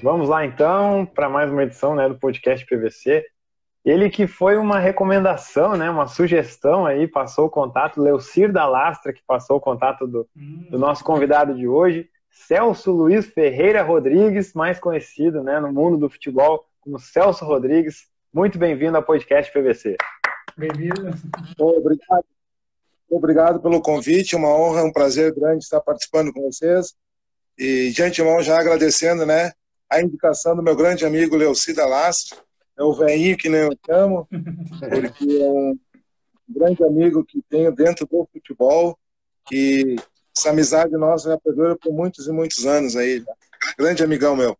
Vamos lá então para mais uma edição né, do podcast PVC. Ele que foi uma recomendação, né, uma sugestão aí, passou o contato, Leucir da Lastra, que passou o contato do, do nosso convidado de hoje, Celso Luiz Ferreira Rodrigues, mais conhecido né, no mundo do futebol como Celso Rodrigues. Muito bem-vindo ao podcast PVC. Bem-vindo. Obrigado. Obrigado pelo convite, uma honra, um prazer grande estar participando com vocês. E de antemão já agradecendo, né, a indicação do meu grande amigo Leocida Lastro, é o velhinho que nem eu chamo, porque é um grande amigo que tenho dentro do futebol, e essa amizade nossa já perdura por muitos e muitos anos aí, grande amigão meu.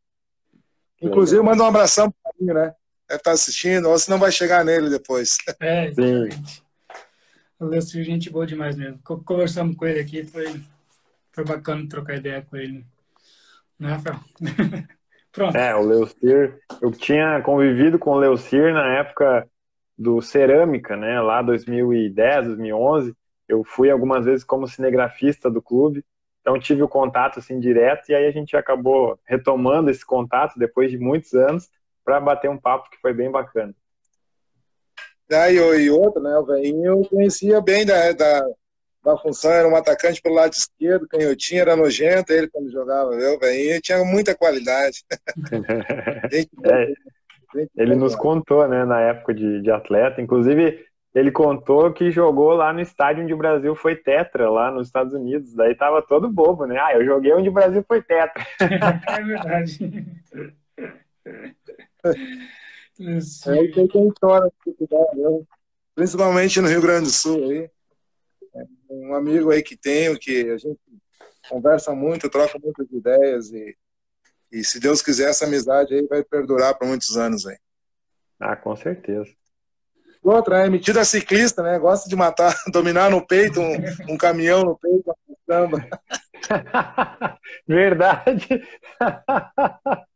Inclusive, manda um abração para mim, né? Deve estar assistindo, ou se não vai chegar nele depois. É, exatamente. O Lúcio, gente boa demais mesmo. Conversamos com ele aqui, foi, foi bacana trocar ideia com ele. Né, Rafael? Pronto. É, o Leucir, eu tinha convivido com o Leucir na época do Cerâmica, né, lá 2010, 2011, eu fui algumas vezes como cinegrafista do clube, então tive o contato assim direto e aí a gente acabou retomando esse contato depois de muitos anos para bater um papo que foi bem bacana. Ah, e outro, né, o velhinho eu conhecia bem da, da, da função, era um atacante pelo lado esquerdo, canhotinho, era nojento ele quando jogava, eu, velhinho, tinha muita qualidade. é, ele nos contou, né, na época de, de atleta, inclusive ele contou que jogou lá no estádio onde o Brasil foi tetra, lá nos Estados Unidos. Daí tava todo bobo, né? Ah, eu joguei onde o Brasil foi tetra. é verdade. É, aí tem história, principalmente no Rio Grande do Sul. Aí. Um amigo aí que tenho, que a gente conversa muito, troca muitas ideias e, e se Deus quiser, essa amizade aí vai perdurar por muitos anos aí. Ah, com certeza. Outra, é metida ciclista, né? Gosta de matar, dominar no peito, um, um caminhão no peito, samba. Verdade.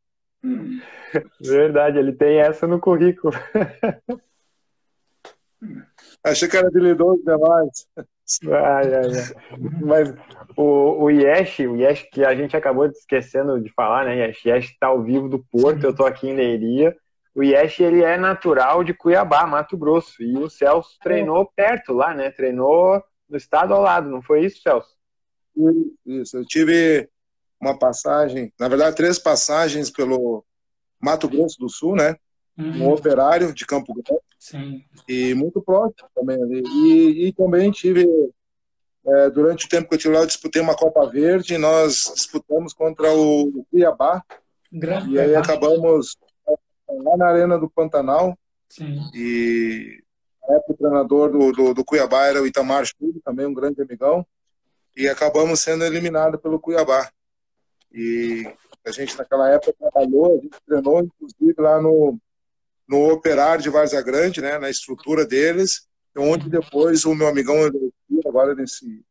Verdade, ele tem essa no currículo. Achei que era habilidoso demais. Ai, ai, ai. Mas o, o Yesh, o Yesh que a gente acabou esquecendo de falar, né? Yesh, Yesh está ao vivo do Porto, eu estou aqui em Leiria o Yesh ele é natural de Cuiabá, Mato Grosso, e o Celso treinou perto lá, né? Treinou no estado ao lado, não foi isso, Celso? Isso, eu tive uma passagem, na verdade, três passagens pelo Mato Grosso do Sul, né? Uhum. Um operário de Campo Grande. Sim. E muito próximo também ali. E, e também tive, é, durante o tempo que eu tive lá, eu disputei uma Copa Verde, nós disputamos contra o Cuiabá. Grande e aí acabamos lá na Arena do Pantanal. Sim. E o treinador do, do, do, Cuiabá era o Itamar Chulo, também um grande amigão. E acabamos sendo eliminados pelo Cuiabá. E a gente naquela época trabalhou, a gente treinou inclusive lá no, no Operário de Várzea Grande, né, na estrutura deles, onde depois o meu amigão agora nesse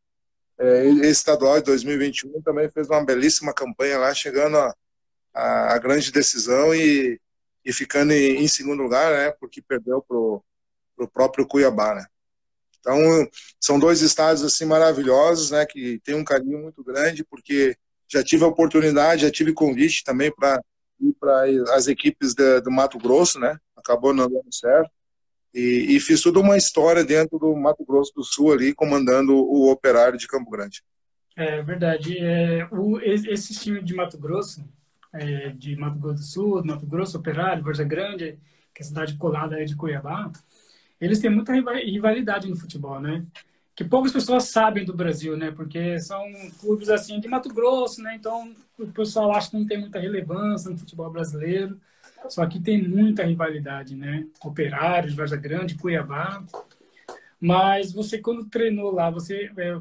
é, estadual de 2021 também fez uma belíssima campanha lá, chegando a, a, a grande decisão e e ficando em, em segundo lugar, né, porque perdeu pro, pro próprio Cuiabá, né. Então, são dois estados assim maravilhosos, né, que tem um carinho muito grande, porque já tive a oportunidade, já tive convite também para para as equipes de, do Mato Grosso, né, acabou não dando certo, e, e, fiz toda uma história dentro do Mato Grosso do Sul ali, comandando o Operário de Campo Grande. É verdade. É, o, esse time de Mato Grosso, é, de Mato Grosso do Sul, Mato Grosso, Operário, Varza Grande, que é a cidade colada de Cuiabá, eles têm muita rivalidade no futebol, né? Que poucas pessoas sabem do Brasil, né? Porque são clubes assim de Mato Grosso, né? Então o pessoal acha que não tem muita relevância no futebol brasileiro. Só que tem muita rivalidade, né? Operário, Varza Grande, Cuiabá. Mas você quando treinou lá, você é,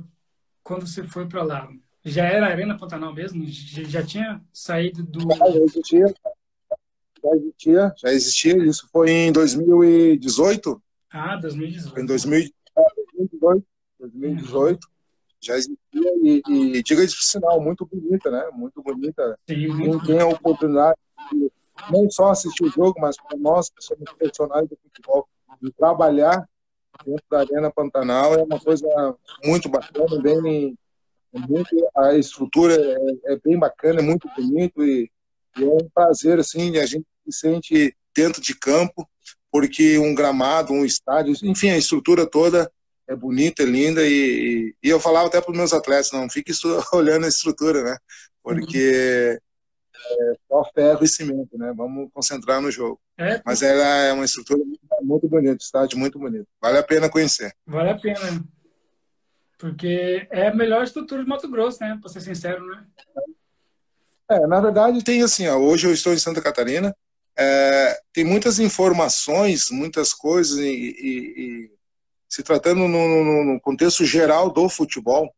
quando você foi para lá, já era Arena Pantanal mesmo? Já, tinha saído do. Já existia. Já existia, já existia. Isso foi em 2018. Ah, 2018. Foi em 2018. 2018. Uhum. Já existia e, e diga de sinal, muito bonita, né? Muito bonita. Sim, muito Quem tem a oportunidade de não só assistir o jogo, mas para nós que somos profissionais do futebol, de trabalhar dentro da Arena Pantanal é uma coisa muito bacana, bem muito, a estrutura é, é, bem bacana, é muito bonito e, E é um prazer, assim, a gente se sente dentro de campo, porque um gramado, um estádio, enfim, a estrutura toda é bonita, é linda, e, e eu falava até para os meus atletas, não fique olhando a estrutura, né? Porque é só ferro e cimento, né? Vamos concentrar no jogo. É, Mas ela é uma estrutura muito bonita, estádio muito bonito. Vale a pena conhecer. Vale a pena. Porque é a melhor estrutura de Mato Grosso, né? Para ser sincero, né? É, na verdade tem assim, ó, hoje eu estou em Santa Catarina, é, tem muitas informações, muitas coisas, e, e, e se tratando no, no, no, contexto geral do futebol,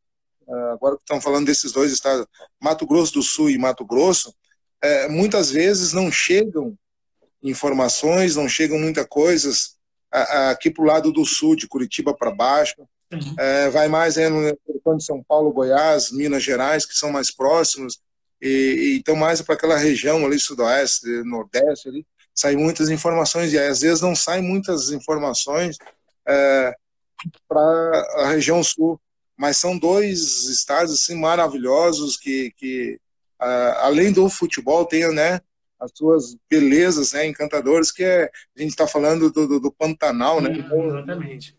é, agora que estamos falando desses dois estados, Mato Grosso do Sul e Mato Grosso, é, muitas vezes não chegam informações, não chegam muitas coisas aqui para o lado do sul, de Curitiba para baixo. Uhum. É, vai mais é, no de São Paulo, Goiás, Minas Gerais, que são mais próximos, e, então mais para aquela região ali, sudoeste, nordeste, ali, saem muitas informações, e às vezes não saem muitas informações é, para a região sul, mas são dois estados assim, maravilhosos que, que além do futebol, tem né, as suas belezas né, encantadoras, que é, a gente está falando do, do, do, Pantanal, né? exatamente.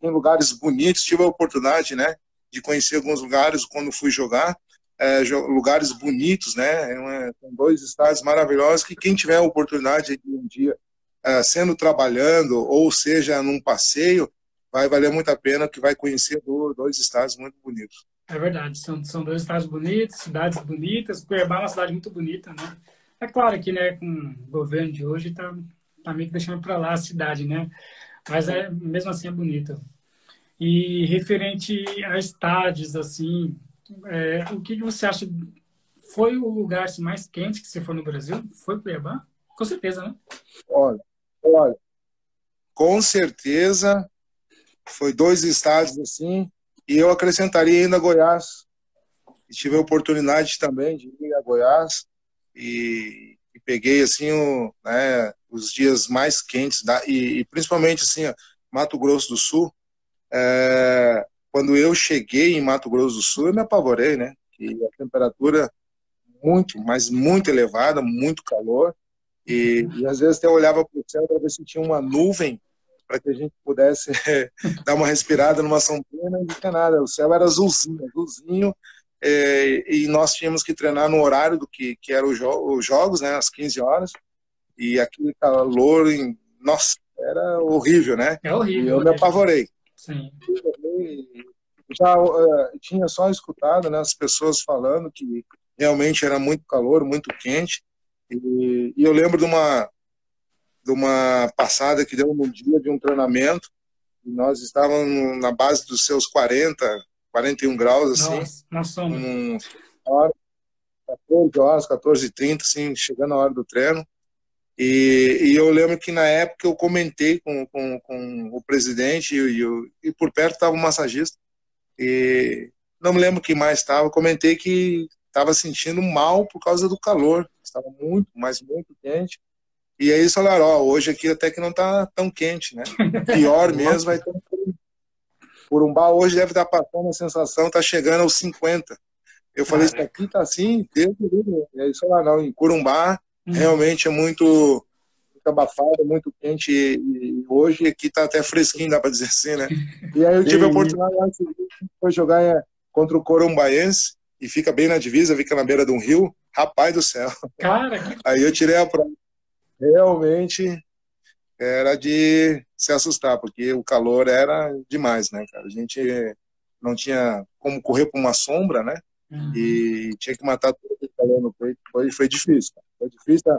Tem lugares bonitos, tive a oportunidade né, de conhecer alguns lugares quando fui jogar, é, lugares bonitos, né? É são dois estados maravilhosos que quem tiver a oportunidade de um dia sendo trabalhando ou seja num passeio, vai valer muito a pena que vai conhecer dois estados muito bonitos. É verdade, são, são dois estados bonitos, cidades bonitas. Cuiabá é uma cidade muito bonita, né? É claro que, né, com o governo de hoje tá, tá meio que deixando para lá a cidade, né? Mas é mesmo assim é bonita. E referente a estádios, assim, é, o que, você acha? Foi o lugar assim, mais quente que você foi no Brasil? Foi Cuiabá? Com certeza, né? Olha, olha, com certeza foi dois estados assim, e eu acrescentaria ainda Goiás. E tive a oportunidade também de ir a Goiás e, e peguei assim o, né, os dias mais quentes da, e, e principalmente assim Mato Grosso do Sul. É, quando eu cheguei em Mato Grosso do Sul, eu me apavorei, né? Que a temperatura muito, mas muito elevada, muito calor. E, e às vezes até olhava para o céu para ver se tinha uma nuvem para que a gente pudesse dar uma respirada numa sombrinha, não tinha nada. O céu era azulzinho, azulzinho. É, e nós tínhamos que treinar no horário do que, que eram jo os jogos, né? Às 15 horas. E aquele calor, em, nossa, era horrível, né? É horrível. E eu me apavorei. Sim. Já uh, tinha só escutado né, as pessoas falando que realmente era muito calor, muito quente. E, e eu lembro de uma, de uma passada que deu num dia de um treinamento. E nós estávamos na base dos seus 40, 41 graus, assim. Nós somos. Um, hora, 14 horas, 14 h 30, assim, chegando a hora do treino. E, e, eu lembro que na época eu comentei com, com, com o presidente e, e, e por perto estava o massagista. E não me lembro quem mais estava. Comentei que estava sentindo mal por causa do calor. Estava muito, mas muito quente. E aí eles falaram: Ó, hoje aqui até que não está tão quente, né? Pior mesmo vai ter. Urumbá hoje deve estar tá passando a sensação, está chegando aos 50. Eu falei: Isso aqui está assim, me livre. E aí eles falaram: Não, em Curumbá Uhum. Realmente é muito, muito abafado, muito quente. E, e hoje aqui está até fresquinho, dá para dizer assim, né? E aí eu tive a oportunidade de jogar é, contra o Corumbaense e fica bem na divisa, fica na beira de um rio. Rapaz do céu. Cara, aí eu tirei a prova. Realmente era de se assustar, porque o calor era demais, né, cara? A gente não tinha como correr por uma sombra, né? Uhum. E tinha que matar todo o calor no peito. Foi, foi difícil, cara. Foi difícil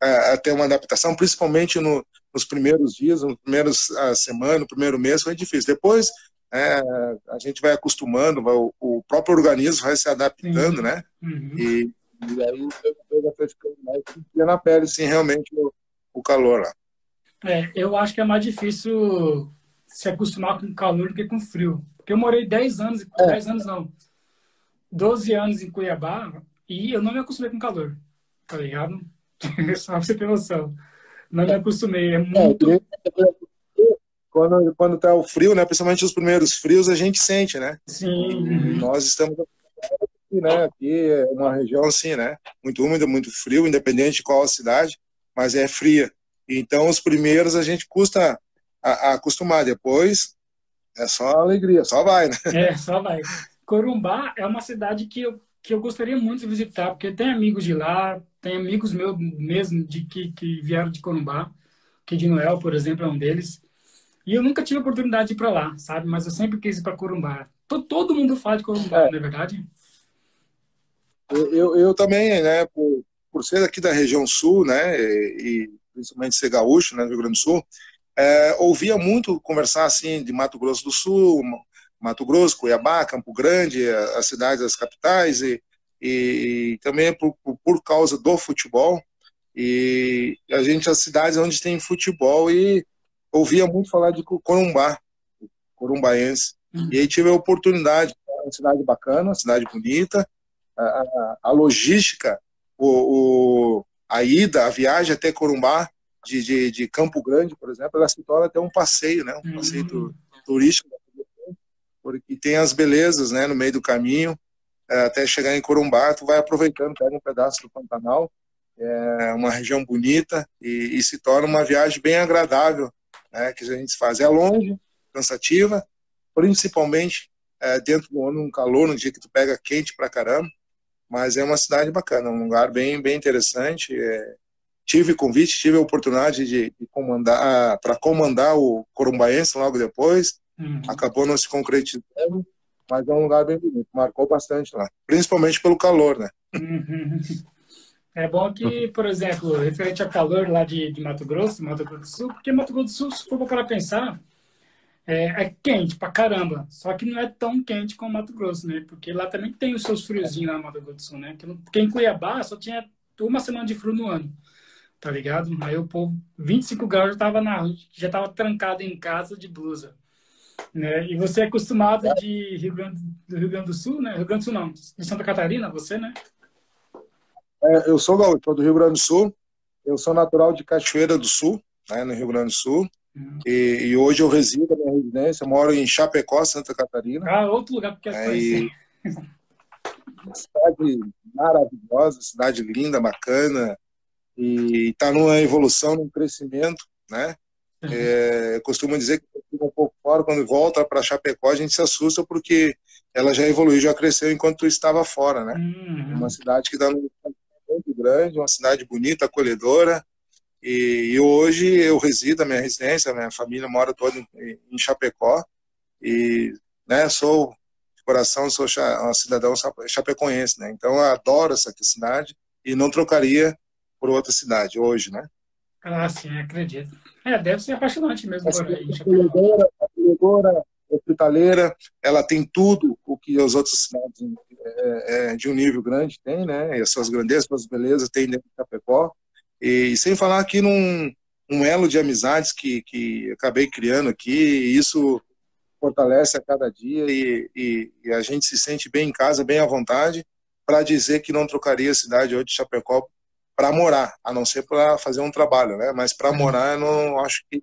a, a ter uma adaptação, principalmente no, nos primeiros dias, nos primeiros a semana, no primeiro mês, foi difícil. Depois é, a gente vai acostumando, o, o, próprio organismo vai se adaptando, né? Uhum. E, e aí já foi ficando mais na pele, sim, realmente o, o calor lá. É, eu acho que é mais difícil se acostumar com calor do que com frio. Porque eu morei 10 anos, é. 10 anos não, 12 anos em Cuiabá e eu não me acostumei com calor tá ligado? Só pra você ter noção. Não me acostumei, é muito... É, quando, quando tá o frio, né, principalmente os primeiros frios, a gente sente, né? Sim. Nós estamos né, aqui é uma região assim, né, muito úmida, muito frio, independente de qual a cidade, mas é fria. Então, os primeiros a gente custa a, a acostumar, depois é só alegria, só vai, né? É, só vai. Corumbá é uma cidade que eu, que eu gostaria muito de visitar, porque tem amigos de lá, tem amigos meus mesmo de que, que vieram de Corumbá, que de Noel, por exemplo, é um deles. E eu nunca tive a oportunidade de ir para lá, sabe? Mas eu sempre quis ir para Corumbá. Todo, todo mundo fala de Corumbá, é. não é verdade? Eu, eu também, né? Por, por ser aqui da região sul, né? E, principalmente ser gaúcho, né? Do Rio Grande do Sul, é, ouvia muito conversar assim de Mato Grosso do Sul, Mato Grosso, Cuiabá, Campo Grande, as cidades, as capitais, e, e também por, por, por, causa do futebol. E a gente, as cidades onde tem futebol, e ouvia muito falar de Corumbá, corumbaense. Uhum. E aí tive a oportunidade, uma cidade bacana, uma cidade bonita, a, a, a logística, o, o, a ida, a viagem até Corumbá, de, de, de, Campo Grande, por exemplo, ela se torna até um passeio, né? Um passeio uhum. turístico porque tem as belezas, né, no meio do caminho, é, até chegar em Corumbá, tu vai aproveitando, pega um pedaço do Pantanal, é uma região bonita e, e se torna uma viagem bem agradável, né, que a gente faz. É longe, cansativa, principalmente é, dentro do ano, um calor, no dia que tu pega quente pra caramba, mas é uma cidade bacana, um lugar bem, bem interessante. É, tive convite, tive a oportunidade de, de comandar, para comandar o Corumbaense logo depois, Uhum. Acabou não se concretizando, mas é um lugar bem bonito. Marcou bastante lá, principalmente pelo calor, né? Uhum. É bom que, por exemplo, referente ao calor lá de, de Mato Grosso, Mato Grosso do Sul, porque Mato Grosso do Sul, se for para pensar, é, é, quente pra caramba. Só que não é tão quente como Mato Grosso, né? Porque lá também tem os seus friozinhos lá no Mato Grosso do Sul, né? Porque em Cuiabá só tinha uma semana de frio no ano, tá ligado? Aí o povo, 25 graus já tava na já tava trancado em casa de blusa. Né? E você é acostumado de Rio Grande, do Rio Grande do Sul, né? Rio Grande do Sul não, de Santa Catarina, você, né? É, eu sou gaúcho, do Rio Grande do Sul. Eu sou natural de Cachoeira do Sul, né, no Rio Grande do Sul. E, e, hoje eu resido na minha residência, moro em Chapecó, Santa Catarina. Ah, outro lugar que eu quero é, conhecer. Uma cidade maravilhosa, cidade linda, bacana, e está numa evolução, num crescimento, né? Uhum. É, costumo dizer que um pouco fora, quando volta para Chapecó, a gente se assusta porque ela já evoluiu, já cresceu enquanto estava fora, né? Uhum. Uma cidade que dá um muito grande, uma cidade bonita, acolhedora. E, e, hoje eu resido, a minha residência, a minha família mora toda em, em Chapecó. E né, sou de coração, sou um cidadão chapecoense, né? Então eu adoro essa cidade e não trocaria por outra cidade hoje, né? Ah, sim, acredito. É, deve ser apaixonante mesmo. Acolhedora, acolhedora, hospitaleira, ela tem tudo o que as outras cidades é, é, de um nível grande têm, né? E as suas grandezas, suas belezas tem dentro de Chapecó. E sem falar aqui num um elo de amizades que, que acabei criando aqui, e isso fortalece a cada dia e, e, e, a gente se sente bem em casa, bem à vontade, para dizer que não trocaria a cidade hoje de Chapecó para morar, a não ser para fazer um trabalho, né? Mas para morar, eu não acho que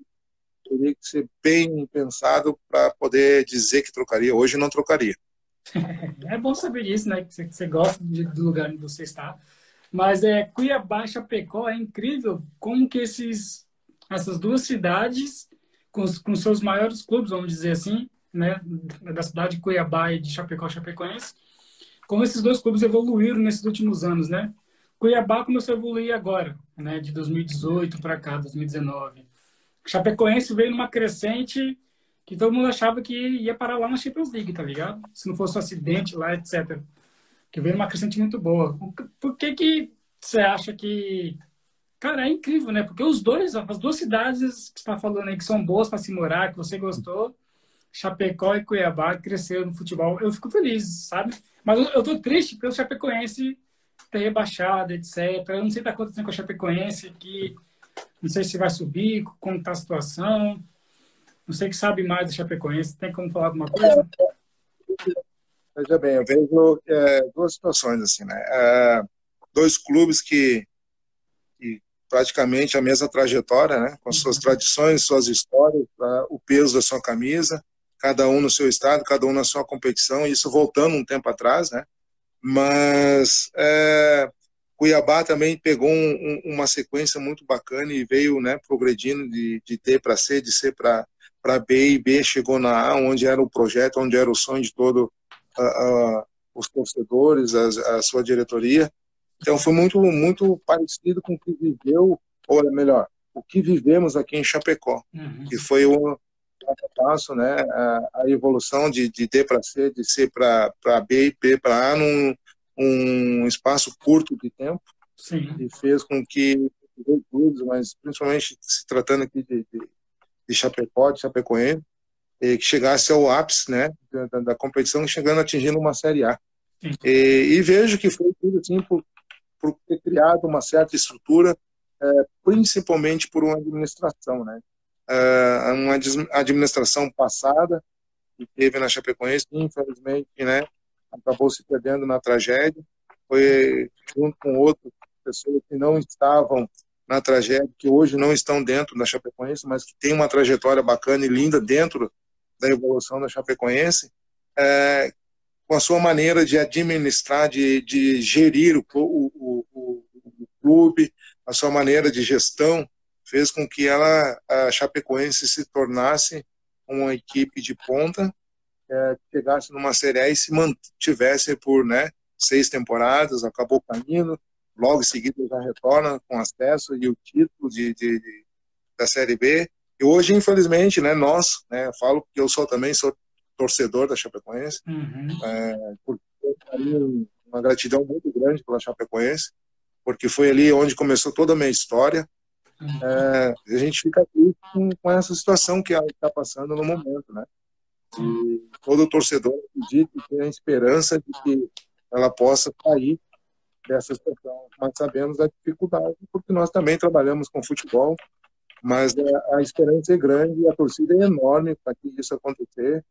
teria que ser bem pensado para poder dizer que trocaria. Hoje não trocaria. É bom saber disso, né? Que você gosta do lugar onde você está. Mas é Cuiabá, Chapecó é incrível como que esses essas duas cidades com, com seus maiores clubes, vamos dizer assim, né, da cidade de Cuiabá e de Chapecó, Chapecoense, como esses dois clubes evoluíram nesses últimos anos, né? Cuiabá começou a evoluir agora, né, de 2018 para cá, 2019. Chapecoense veio numa crescente que todo mundo achava que ia parar lá na Champions League, tá ligado? Se não fosse um acidente lá, etc. Que veio numa crescente muito boa. Por que que você acha que... Cara, é incrível, né? Porque os dois, as duas cidades que você está falando aí, que são boas para se morar, que você gostou, Chapecó e Cuiabá, cresceram no futebol. Eu fico feliz, sabe? Mas eu, eu tô triste porque o Chapecoense ter rebaixado, etc. Eu não sei o que está acontecendo com a Chapecoense aqui. Não sei se vai subir, como está a situação. Não sei que sabe mais da Chapecoense. Tem como falar alguma coisa? Veja bem, eu vejo é, duas situações assim, né? É, dois clubes que, que, praticamente a mesma trajetória, né? Com suas uhum. tradições, suas histórias, tá? o peso da sua camisa, cada um no seu estado, cada um na sua competição. Isso voltando um tempo atrás, né? Mas é, Cuiabá também pegou um, um, uma sequência muito bacana e veio né, progredindo de, de D para C, de C para B e B chegou na A, onde era o projeto, onde era o sonho de todo uh, uh, os torcedores, a, a, sua diretoria. Então foi muito muito parecido com o que viveu, ou é melhor, o que vivemos aqui em Chapecó, uhum. que foi um passo, né, a, a evolução de, de D para C, de C para B e B para A num, um espaço curto de tempo Sim. e fez com que clubes, mas principalmente se tratando aqui de, de, de Chapecó, de Chapecoense, que chegasse ao ápice né, da, da, competição, chegando atingindo uma Série A. E, e, vejo que foi tudo assim por, por ter criado uma certa estrutura, é, principalmente por uma administração, né? É, uma administração passada que teve na Chapecoense, infelizmente, né, acabou se perdendo na tragédia. Foi junto com outras pessoas que não estavam na tragédia, que hoje não estão dentro da Chapecoense, mas que tem uma trajetória bacana e linda dentro da evolução da Chapecoense, é, com a sua maneira de administrar, de, de gerir o, o, o, o, clube, a sua maneira de gestão, fez com que ela, a Chapecoense se tornasse uma equipe de ponta é, chegasse numa Série A e se mantivesse por né, seis temporadas, acabou caindo, logo em seguida já retorna com acesso e o título de, de, de da Série B. E hoje, infelizmente, né, nós, né, falo que eu sou também sou torcedor da Chapecoense, uhum. é, porque tenho uma gratidão muito grande pela Chapecoense, porque foi ali onde começou toda a minha história. Uhum. É, a gente fica com, com essa situação que ela está passando no momento, né? E todo torcedor acredita e tem a esperança de que ela possa sair dessa situação. Mas sabemos da dificuldade, porque nós também trabalhamos com futebol, mas a, a esperança é grande e a torcida é enorme para que isso acontecer,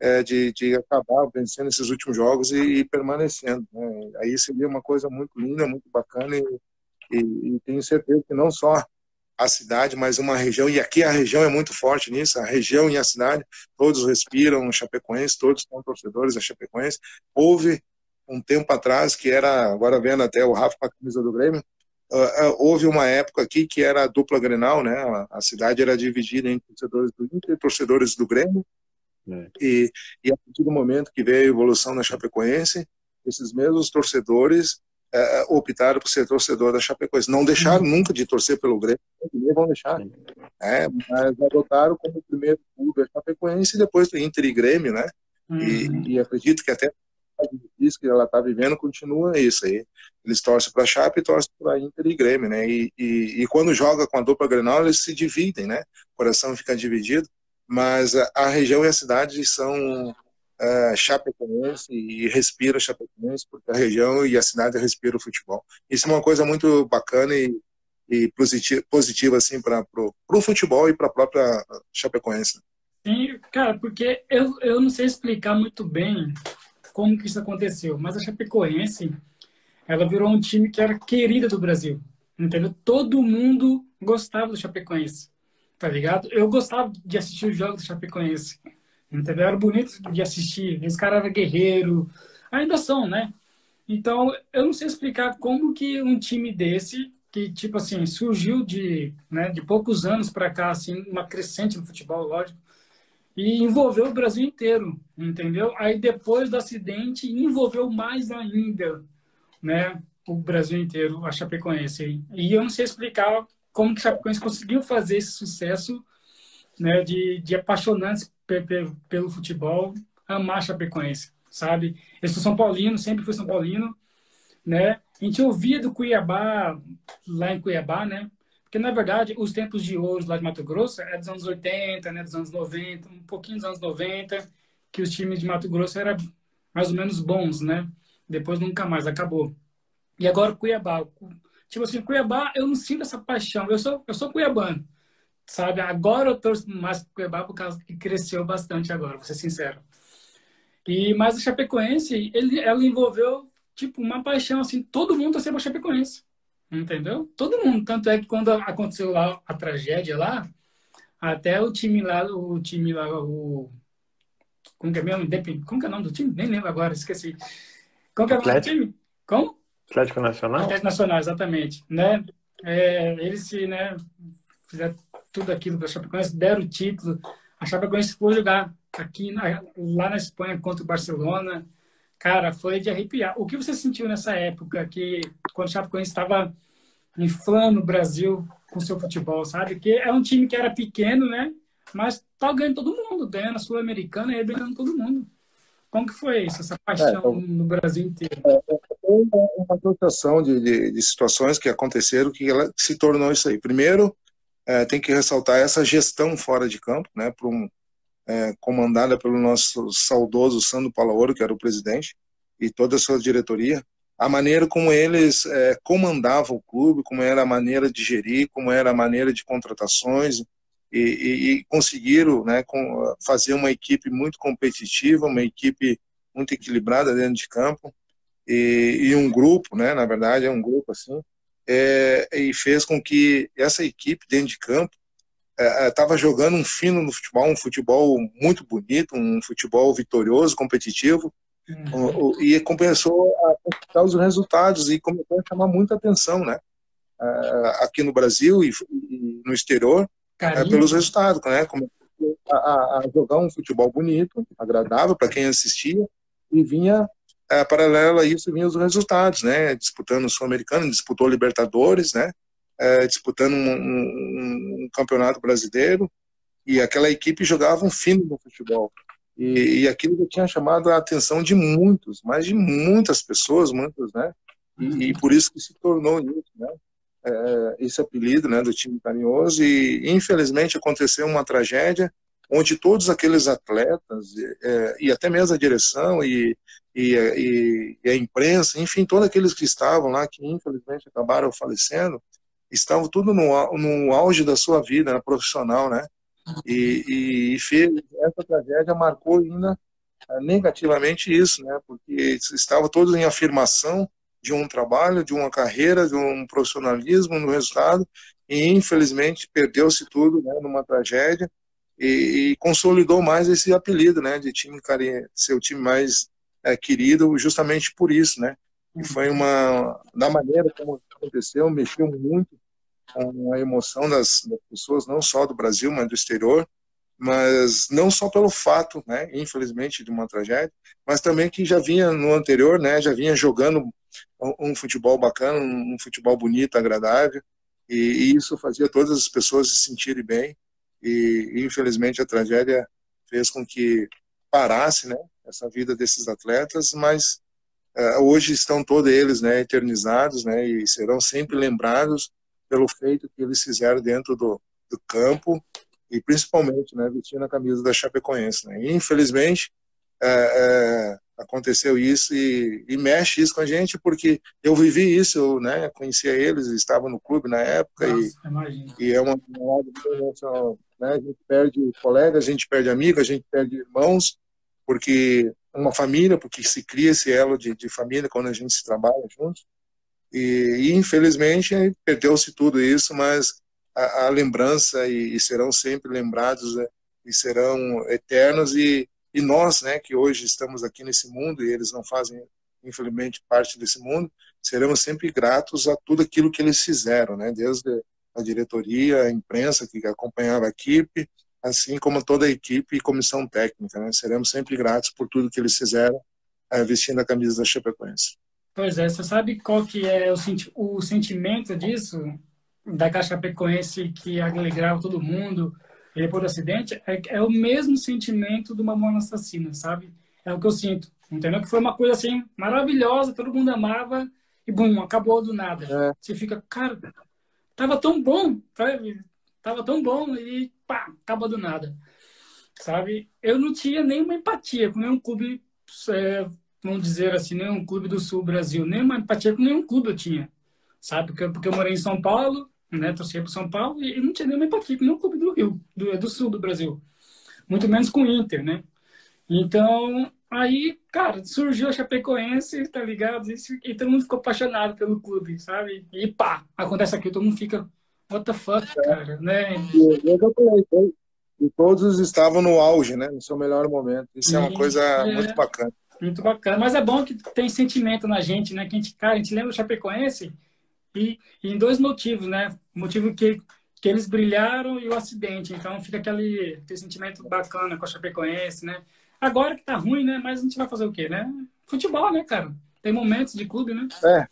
é, de, de acabar vencendo esses últimos jogos e, e permanecendo. Né? Aí seria uma coisa muito linda, muito bacana e, e, e tenho certeza que não só a cidade, mas uma região, e aqui a região é muito forte nisso, a região e a cidade, todos respiram Chapecoense, todos são torcedores da Chapecoense. Houve um tempo atrás, que era, agora vendo até o Rafa com a camisa do Grêmio, houve uma época aqui que era a dupla Grenal, né? A, a, cidade era dividida em torcedores do Inter e torcedores do Grêmio. É. E, e a partir do momento que veio a evolução da Chapecoense, esses mesmos torcedores é, optaram por ser torcedor da Chapecoense. Não deixaram uhum. nunca de torcer pelo Grêmio, nem vão deixar. É, mas adotaram como primeiro clube a Chapecoense e depois o Inter e Grêmio, né? Uhum. E, e, acredito que até que ela está vivendo continua isso aí. Eles torcem para a Chape torcem para Inter e Grêmio, né? E, e, e, quando joga com a dupla Grenal, eles se dividem, né? O coração fica dividido, mas a, a região e a cidade são uh, Chapecoense e respira Chapecoense, porque a região e a cidade respiram o futebol. Isso é uma coisa muito bacana e, e positiva, positiva assim, para o futebol e para a própria Chapecoense. Sim, cara, porque eu, eu não sei explicar muito bem como que isso aconteceu, mas a Chapecoense, ela virou um time que era querida do Brasil, entendeu? Todo mundo gostava do Chapecoense, tá ligado? Eu gostava de assistir os jogos do Chapecoense. Entendeu? Era bonito de assistir. Esse cara era guerreiro. Ainda são, né? Então, eu não sei explicar como que um time desse, que, tipo assim, surgiu de, né, de poucos anos para cá, assim, uma crescente no futebol, lógico, e envolveu o Brasil inteiro, entendeu? Aí, depois do acidente, envolveu mais ainda, né, o Brasil inteiro, a Chapecoense. E eu não sei explicar como que a Chapecoense conseguiu fazer esse sucesso, né, de, de apaixonantes pelo futebol, amar Chapecoense, sabe? Eu sou São Paulino, sempre fui São Paulino, né? A gente ouvia do Cuiabá, lá em Cuiabá, né? Porque, na verdade, os tempos de ouro lá de Mato Grosso é dos anos 80, né? Dos anos 90, um pouquinho dos anos 90, que os times de Mato Grosso eram mais ou menos bons, né? Depois nunca mais, acabou. E agora Cuiabá. Tipo assim, Cuiabá, eu não sinto essa paixão. Eu sou, eu sou cuiabano sabe? Agora eu torço mais pro Cuiabá por causa que cresceu bastante agora, vou ser sincero. E, mas a Chapecoense, ele, ela envolveu, tipo, uma paixão, assim, todo mundo torceu pra Chapecoense, entendeu? Todo mundo, tanto é que quando aconteceu lá a tragédia lá, até o time lá, o time lá, o... Como que é mesmo? Como que é o nome do time? Nem lembro agora, esqueci. Como que é o time? Como? Atlético Nacional? Atlético Nacional, exatamente. Né? É, eles se, né, fizeram tudo aquilo para a Chapecoense, deram o título. A Chapecoense foi jogar aqui na, lá na Espanha contra o Barcelona. Cara, foi de arrepiar. O que você sentiu nessa época que quando o Chapecoense estava inflando o Brasil com seu futebol, sabe? Que é um time que era pequeno, né? Mas tá ganhando todo mundo, ganhando a Sul-Americana e ganhando todo mundo. Como que foi isso, essa paixão é, no Brasil inteiro? É, é uma associação de, de, de, situações que aconteceram que ela se tornou isso aí. Primeiro, é, tem que ressaltar essa gestão fora de campo, né, por um, é, comandada pelo nosso saudoso Sandro Palaoro, que era o presidente, e toda a sua diretoria, a maneira como eles é, comandavam o clube, como era a maneira de gerir, como era a maneira de contratações, e, e, e conseguiram né, com, fazer uma equipe muito competitiva, uma equipe muito equilibrada dentro de campo, e, e um grupo, né, na verdade é um grupo assim, é, e fez com que essa equipe dentro de campo estava é, é jogando um fino no futebol, um futebol muito bonito, um futebol vitorioso, competitivo, uhum. e começou a conquistar os resultados e começou a chamar muita atenção, né? É, aqui no Brasil e, no exterior, pelos resultados, né? Começou a, a, jogar um futebol bonito, agradável para quem assistia, e vinha é, paralelo a isso vinham os resultados, né? Disputando o Sul-Americano, disputou Libertadores, né? É, disputando um, um, um, campeonato brasileiro e aquela equipe jogava um fino no futebol. E, e aquilo tinha chamado a atenção de muitos, mas de muitas pessoas, muitos, né? E, e por isso que se tornou isso, né? É, esse apelido, né, do time carinhoso. E infelizmente aconteceu uma tragédia onde todos aqueles atletas é, e até mesmo a direção e, e, e, e, a imprensa, enfim, todos aqueles que estavam lá, que infelizmente acabaram falecendo, estavam tudo no, no auge da sua vida né, profissional, né? E, e fez, essa tragédia marcou ainda é, negativamente isso, né? Porque estavam todos em afirmação de um trabalho, de uma carreira, de um profissionalismo no resultado, e infelizmente perdeu-se tudo né, numa tragédia e, e, consolidou mais esse apelido, né, de time ser o time mais é, querido, justamente por isso, né. E foi uma da maneira como aconteceu, mexeu muito com a emoção das, das pessoas, não só do Brasil, mas do exterior, mas não só pelo fato, né, infelizmente, de uma tragédia, mas também que já vinha no anterior, né, já vinha jogando um, futebol bacana, um, futebol bonito, agradável, e, e, isso fazia todas as pessoas se sentirem bem, e infelizmente a tragédia fez com que parasse, né, essa vida desses atletas, mas hoje estão todos eles, né, eternizados, né, e serão sempre lembrados pelo feito que eles fizeram dentro do, do campo e principalmente, né, vestindo a camisa da Chapecoense, né. E, infelizmente uh, uh, aconteceu isso e, e, mexe isso com a gente porque eu vivi isso, eu, né, conhecia eles, estava no clube na época Nossa, e, e, é uma, uma né? A gente perde colegas, a gente perde amigos, a gente perde irmãos, porque uma família, porque se cria esse elo de, de família quando a gente se trabalha juntos. E, e infelizmente perdeu-se tudo isso, mas a, a lembrança e, e, serão sempre lembrados né? e serão eternos e, e nós, né, que hoje estamos aqui nesse mundo e eles não fazem infelizmente parte desse mundo, seremos sempre gratos a tudo aquilo que eles fizeram, né, desde a diretoria, a imprensa que acompanhava a equipe, assim como toda a equipe e comissão técnica. Né? Seremos sempre gratos por tudo que eles fizeram é, vestindo a camisa da Chapecoense. Pois é, você sabe qual que é o, senti o sentimento disso, da Chapecoense que alegrava todo mundo e depois do acidente? É, é o mesmo sentimento de uma mona assassina, sabe? É o que eu sinto, entendeu? Que foi uma coisa assim maravilhosa, todo mundo amava e bum, acabou do nada. É. Você fica, cara, tava tão bom, sabe? Tava tão bom e pá, acaba do nada. Sabe? Eu não tinha nenhuma empatia com nenhum clube, é, vamos dizer assim, nenhum clube do Sul Brasil, nenhuma empatia com nenhum clube eu tinha. Sabe? Porque, porque eu morei em São Paulo, né? Torcia para São Paulo e não tinha nenhuma empatia com nenhum clube do Rio, do, do Sul do Brasil. Muito menos com o Inter, né? Então, Aí, cara, surgiu a Chapecoense, tá ligado? E, todo mundo ficou apaixonado pelo clube, sabe? E pá, acontece aqui, todo mundo fica, what the fuck, cara, né? E todos estavam no auge, né? No seu melhor momento. Isso é uma coisa é, muito bacana. Muito bacana. Mas é bom que tem sentimento na gente, né? Que a gente, cara, a gente lembra o Chapecoense e, e em dois motivos, né? O motivo que, que eles brilharam e o acidente. Então fica aquele, aquele sentimento bacana com a Chapecoense, né? Agora que tá ruim, né? Mas a gente vai fazer o quê, né? Futebol, né, cara? Tem momentos de clube, né? É.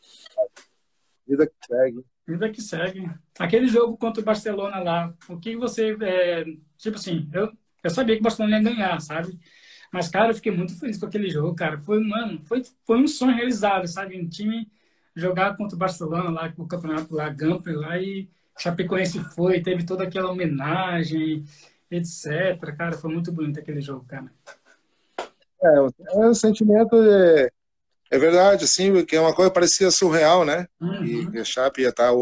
Vida que segue. Vida que segue. Aquele jogo contra o Barcelona lá, o que você. É, tipo assim, eu, eu sabia que o Barcelona ia ganhar, sabe? Mas, cara, eu fiquei muito feliz com aquele jogo, cara. Foi, mano, foi, foi um sonho realizado, sabe? Um time jogar contra o Barcelona lá, o campeonato lá, Gampre lá, e Chapecoense foi, teve toda aquela homenagem, etc. Cara, foi muito bonito aquele jogo, cara. É, é um sentimento é, é verdade, assim, que é uma coisa que parecia surreal, né? Uhum. E a Chape ia estar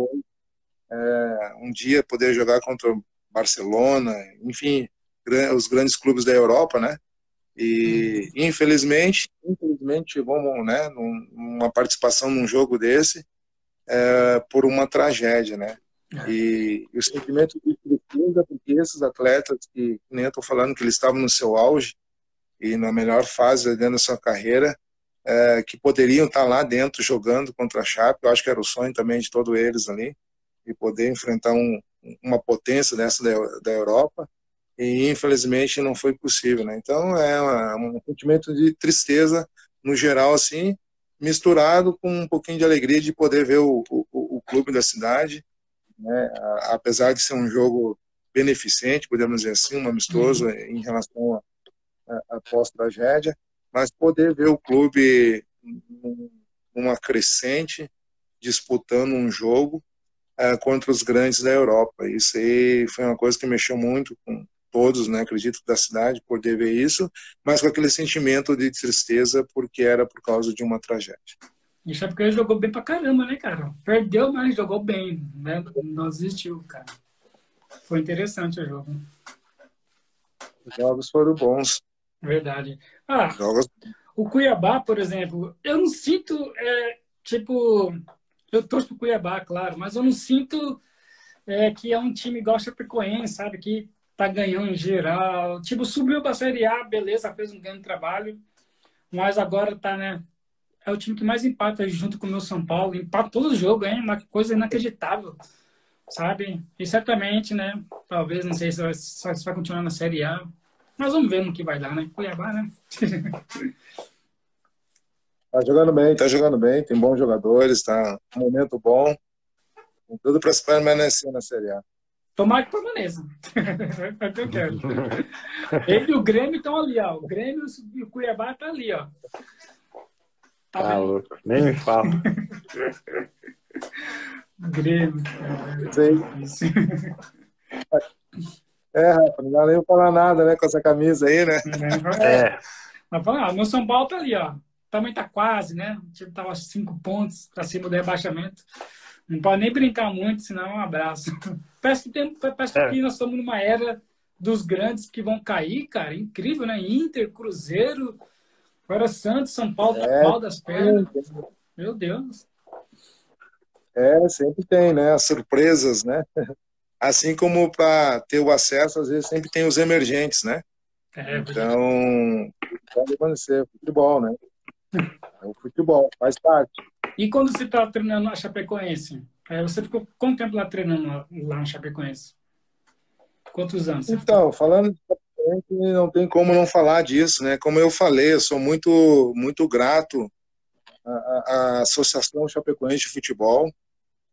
é, um dia poder jogar contra o Barcelona, enfim, os grandes clubes da Europa, né? E uhum. infelizmente, infelizmente, vamos, né, numa participação num jogo desse é, por uma tragédia, né? É. E, e, o sentimento de tristeza, porque esses atletas que nem eu tô falando que eles estavam no seu auge e na melhor fase dentro da sua carreira, é, que poderiam estar lá dentro jogando contra a Chape, eu acho que era o sonho também de todos eles ali, e poder enfrentar um, uma potência dessa da, da Europa, e infelizmente não foi possível, né? Então é uma, um sentimento de tristeza no geral assim, misturado com um pouquinho de alegria de poder ver o, o, o clube da cidade, né? Apesar de ser um jogo beneficente, podemos dizer assim, um amistoso uhum. em relação à pós-tragédia, mas poder ver o clube numa crescente disputando um jogo uh, contra os grandes da Europa. Isso aí foi uma coisa que mexeu muito com, todos, né, acredito, da cidade, poder ver isso, mas com aquele sentimento de tristeza porque era por causa de uma tragédia. E o Chapecoense jogou bem pra caramba, né, cara? Perdeu, mas jogou bem, né? Não desistiu, cara. Foi interessante o jogo. Os jogos foram bons. Verdade. Ah, jogos... o Cuiabá, por exemplo, eu não sinto, é, tipo, eu torço pro Cuiabá, claro, mas eu não sinto é, que é um time igual o Chapecoense, sabe? Que tá ganhando em geral. Tipo, subiu pra Série A, beleza, fez um grande trabalho. Mas agora tá, né? É o time que mais empata junto com o meu São Paulo. Empata todo jogo, hein? Uma coisa inacreditável, sabe? E certamente, né? Talvez, não sei se vai, se vai continuar na Série A. Mas vamos ver no que vai dar, né? Cuiabá, né? tá jogando bem, tá jogando bem. Tem bons jogadores, tá um momento bom. Tem tudo para se permanecer na Série A. Tomara que permaneça. é o que eu quero. Ele e o Grêmio estão ali, ó. O Grêmio e o Cuiabá estão tá ali, ó. Tá, tá louco. Nem me fala. Grêmio. Sim. É, Rafa, não dá nem pra falar nada, né, com essa camisa aí, né? É. Mas fala, ah, meu São Paulo tá ali, ó. Também tá quase, né? O time tava cinco pontos pra cima do rebaixamento. Não pode nem brincar muito, senão é um abraço. Parece que, tem, parece é. que nós estamos numa era dos grandes que vão cair, cara. Incrível, né? Inter, Cruzeiro, agora Santos, São Paulo, é, pau das pernas. Meu Deus. É, sempre tem, né? As surpresas, né? Assim como para ter o acesso, às vezes sempre tem os emergentes, né? É, então, pode acontecer. Futebol, né? É o futebol, faz parte. E quando você está treinando a Chapecoense? Você ficou quanto tempo lá treinando lá no Chapecoense? Quantos anos? Então, falando de Chapecoense, não tem como não falar disso, né? Como eu falei, eu sou muito, muito grato à, à Associação Chapecoense de Futebol,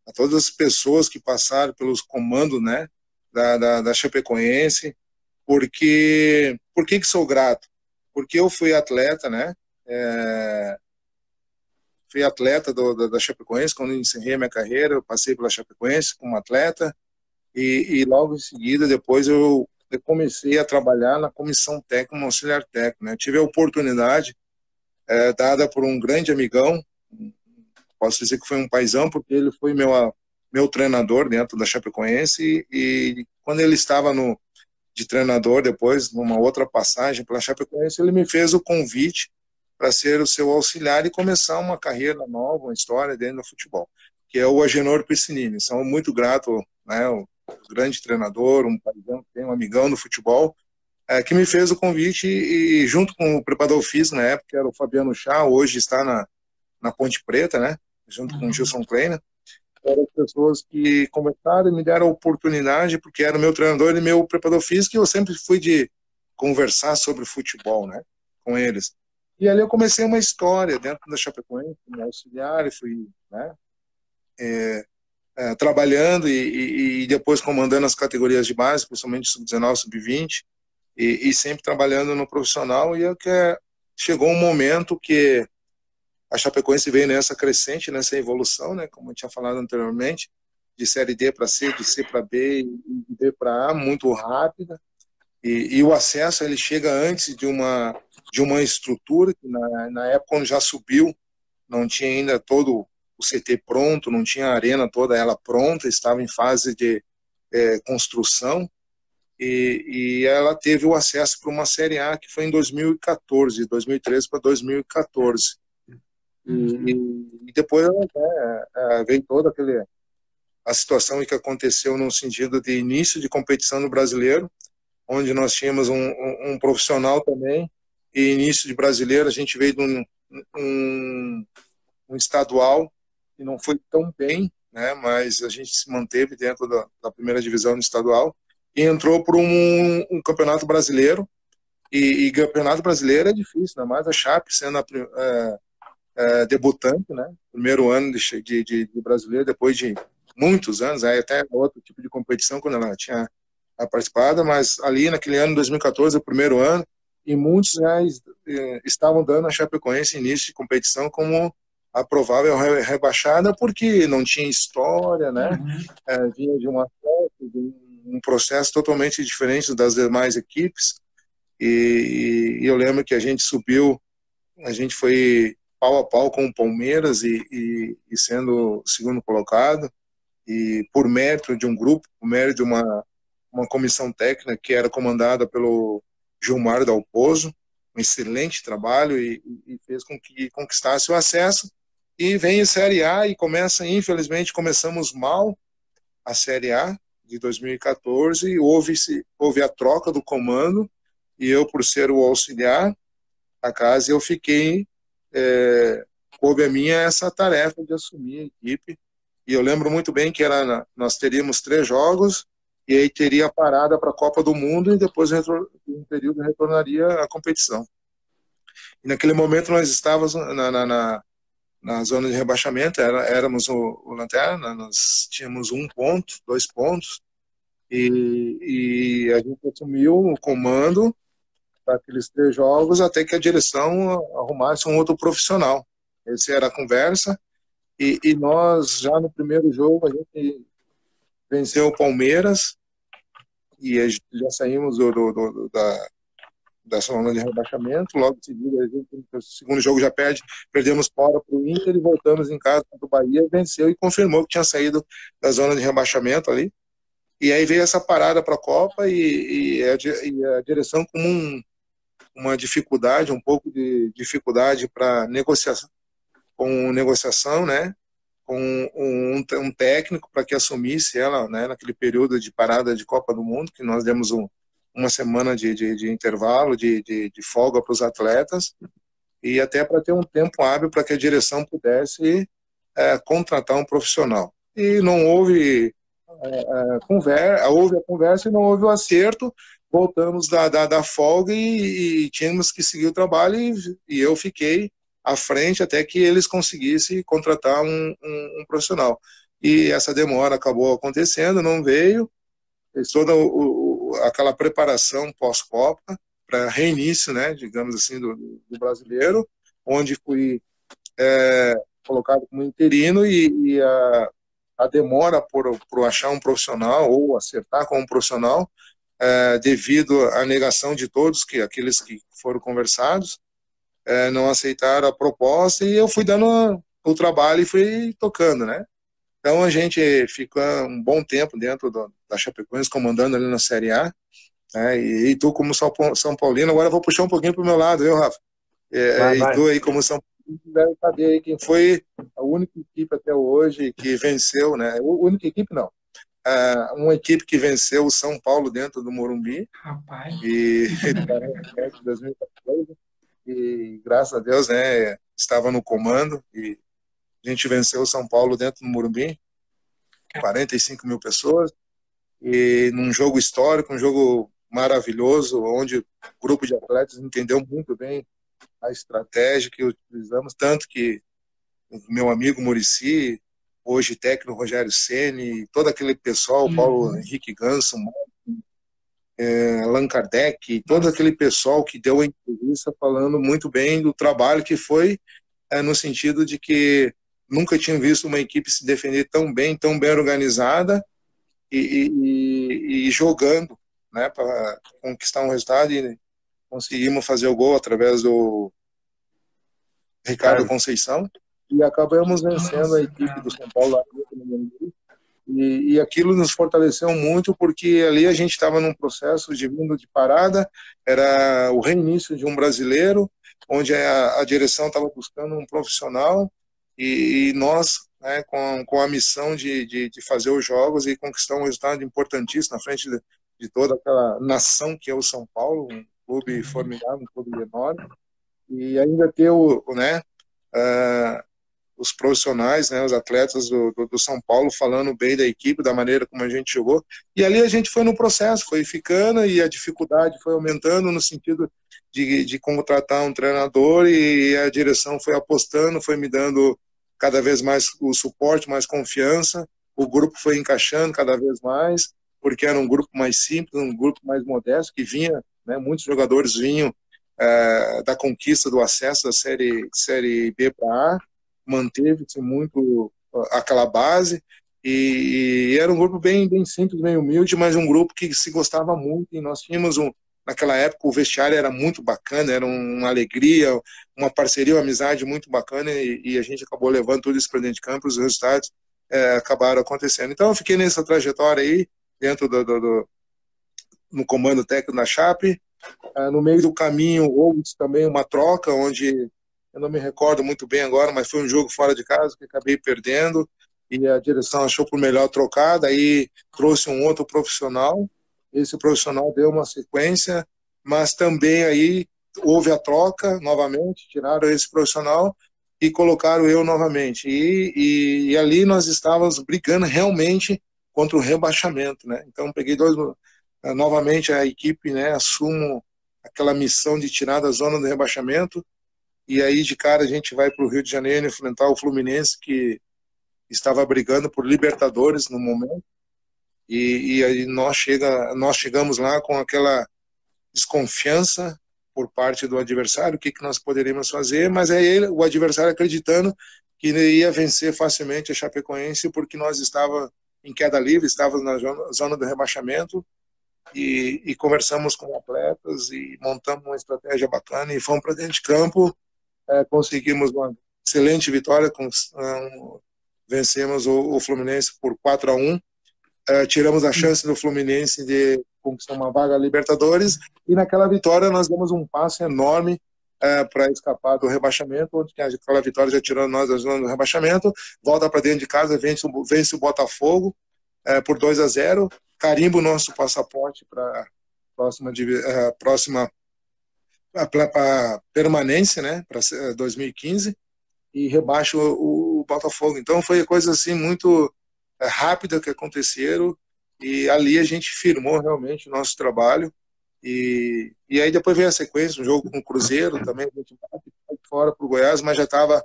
a todas as pessoas que passaram pelos comandos, né, da, da, da Chapecoense, porque, por que que sou grato? Porque eu fui atleta, né, é, fui atleta do, da, da Chapecoense, quando encerrei a minha carreira, eu passei pela Chapecoense como atleta, e, e logo em seguida, depois eu, eu, comecei a trabalhar na comissão técnica, como auxiliar técnico. Né? Tive a oportunidade é, dada por um grande amigão, posso dizer que foi um paizão, porque ele foi meu, meu treinador dentro da Chapecoense, e, e quando ele estava no, de treinador depois, numa outra passagem pela Chapecoense, ele me fez o convite para ser o seu auxiliar e começar uma carreira nova, uma história dentro do futebol, que é o Agenor Piscinini. Sou muito grato, né, o grande treinador, um paizão, tem um amigão no futebol, é, que me fez o convite e, junto com o preparador físico na época, que era o Fabiano Chá, hoje está na, na Ponte Preta, né? Junto com o Gilson Kleiner. Eram pessoas que conversaram e me deram a oportunidade, porque era meu treinador e meu preparador físico, e eu sempre fui de conversar sobre futebol, né? Com eles. E ali eu comecei uma história dentro da Chapecoense, como auxiliar, e fui, né? É, é, trabalhando e, e, e, depois comandando as categorias de base, principalmente sub-19, sub-20, e, e, sempre trabalhando no profissional. E é que é, chegou um momento que a Chapecoense veio nessa crescente, nessa evolução, né, como eu tinha falado anteriormente, de série D para C, de C para B de B para A, muito rápida. E, e, o acesso ele chega antes de uma de uma estrutura que na, na época quando já subiu não tinha ainda todo o CT pronto, não tinha a arena toda ela pronta, estava em fase de é, construção e, e, ela teve o acesso para uma Série A que foi em 2014, 2013 para 2014. E, e, depois né, veio toda aquele, a situação que aconteceu no sentido de início de competição no brasileiro, onde nós tínhamos um, um, um profissional também, e início de brasileiro a gente veio de um, um, um estadual que não foi tão bem, né, mas a gente se manteve dentro da, da primeira divisão no estadual e entrou para um, um, campeonato brasileiro. E, e, campeonato brasileiro é difícil, ainda mais a Chape sendo a, é, é, debutante, né? Primeiro ano de, de, de, brasileiro, depois de muitos anos, aí até outro tipo de competição quando ela tinha participado, mas ali naquele ano, 2014, o primeiro ano, e muitos já é, estavam dando a Chapecoense início de competição como a provável rebaixada porque não tinha história, né? Uhum. É, vinha de uma de um processo totalmente diferente das demais equipes e, e, eu lembro que a gente subiu, a gente foi pau a pau com o Palmeiras e, e, e sendo segundo colocado e por mérito de um grupo, por mérito de uma uma comissão técnica que era comandada pelo Gilmar Dalpozo, um excelente trabalho e, e, fez com que conquistasse o acesso. E vem a Série A e começa, infelizmente, começamos mal a Série A de 2014, houve, houve a troca do comando, e eu, por ser o auxiliar da casa, eu fiquei, é, coube a minha essa tarefa de assumir a equipe, e eu lembro muito bem que era, nós teríamos três jogos, e aí teria parada para a Copa do Mundo, e depois, um período, retornaria à competição. E naquele momento nós estávamos na, na, na na zona de rebaixamento, era, éramos o, o Lanterna, nós tínhamos um ponto, dois pontos, e, e a gente assumiu o comando daqueles três jogos até que a direção arrumasse um outro profissional. Essa era a conversa, e, e nós, já no primeiro jogo, a gente venceu o Palmeiras, e já saímos do, do, do da, da zona de rebaixamento. Logo em seguida, a gente, no segundo jogo já perde, perdemos fora para o Inter e voltamos em casa contra o Bahia, venceu e confirmou que tinha saído da zona de rebaixamento ali. E aí veio essa parada para a Copa e, e, a, e, a, direção com um, uma dificuldade, um pouco de dificuldade para negociação, com negociação, né? Com um, um técnico para que assumisse ela, né? Naquele período de parada de Copa do Mundo, que nós demos um, uma semana de, de, de intervalo, de, de, de folga para os atletas, e até para ter um tempo hábil para que a direção pudesse é, contratar um profissional. E não houve é, é, conversa, houve a conversa e não houve o acerto, voltamos da, da, da folga e, e, tínhamos que seguir o trabalho e, e, eu fiquei à frente até que eles conseguissem contratar um, um, um profissional. E essa demora acabou acontecendo, não veio, toda o, aquela preparação pós-Copa para reinício, né, digamos assim, do, do brasileiro, onde fui é, colocado como interino e, e a, a, demora por, por achar um profissional ou acertar com um profissional é, devido à negação de todos que aqueles que foram conversados é, não aceitaram a proposta e eu fui dando o trabalho e fui tocando, né? Então a gente fica um bom tempo dentro do, da Chapecoense, comandando ali na Série A. Né? E, e, tu, como São, São Paulino, agora eu vou puxar um pouquinho para o meu lado, viu, Rafa? É, vai, vai. E tu aí, como São Paulino, deve saber quem foi a única equipe até hoje que venceu, né? A única equipe não. Uh, uma equipe que venceu o São Paulo dentro do Morumbi. Rapaz. E 2014. E graças a Deus, né, estava no comando e a gente venceu o São Paulo dentro do Morumbi. 45 mil pessoas. E num jogo histórico, um jogo maravilhoso, onde o grupo de atletas entendeu muito bem a estratégia que utilizamos, tanto que meu amigo Murici, hoje técnico Rogério Ceni, todo aquele pessoal, uhum. Paulo Henrique Ganso, é, Allan Kardec, todo aquele pessoal que deu a entrevista falando muito bem do trabalho que foi é, no sentido de que nunca tinham visto uma equipe se defender tão bem, tão bem organizada e, e, e jogando né, para conquistar um resultado e conseguimos fazer o gol através do Ricardo. Conceição e acabamos vencendo a equipe do São Paulo e, e aquilo nos fortaleceu muito porque ali a gente estava num processo de vindo de parada, era o reinício de um brasileiro, onde a, a direção estava buscando um profissional. E, e nós, né, com, com a missão de, de, de, fazer os jogos e conquistar um resultado importantíssimo na frente de, de toda aquela nação que é o São Paulo, um clube formidável, um clube enorme, e ainda ter o, né, uh, os profissionais, né, os atletas do, do, do, São Paulo falando bem da equipe, da maneira como a gente jogou. E ali a gente foi no processo, foi ficando e a dificuldade foi aumentando no sentido de, de contratar um treinador e a direção foi apostando, foi me dando cada vez mais o suporte, mais confiança. O grupo foi encaixando cada vez mais, porque era um grupo mais simples, um grupo mais modesto, que vinha, né, muitos jogadores vinham é, da conquista do acesso da série, série B para A, manteve-se muito aquela base. E, e, era um grupo bem bem simples, bem humilde, mas um grupo que se gostava muito. E nós tínhamos um naquela época o vestiário era muito bacana, era uma alegria, uma parceria, uma amizade muito bacana. E, e a gente acabou levando tudo isso para dentro de campo, os resultados é, acabaram acontecendo. Então eu fiquei nessa trajetória aí dentro do, do, do no comando técnico da Chape, é, no meio do caminho houve também uma troca onde eu não me recordo muito bem agora, mas foi um jogo fora de casa que acabei perdendo e a direção achou por melhor trocar, daí trouxe um outro profissional. Esse profissional deu uma sequência, mas também aí houve a troca novamente, tiraram esse profissional e colocaram eu novamente. E, e, e ali nós estávamos brigando realmente contra o rebaixamento, né? Então peguei dois novamente a equipe, né, assumo aquela missão de tirar da zona do rebaixamento e aí de cara a gente vai para o Rio de Janeiro enfrentar o Fluminense que estava brigando por Libertadores no momento. E, e aí nós chega nós chegamos lá com aquela desconfiança por parte do adversário o que que nós poderíamos fazer mas é ele o adversário acreditando que ia vencer facilmente a Chapecoense porque nós estava em queda livre estávamos na zona, do rebaixamento e, e, conversamos com atletas e montamos uma estratégia bacana e fomos para dentro de campo é, conseguimos uma excelente vitória, com, um, vencemos o, o, Fluminense por 4 a 1 é, tiramos a chance do Fluminense de conquistar uma vaga Libertadores. E naquela vitória nós demos um passo enorme é, para escapar do rebaixamento, onde aquela vitória já tirando nós da zona do rebaixamento, volta para dentro de casa, vence, vence o Botafogo é, por 2 a 0 carimba o nosso passaporte para a próxima, é, próxima para permanência, né, para 2015 e rebaixa o, o, Botafogo. Então foi coisa assim muito é, rápida que aconteceram e ali a gente firmou realmente o nosso trabalho e, e aí depois veio a sequência, um jogo com o Cruzeiro também, a gente fora para o Goiás, mas já estava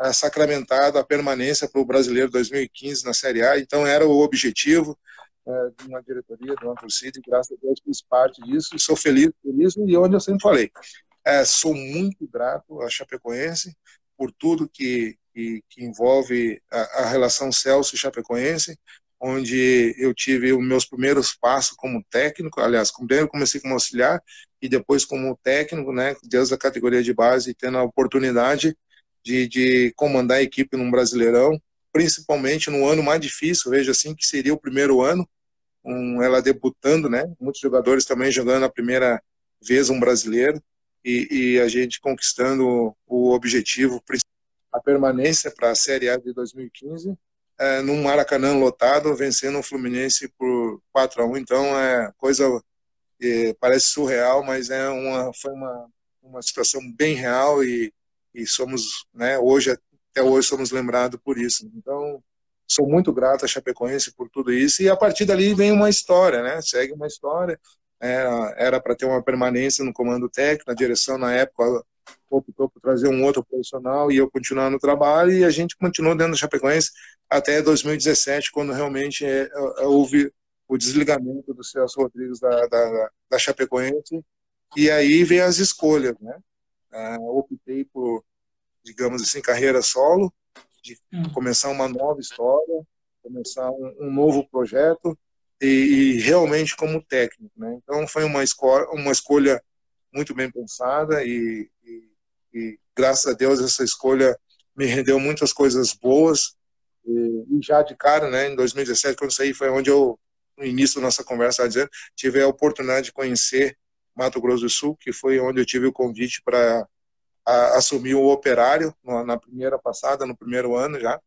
é, sacramentado a permanência para o Brasileiro 2015 na Série A, então era o objetivo, é, de uma diretoria, torcida, e graças a Deus fiz parte disso, e sou feliz por isso, e onde eu sempre falei, é, sou muito grato à Chapecoense por tudo que, que, que envolve a, a, relação Celso e Chapecoense, onde eu tive os meus primeiros passos como técnico, aliás, primeiro comecei como auxiliar e depois como técnico, né, desde a categoria de base, tendo a oportunidade de, de comandar a equipe num Brasileirão, principalmente no ano mais difícil, veja assim, que seria o primeiro ano, um, ela debutando, né? Muitos jogadores também jogando a primeira vez um brasileiro e, e a gente conquistando o objetivo, a permanência para a Série A de 2015. é, num Maracanã lotado, vencendo o Fluminense por 4 a 1 Então, é coisa é, parece surreal, mas é uma, foi uma, uma situação bem real e, e somos, né, hoje, até hoje, somos lembrados por isso. Então, sou muito grato a Chapecoense por tudo isso e a partir dali vem uma história, né? Segue uma história. Era para ter uma permanência no comando técnico, na direção na época optou por trazer um outro profissional e eu continuar no trabalho e a gente continuou dentro da Chapecoense até 2017, quando realmente é, é, houve o desligamento do Celso Rodrigues da, da, da Chapecoense e aí vem as escolhas, né? Uh, optei por, digamos assim, carreira solo, de hum. começar uma nova história, começar um, um novo projeto e, e, realmente como técnico, né? Então foi uma escolha, uma escolha muito bem pensada e, e, e, graças a Deus essa escolha me rendeu muitas coisas boas e, e, já de cara, né, em 2017 quando saí foi onde eu no início da nossa conversa dizendo, tive a oportunidade de conhecer Mato Grosso do Sul, que foi onde eu tive o convite para assumir o operário na primeira passada, no primeiro ano já,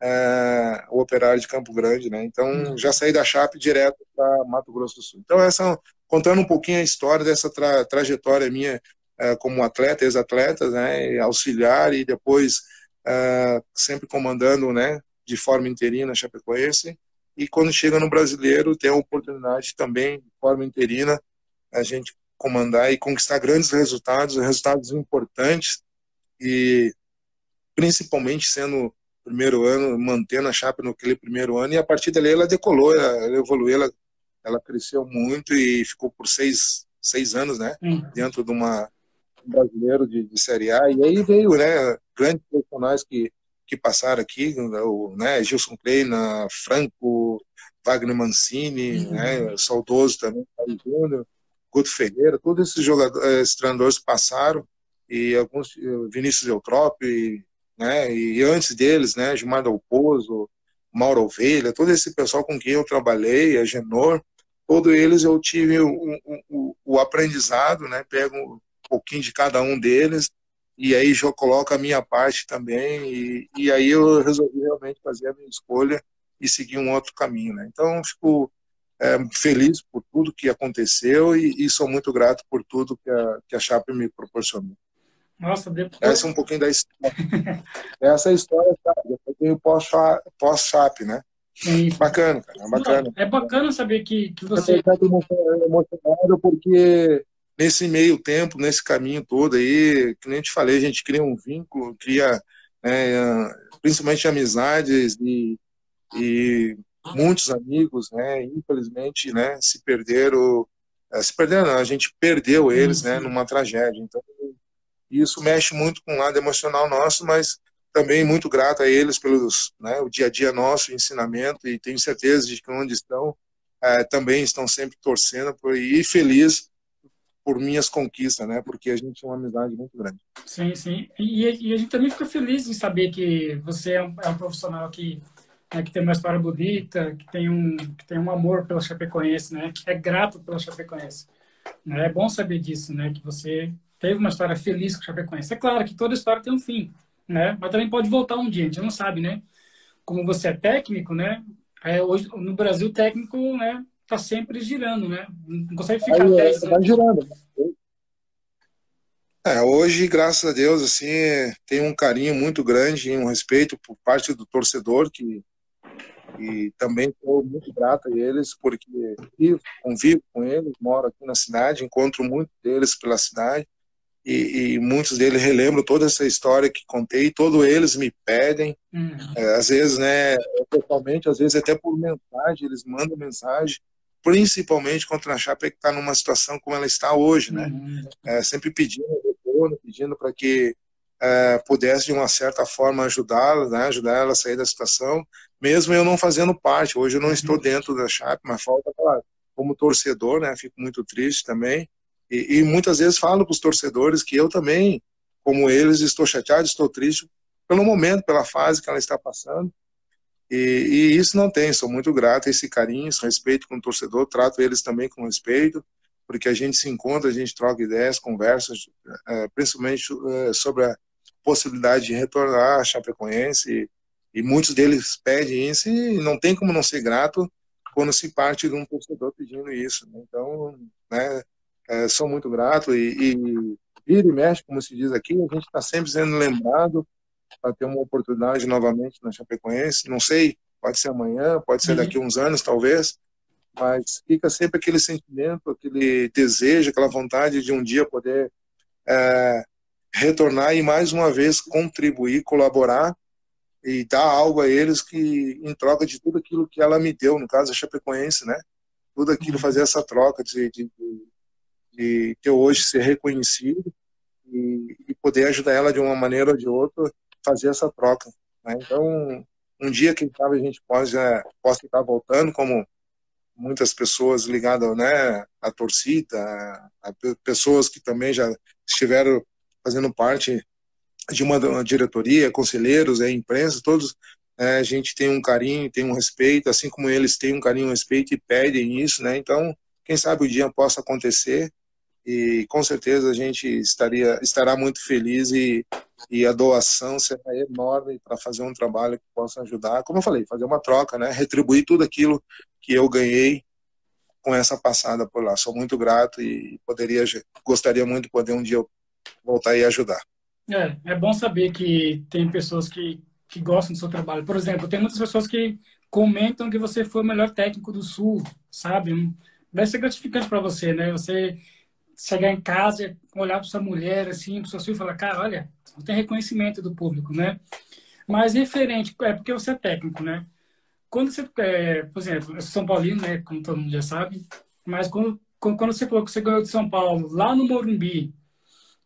é, o operário de Campo Grande, né? Então uhum. já saí da Chape direto para Mato Grosso do Sul. Então essa contando um pouquinho a história dessa tra trajetória minha é, como atleta, ex-atleta, né? Auxiliar e depois é, sempre comandando, né? De forma interina a Chapecoense e quando chega no brasileiro tem a oportunidade também de forma interina a gente comandar e conquistar grandes resultados, resultados importantes e principalmente sendo primeiro ano, mantendo a chapa naquele primeiro ano, e a partir dali ela decolou, ela, evoluiu, ela, ela cresceu muito e ficou por seis, seis anos, né, hum. dentro de uma um brasileiro de, de Série A, e aí veio, né, grandes profissionais que, que passaram aqui, o, né, Gilson Kleina, Franco, Wagner Mancini, uhum. né, saudoso também, Júnior, Guto Ferreira, todos esses jogadores, esses treinadores passaram, e alguns, Vinícius Eutrópio, né? E antes deles, né, Gilmar Dalpozo, Mauro Ovelha, todo esse pessoal com quem eu trabalhei, a Genor, todos eles eu tive o, o, o aprendizado, né? Pego um pouquinho de cada um deles e aí já coloco a minha parte também e, e aí eu resolvi realmente fazer a minha escolha e seguir um outro caminho, né? Então fico é, feliz por tudo que aconteceu e, e, sou muito grato por tudo que a, que a Chape me proporcionou. Nossa, depois... Essa é um pouquinho da história. Essa é a história, sabe? Depois tem o pós-chap, né? Sim. Bacana, cara, é bacana. É bacana saber que, que você... Eu emocionado porque nesse meio tempo, nesse caminho todo aí, que nem te falei, a gente cria um vínculo, cria é, principalmente amizades e, e muitos amigos, né, infelizmente, né, se perderam, é, se perderam, não, a gente perdeu eles, né, numa tragédia. Então, isso mexe muito com o lado emocional nosso, mas também muito grato a eles pelos né, o dia a dia nosso, ensinamento, e tenho certeza de que onde estão, é, também estão sempre torcendo por, e feliz por minhas conquistas, né? Porque a gente tem uma amizade muito grande. Sim, sim. E, e a gente também fica feliz em saber que você é um, é um profissional que, né, que tem uma história bonita, que tem um, que tem um amor pela Chapecoense, né? Que é grato pela Chapecoense. Né? É bom saber disso, né? Que você teve uma história feliz com o Chapecoense. É claro que toda história tem um fim, né? Mas também pode voltar um dia, a gente não sabe, né? Como você é técnico, né? É, hoje, no Brasil, o técnico, né? Tá sempre girando, né? Não consegue ficar Aí, 10 é, Tá girando. É, hoje, graças a Deus, assim, tem um carinho muito grande e um respeito por parte do torcedor que e também estou muito grato a eles porque vivo, convivo com eles, moro aqui na cidade, encontro muitos deles pela cidade e, e, muitos deles relembram toda essa história que contei, todos eles me pedem, uhum. é, às vezes, né, pessoalmente, às vezes até por mensagem, eles mandam mensagem, principalmente contra a Chapa que está numa situação como ela está hoje, né, uhum. é, sempre pedindo retorno, pedindo para que é, pudesse de uma certa forma ajudá-la, né, ajudar ela a sair da situação, mesmo eu não fazendo parte, hoje eu não estou dentro da Chape, mas falta, claro, como torcedor, né, fico muito triste também, e, e muitas vezes falo para os torcedores que eu também, como eles, estou chateado, estou triste pelo momento, pela fase que ela está passando. E, e, isso não tem, sou muito grato a esse carinho, esse respeito com o torcedor, trato eles também com respeito, porque a gente se encontra, a gente troca ideias, conversas, é, principalmente é, sobre a possibilidade de retornar a Chapecoense e, muitos deles pedem isso e não tem como não ser grato quando se parte de um torcedor pedindo isso. Né? Então, né, é, sou muito grato e, e vira e mexe, como se diz aqui, a gente está sempre sendo lembrado para ter uma oportunidade novamente na Chapecoense. Não sei, pode ser amanhã, pode ser daqui a uns anos, talvez, mas fica sempre aquele sentimento, aquele desejo, aquela vontade de um dia poder é, retornar e mais uma vez contribuir, colaborar e dar algo a eles que em troca de tudo aquilo que ela me deu, no caso a Chapecoense, né? Tudo aquilo, uhum. fazer essa troca de, de, de ter hoje ser reconhecido e, e, poder ajudar ela de uma maneira ou de outra, fazer essa troca. Né? Então, um dia, quem sabe, a gente pode, é, possa estar voltando, como muitas pessoas ligadas né, à torcida, a, a pessoas que também já estiveram fazendo parte de uma, diretoria, conselheiros, é, imprensa, todos é, a gente tem um carinho, tem um respeito, assim como eles têm um carinho, um respeito e pedem isso, né? Então, quem sabe o dia possa acontecer e com certeza a gente estaria estará muito feliz e, e a doação será enorme para fazer um trabalho que possa ajudar, como eu falei, fazer uma troca, né? Retribuir tudo aquilo que eu ganhei com essa passada por lá. Sou muito grato e poderia gostaria muito de poder um dia voltar e ajudar. É, é bom saber que tem pessoas que, que gostam do seu trabalho. Por exemplo, tem muitas pessoas que comentam que você foi o melhor técnico do Sul, sabe? Deve ser gratificante para você, né? Você chegar em casa, olhar para sua mulher, assim, para sua filho e falar, cara, olha, tem reconhecimento do público, né? Mas referente, é porque você é técnico, né? Quando você, é, por exemplo, eu sou São Paulino, né? Como todo mundo já sabe, mas quando, quando você falou que você ganhou de São Paulo, lá no Morumbi,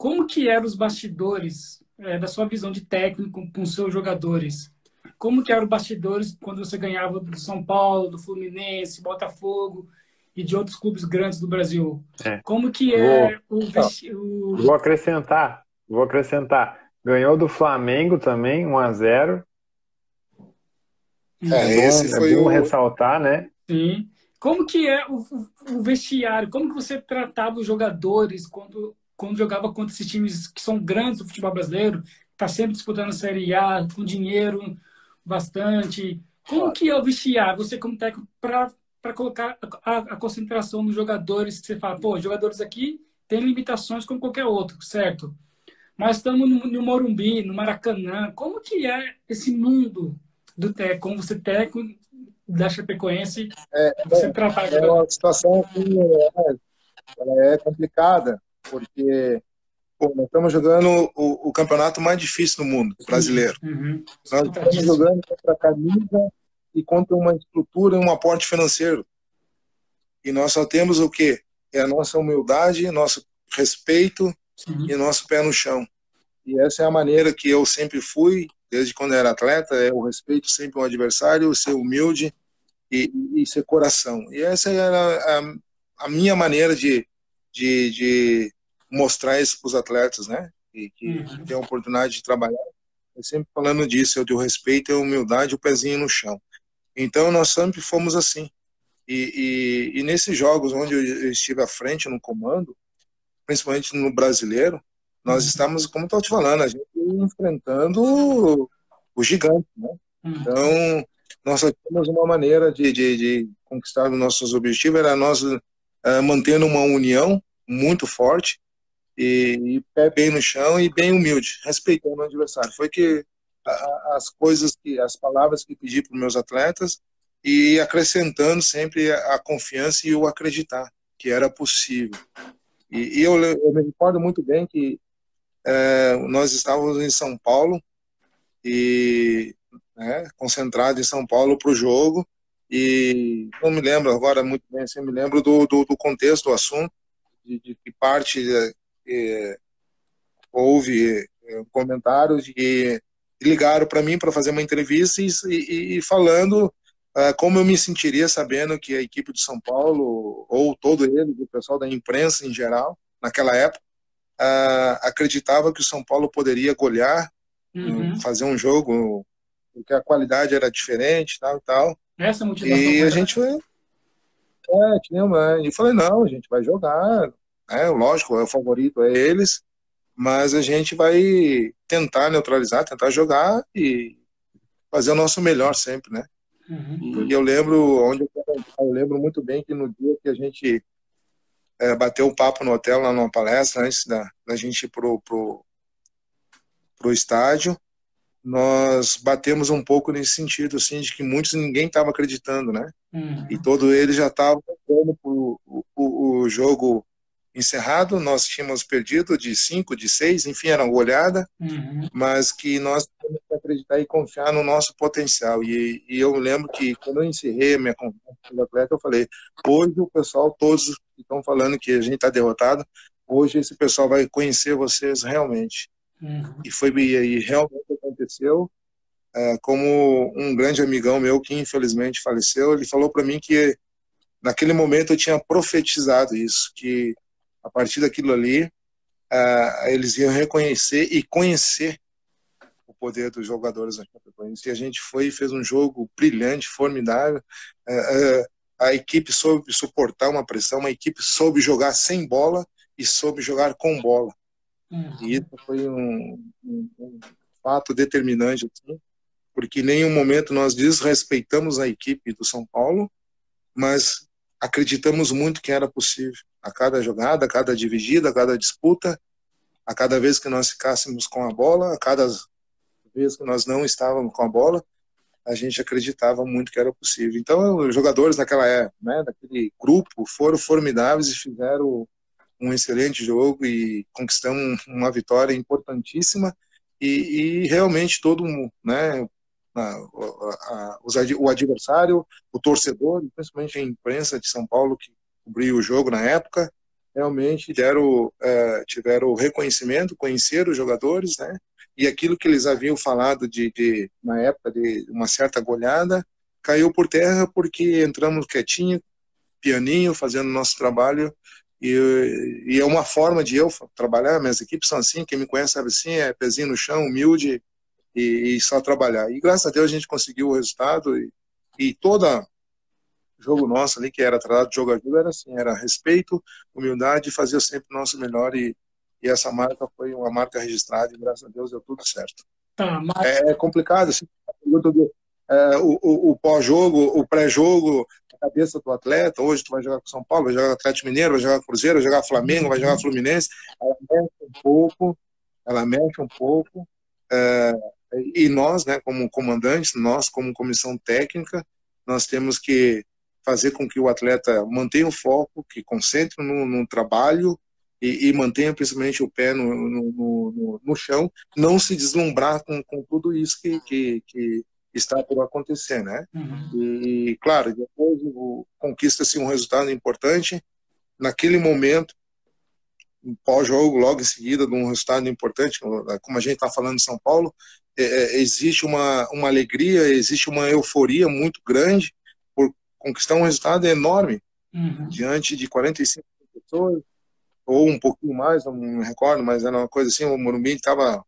como que eram os bastidores é, da sua visão de técnico com seus jogadores? Como que eram os bastidores quando você ganhava do São Paulo, do Fluminense, Botafogo e de outros clubes grandes do Brasil? É. Como que é vou, o, o... Vou acrescentar, vou acrescentar. Ganhou do Flamengo também, 1 a 0 é, é esse bom, foi é bom o... ressaltar, né? Sim. Como que é o, o, vestiário? Como que você tratava os jogadores quando quando jogava contra esses times que são grandes do futebol brasileiro, está sempre disputando a Série A, com dinheiro bastante. Como que é o vestiário, você como técnico, para colocar a, a, concentração nos jogadores que você fala, pô, jogadores aqui têm limitações como qualquer outro, certo? Mas estamos no, no Morumbi, no Maracanã, como que é esse mundo do técnico, como você técnico da Chapecoense, é, você é, tratar é uma situação que é, é complicada, porque pô, nós estamos jogando o, o, campeonato mais difícil do mundo, brasileiro. Uhum. Nós estamos jogando contra a camisa e contra uma estrutura e um aporte financeiro. E nós só temos o quê? É a nossa humildade, nosso respeito Sim. e nosso pé no chão. E essa é a maneira que eu sempre fui, desde quando era atleta, é o respeito sempre ao adversário, ser humilde e, e ser coração. E essa era a, a minha maneira de, de, de mostrar isso para os atletas, né? E que uhum. tem a oportunidade de trabalhar. Eu sempre falando disso, eu o respeito, a humildade, o pezinho no chão. Então nós sempre fomos assim. E, e, e nesses jogos onde eu estive à frente no comando, principalmente no brasileiro, nós uhum. estamos, como estou te falando, a gente enfrentando o gigante, né? Uhum. Então nós tínhamos uma maneira de, de, de conquistar os nossos objetivos, era nós uh, mantendo uma união muito forte e, e, pé bem no chão e bem humilde, respeitando o adversário. Foi que a, as coisas que, as palavras que pedi para os meus atletas e acrescentando sempre a, a, confiança e o acreditar que era possível. E, e eu, eu, me recordo muito bem que é, nós estávamos em São Paulo e né, concentrado em São Paulo para o jogo e não me lembro agora muito bem, assim, me lembro do, do, do contexto do assunto, de, de que parte é, houve é, comentários e ligaram para mim para fazer uma entrevista e, e, e falando é, como eu me sentiria sabendo que a equipe de São Paulo, ou todo ele, o pessoal da imprensa em geral, naquela época, é, acreditava que o São Paulo poderia golear, uhum. fazer um jogo, porque a qualidade era diferente, tal e tal. Essa motivação. E a gente foi. É, tinha, né? E falei, não, a gente vai jogar. É, lógico, é o favorito é eles, mas a gente vai tentar neutralizar, tentar jogar e, fazer o nosso melhor sempre, né? Uhum. E eu lembro onde eu, eu, lembro muito bem que no dia que a gente é, bateu um papo no hotel lá numa palestra antes da, da gente ir pro, pro, pro estádio, nós batemos um pouco nesse sentido, assim, de que muitos ninguém estava acreditando, né? Uhum. E todo ele já estava o, o, o jogo encerrado, nós tínhamos perdido de cinco, de seis, enfim, era uma olhada, uhum. mas que nós temos que acreditar e confiar no nosso potencial. E, e eu lembro que quando eu encerrei a minha conversa com o atleta, eu falei: hoje o pessoal, todos que estão falando que a gente está derrotado, hoje esse pessoal vai conhecer vocês realmente. Uhum. E foi e realmente aconteceu. É, como um grande amigão meu que infelizmente faleceu, ele falou para mim que naquele momento eu tinha profetizado isso, que a partir daquilo ali, uh, eles iam reconhecer e conhecer o poder dos jogadores da Chapecoense. E a gente foi e fez um jogo brilhante, formidável. Uh, uh, a equipe soube suportar uma pressão, a equipe soube jogar sem bola e soube jogar com bola. Uhum. E isso foi um, um, um fato determinante, assim, porque em nenhum momento nós desrespeitamos a equipe do São Paulo, mas acreditamos muito que era possível. A cada jogada, a cada dividida, a cada disputa, a cada vez que nós ficássemos com a bola, a cada vez que nós não estávamos com a bola, a gente acreditava muito que era possível. Então, os jogadores daquela época, né, daquele grupo, foram formidáveis e fizeram um excelente jogo e conquistamos uma vitória importantíssima e, e realmente todo mundo, né, a, a, o adversário, o torcedor, principalmente a imprensa de São Paulo que cobriu o jogo na época, realmente deram, é, tiveram reconhecimento, conheceram os jogadores, né? E aquilo que eles haviam falado de, de na época de uma certa goleada caiu por terra porque entramos quietinho, pianinho, fazendo nosso trabalho e, e, é uma forma de eu trabalhar, minhas equipes são assim, quem me conhece sabe assim, é pezinho no chão, humilde, e, e, só trabalhar. E graças a Deus a gente conseguiu o resultado e, e toda jogo nosso ali, que era tratado de jogo ajuda, era assim, era respeito, humildade, fazer sempre o nosso melhor e, e essa marca foi uma marca registrada e graças a Deus deu tudo certo. Tá, mas... é, é complicado, assim, é, o, o, o pós-jogo, o pré-jogo, a cabeça do atleta, hoje tu vai jogar com São Paulo, vai jogar com Atlético Mineiro, vai jogar com Cruzeiro, vai jogar Flamengo, vai jogar Fluminense, ela mexe um pouco, ela mexe um pouco, é, e nós, né, como comandantes, nós como comissão técnica, nós temos que fazer com que o atleta mantenha o foco, que concentre no, no trabalho e, e, mantenha principalmente o pé no, no, no, chão, não se deslumbrar com, com tudo isso que, que, que está por acontecer, né? Uhum. E, claro, depois conquista-se um resultado importante, naquele momento pós-jogo, logo em seguida, de um resultado importante, como a gente está falando em São Paulo, é, é, existe uma, uma alegria, existe uma euforia muito grande conquistar um resultado enorme uhum. diante de 45 pessoas, ou um pouquinho mais, não me recordo, mas era uma coisa assim, o Morumbi estava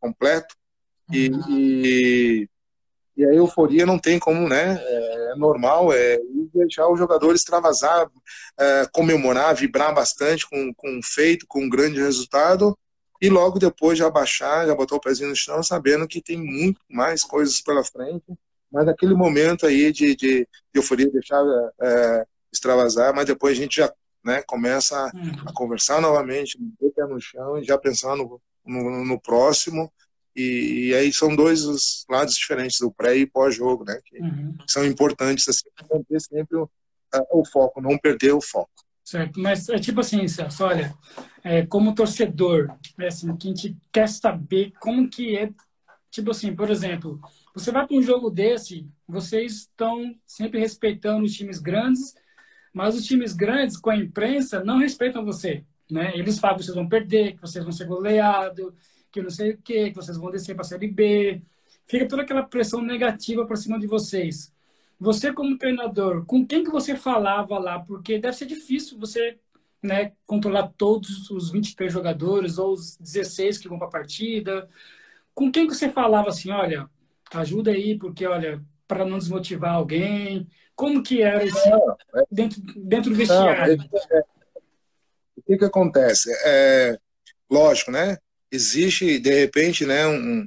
completo, e, uhum. e e a euforia não tem como, né? É normal, é deixar o jogador extravasar, é, comemorar, vibrar bastante com, com um feito, com um grande resultado, e logo depois já baixar, já botar o pezinho no chão, sabendo que tem muito mais coisas pela frente, mas naquele momento aí de, de, de euforia, deixar é, extravasar, mas depois a gente já né, começa a, uhum. a conversar novamente, o pé no chão e já pensar no, no, no próximo, e, e, aí são dois os lados diferentes do pré e pós-jogo, né? Que uhum. são importantes assim, manter sempre o, o, foco, não perder o foco. Certo, mas é tipo assim, Celso, olha, é, como torcedor, é assim, que a gente quer saber como que é, tipo assim, por exemplo, você vai para um jogo desse, vocês estão sempre respeitando os times grandes, mas os times grandes com a imprensa não respeitam você, né? Eles falam que vocês vão perder, que vocês vão ser goleados, que não sei o quê, que vocês vão descer para a Série B. Fica toda aquela pressão negativa para cima de vocês. Você, como treinador, com quem que você falava lá? Porque deve ser difícil você né, controlar todos os 23 jogadores ou os 16 que vão para a partida. Com quem que você falava assim, olha, ajuda aí, porque, olha, para não desmotivar alguém? Como que era isso dentro, dentro do vestiário? Não, é, o que que acontece? É, lógico, né? existe de repente, né, um,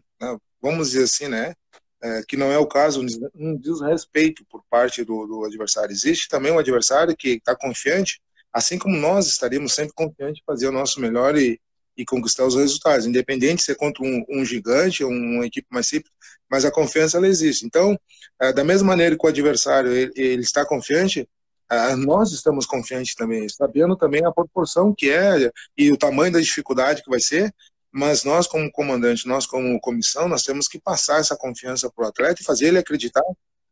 vamos dizer assim, né, é, que não é o caso, um desrespeito por parte do, do adversário. Existe também um adversário que está confiante, assim como nós estaríamos sempre confiantes de fazer o nosso melhor e, e conquistar os resultados, independente de ser contra um, um gigante ou uma equipe mais simples, mas a confiança ela existe. Então, é, da mesma maneira que o adversário ele, ele está confiante, é, nós estamos confiantes também, sabendo também a proporção que é e o tamanho da dificuldade que vai ser, mas nós como comandante, nós como comissão, nós temos que passar essa confiança para o atleta e fazer ele acreditar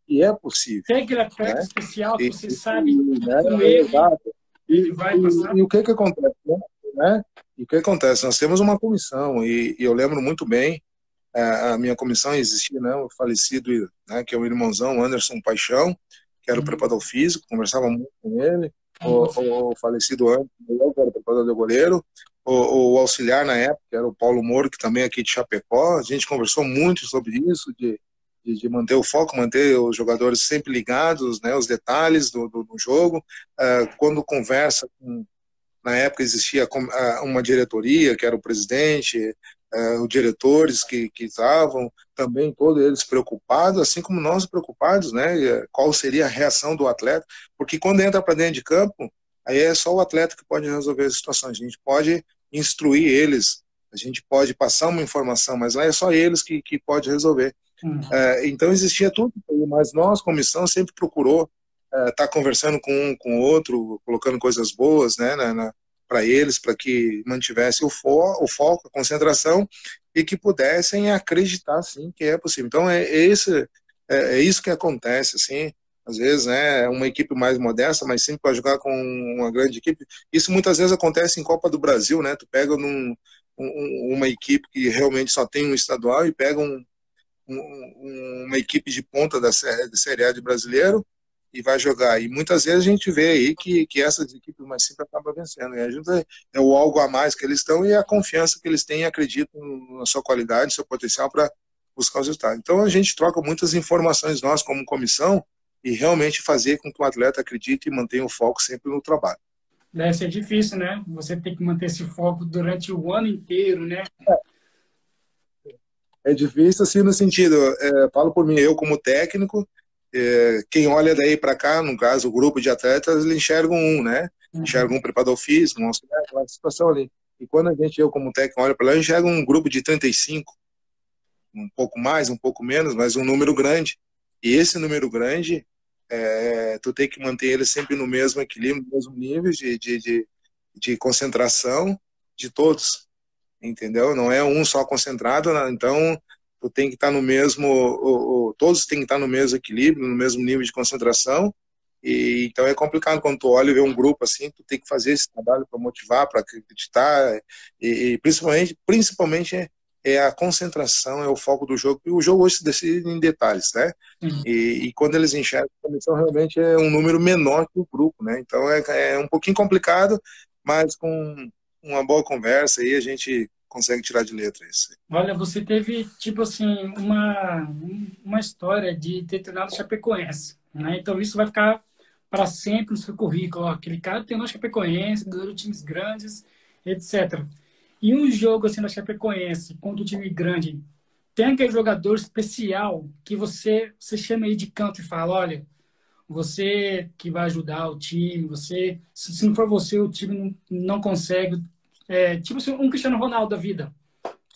que é possível. Tem aquele atleta né? especial que você e, sabe né? com ele, ele vai passar. E, e, o que que acontece, né? Né? E o que acontece? Nós temos uma comissão, e, e eu lembro muito bem, é, a minha comissão existia, né, o falecido, né, que é o irmãozão Anderson Paixão, que era o uhum. preparador físico, conversava muito com ele, o, o, falecido Anderson, que era o preparador de goleiro, o, o, auxiliar na época, era o Paulo Moro, que também é aqui de Chapecó, a gente conversou muito sobre isso, de, de, de, manter o foco, manter os jogadores sempre ligados, né, os detalhes do, do, do jogo, uh, quando conversa com, na época existia uma diretoria, que era o presidente, os diretores que, que estavam, também todos eles preocupados, assim como nós preocupados, né? Qual seria a reação do atleta? Porque quando entra para dentro de campo, aí é só o atleta que pode resolver as situações. A gente pode instruir eles, a gente pode passar uma informação, mas lá é só eles que, que pode resolver. Uhum. É, então existia tudo, mas nós, comissão, sempre procurou estar é, tá conversando com um, com o outro, colocando coisas boas, né, para eles, para que mantivesse o, fo o foco, a concentração e que pudessem acreditar, sim, que é possível. Então é, é esse, é, é isso que acontece, assim, às vezes, né, uma equipe mais modesta, mas sempre para jogar com uma grande equipe. Isso muitas vezes acontece em Copa do Brasil, né? Tu pega num, um, uma equipe que realmente só tem um estadual e pega um, uma equipe de ponta da série, da série A de brasileiro e vai jogar. E muitas vezes a gente vê aí que, que essas equipes mais simples acabam vencendo. E a gente é, é o algo a mais que eles estão e a confiança que eles têm e acreditam na sua qualidade, no seu potencial para buscar os resultados. Então a gente troca muitas informações nós como comissão e realmente fazer com que o atleta acredite e mantenha o foco sempre no trabalho. Deve ser difícil, né? Você tem que manter esse foco durante o ano inteiro, né? É é difícil assim no sentido, é, falo por mim, eu como técnico, é, quem olha daí para cá, no caso o grupo de atletas, eles enxergam um, né? Uhum. Enxergam um preparador físico, um auxiliar, aquela situação ali. E quando a gente, eu como técnico, olha para lá, eu enxergo um grupo de 35, um pouco mais, um pouco menos, mas um número grande. E esse número grande, é, tu tem que manter ele sempre no mesmo equilíbrio, no mesmo nível de, de, de, de concentração de todos entendeu? Não é um só concentrado, né? então tu tem que estar no mesmo, o, o, todos têm que estar no mesmo equilíbrio, no mesmo nível de concentração, e então é complicado quando tu olha e vê um grupo assim, tu tem que fazer esse trabalho para motivar, para acreditar, e, e, principalmente, principalmente é, é, a concentração, é o foco do jogo, e o jogo hoje se decide em detalhes, né? Uhum. E, e, quando eles enxergam a comissão, realmente é um número menor que o grupo, né? Então é, é um pouquinho complicado, mas com uma boa conversa aí a gente consegue tirar de letra isso. Olha, você teve, tipo assim, uma, uma história de ter treinado Chapecoense, né? Então isso vai ficar para sempre no seu currículo. Ó, aquele cara treinou Chapecoense, ganhou times grandes, etc. E um jogo assim da Chapecoense contra um time grande, tem aquele jogador especial que você, você chama aí de canto e fala, olha, você que vai ajudar o time, você, se não for você, o time não, não consegue. É, tipo assim, um Cristiano Ronaldo da vida,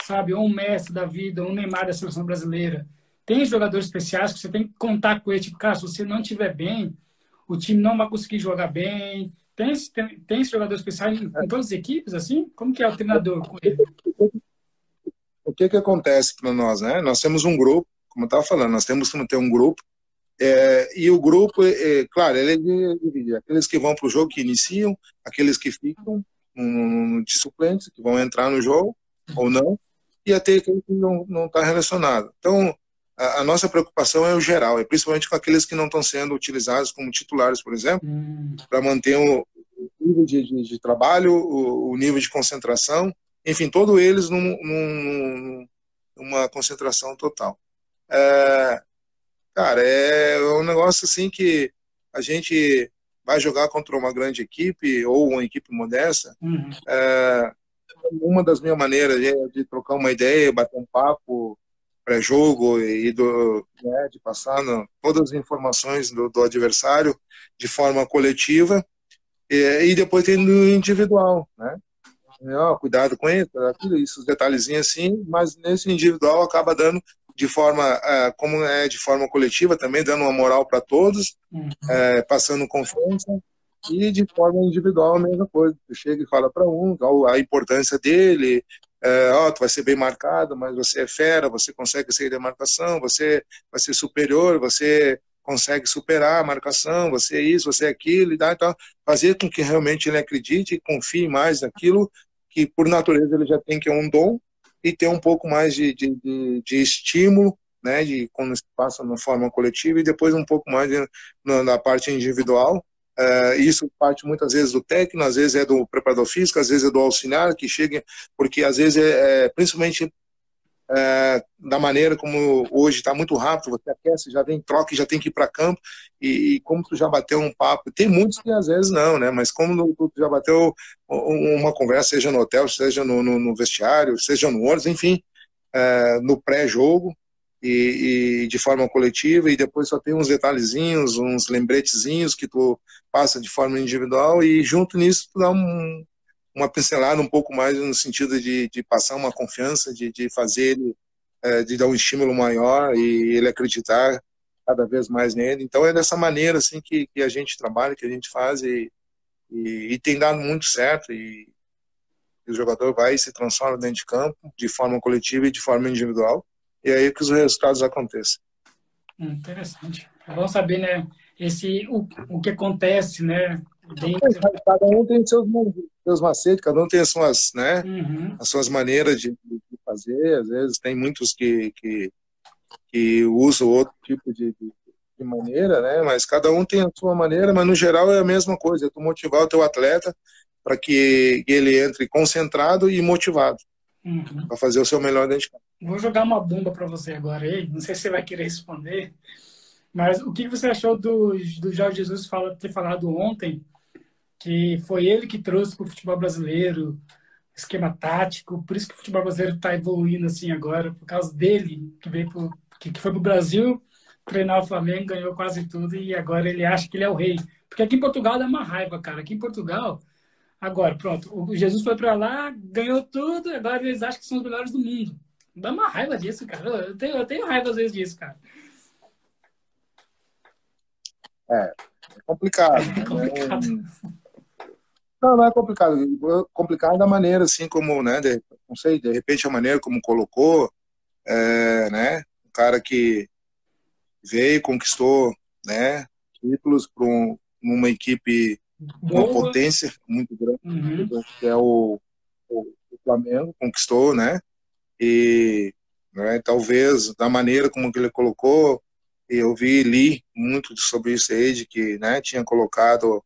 sabe? Ou um Messi da vida, ou um Neymar da seleção brasileira. Tem jogadores especiais que você tem que contar com ele. Tipo, cara, se você não estiver bem, o time não vai conseguir jogar bem. Tem, tem, tem jogadores especiais em, em todas as equipes, assim? Como que é o treinador com ele? O que que acontece para nós, né? Nós temos um grupo, como eu estava falando, nós temos que ter um grupo é, e o grupo, é, é claro, ele é dividido. Aqueles que vão para o jogo, que iniciam, aqueles que ficam um, de suplentes, que vão entrar no jogo ou não, e até aqueles que não está relacionado. Então, a, a, nossa preocupação é o geral, é principalmente com aqueles que não estão sendo utilizados como titulares, por exemplo, hum. para manter o, nível de, de, de trabalho, o, o, nível de concentração, enfim, todos eles num, num, numa concentração total. É, Cara, é um negócio assim que a gente vai jogar contra uma grande equipe ou uma equipe modesta. Uhum. É, uma das minhas maneiras é de trocar uma ideia, bater um papo, pré-jogo e do, né, de passar no, todas as informações do, do, adversário de forma coletiva e, e depois tem no individual, né? Cuidado com isso, aquilo, isso, os detalhezinhos assim, mas nesse individual acaba dando de forma uh, como é de forma coletiva também dando uma moral para todos, uhum. uh, passando confiança e de forma individual a mesma coisa. Tu chega e fala para um a importância dele, é, ó, tu vai ser bem marcado, mas você é fera, você consegue sair da marcação, você vai ser superior, você consegue superar a marcação, você é isso, você é aquilo, e dá, então, fazer com que realmente ele acredite e confie mais naquilo que, por natureza, ele já tem, que é um dom, e ter um pouco mais de, de, de, estímulo, né, de quando se passa na forma coletiva, e depois um pouco mais de, na, na parte individual, Uh, isso parte muitas vezes do técnico, às vezes é do preparador físico, às vezes é do auxiliar que chega, porque às vezes é, é principalmente é, da maneira como hoje está muito rápido, você aquece, já vem troca e já tem que ir para campo, e, e, como tu já bateu um papo, tem muitos que às vezes não, né? Mas como tu já bateu uma conversa, seja no hotel, seja no, no, no vestiário, seja no ônibus, enfim, é, no pré-jogo, e, e, de forma coletiva e depois só tem uns detalhezinhos, uns lembretezinhos que tu passa de forma individual e junto nisso tu dá um, uma pincelada um pouco mais no sentido de, de passar uma confiança, de, de fazer ele, é, de dar um estímulo maior e ele acreditar cada vez mais nele. Então é dessa maneira assim que, que a gente trabalha, que a gente faz e, e, e tem dado muito certo e, e o jogador vai e se transforma dentro de campo de forma coletiva e de forma individual e aí que os resultados acontecem. Interessante. É bom saber, né, esse, o, o que acontece, né, dentro... Cada um tem seus, seus macetes, cada um tem as suas, né, uhum. as suas maneiras de, de, fazer, às vezes tem muitos que, que, que usam outro tipo de, de, de, maneira, né, mas cada um tem a sua maneira, mas no geral é a mesma coisa, é tu motivar o teu atleta para que ele entre concentrado e motivado uhum. para fazer o seu melhor dentro de campo. Vou jogar uma bomba para você agora aí. Não sei se você vai querer responder, mas o que você achou do, do Jorge Jesus fala, ter falado ontem que foi ele que trouxe para o futebol brasileiro esquema tático, por isso que o futebol brasileiro está evoluindo assim agora, por causa dele que veio pro, que, que foi para o Brasil treinar o Flamengo, ganhou quase tudo e agora ele acha que ele é o rei. Porque aqui em Portugal dá uma raiva, cara. Aqui em Portugal Agora, pronto, o Jesus foi para lá, ganhou tudo, agora eles acham que são os melhores do mundo. Dá uma raiva disso, cara. Eu tenho, eu tenho raiva às vezes disso, cara. É, é complicado. É complicado. Não, não é complicado. Complicado da maneira, assim, como, né, de, não sei, de repente a maneira como colocou, é, né, um cara que veio, conquistou, né, títulos para um, uma equipe uma potência muito grande, uhum. que é o, o, o, Flamengo, conquistou, né? E né, talvez da maneira como ele colocou, eu vi li muito sobre isso aí, de que né, tinha colocado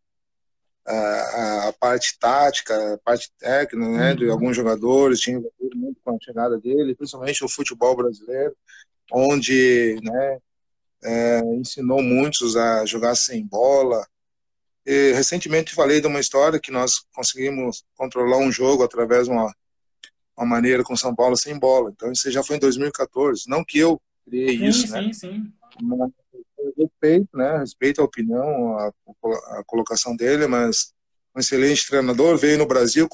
a, a parte tática, a parte técnica né, uhum. de alguns jogadores, tinha muito com a chegada dele, principalmente o futebol brasileiro, onde né, é, ensinou muitos a jogar sem bola, e, recentemente falei de uma história que nós conseguimos controlar um jogo através de uma, uma maneira com São Paulo sem bola. Então isso já foi em 2014. Não que eu criei sim, isso, sim, né? Sim, sim. Respeito, né? Respeito a opinião, a, a colocação dele, mas um excelente treinador veio no Brasil,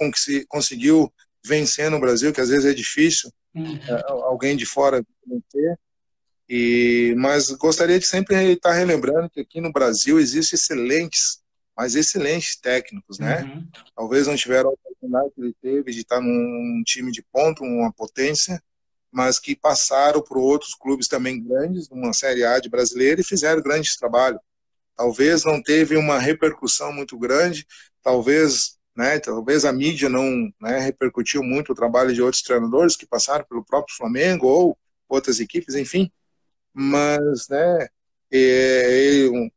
conseguiu vencer no Brasil, que às vezes é difícil uhum. é, alguém de fora vencer. E, mas gostaria de sempre estar relembrando que aqui no Brasil existem excelentes mas excelentes técnicos, né? Uhum. Talvez não tiveram a oportunidade que ele teve de estar num time de ponto, uma potência, mas que passaram por outros clubes também grandes, numa Série A de brasileiro, e fizeram grandes trabalhos. Talvez não teve uma repercussão muito grande, talvez, né, talvez a mídia não né, repercutiu muito o trabalho de outros treinadores que passaram pelo próprio Flamengo ou outras equipes, enfim. Mas, né, é, é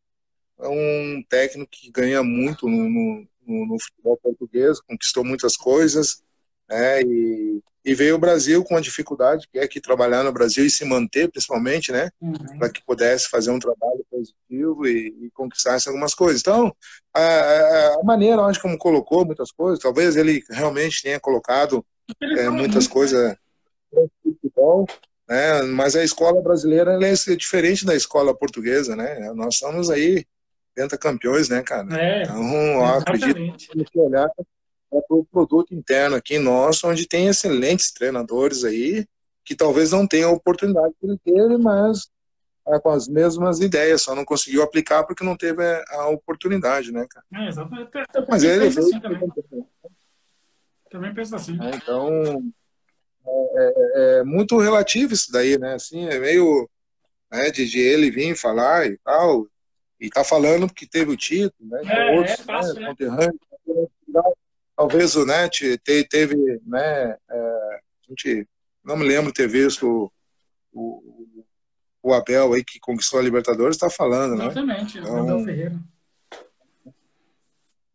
é um técnico que ganha muito no, no, no futebol português, conquistou muitas coisas, né, e, e, veio o Brasil com a dificuldade que é que trabalhar no Brasil e se manter, principalmente, né, uhum. para que pudesse fazer um trabalho positivo e, e conquistasse algumas coisas. Então, a, a, a maneira, acho como colocou muitas coisas, talvez ele realmente tenha colocado é, muitas né? coisas futebol, né? Mas a escola brasileira é diferente da escola portuguesa, né? Nós somos aí pentacampeões, né, cara? É, então, eu acredito que olhar é para o produto interno aqui nosso, onde tem excelentes treinadores aí, que talvez não tenham a oportunidade que ele teve, mas é, com as mesmas ideias, só não conseguiu aplicar porque não teve a oportunidade, né, cara? É, exatamente. Mas ele assim também. Também penso assim. É, então, é, é, é, muito relativo isso daí, né? Assim, é meio né, de, de ele vir falar e tal, e tá falando que teve o título, né? É, outros, é fácil, né? né? Talvez o Net te, teve, né? É, a gente não me lembro de ter visto o, o, o Abel aí que conquistou a Libertadores está falando, né? Exatamente, então, o Abel Ferreira.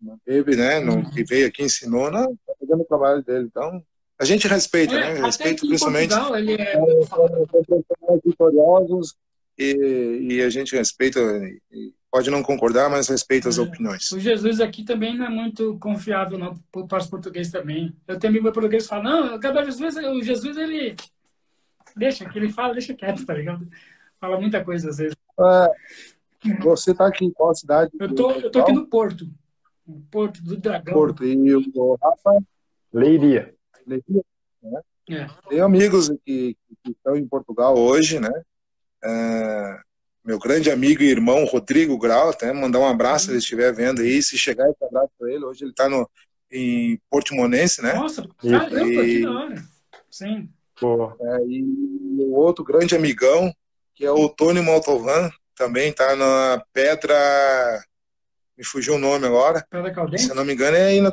Não teve, né? Uhum. Que veio aqui ensinou, não, tá fazendo o trabalho dele. Então, a gente respeita, é, né? Respeita principalmente. Portugal, ele é... E, e, a gente respeita, pode não concordar, mas respeita as é. opiniões. O Jesus aqui também não é muito confiável não, para os portugueses também. Eu tenho amigo português que fala, não, o Gabriel Jesus, o Jesus, ele deixa, que ele fala, deixa quieto, tá ligado? Fala muita coisa às vezes. É, você está aqui em qual cidade? Eu tô, eu tô aqui no Porto. Porto do Dragão. Porto. E o Rafa? Leiria. Leiria, né? É. Tem amigos que, que, estão em Portugal hoje, né? É, meu grande amigo e irmão Rodrigo Grau, até mandar um abraço se ele estiver vendo aí, se chegar esse abraço para ele. Hoje ele está no em Portimonense, né? Nossa, caramba, e, que da hora. Sim. É, e o outro grande amigão, que é o Tony Maltovan, também está na Pedra me fugiu o nome agora. Pedra Caldense? Se não me engano, é aí na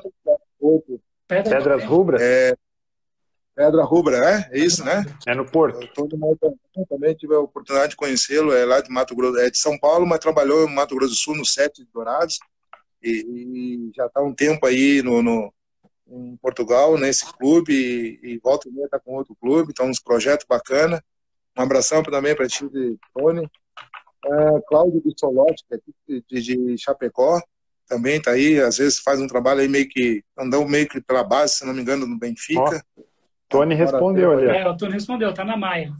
Pedra Pedras Rubras? É, Pedra Rubra, né? É isso, né? É no Porto. Todo mundo também tive a oportunidade de conhecê-lo, é lá de Mato Grosso, é de São Paulo, mas trabalhou em Mato Grosso do Sul, no Sete de Dourados, e, e já está um tempo aí no, no, em Portugal, nesse clube, e, e volta e meia está com outro clube, então uns projetos bacanas. Um abração também para ti, Tony. Uh, Cláudio Bissolotti, que é de, de Chapecó, também está aí, às vezes faz um trabalho aí meio que, andando meio que pela base, se não me engano, no Benfica. Oh, Tony respondeu ali. É, o Tony respondeu, tá na Maia.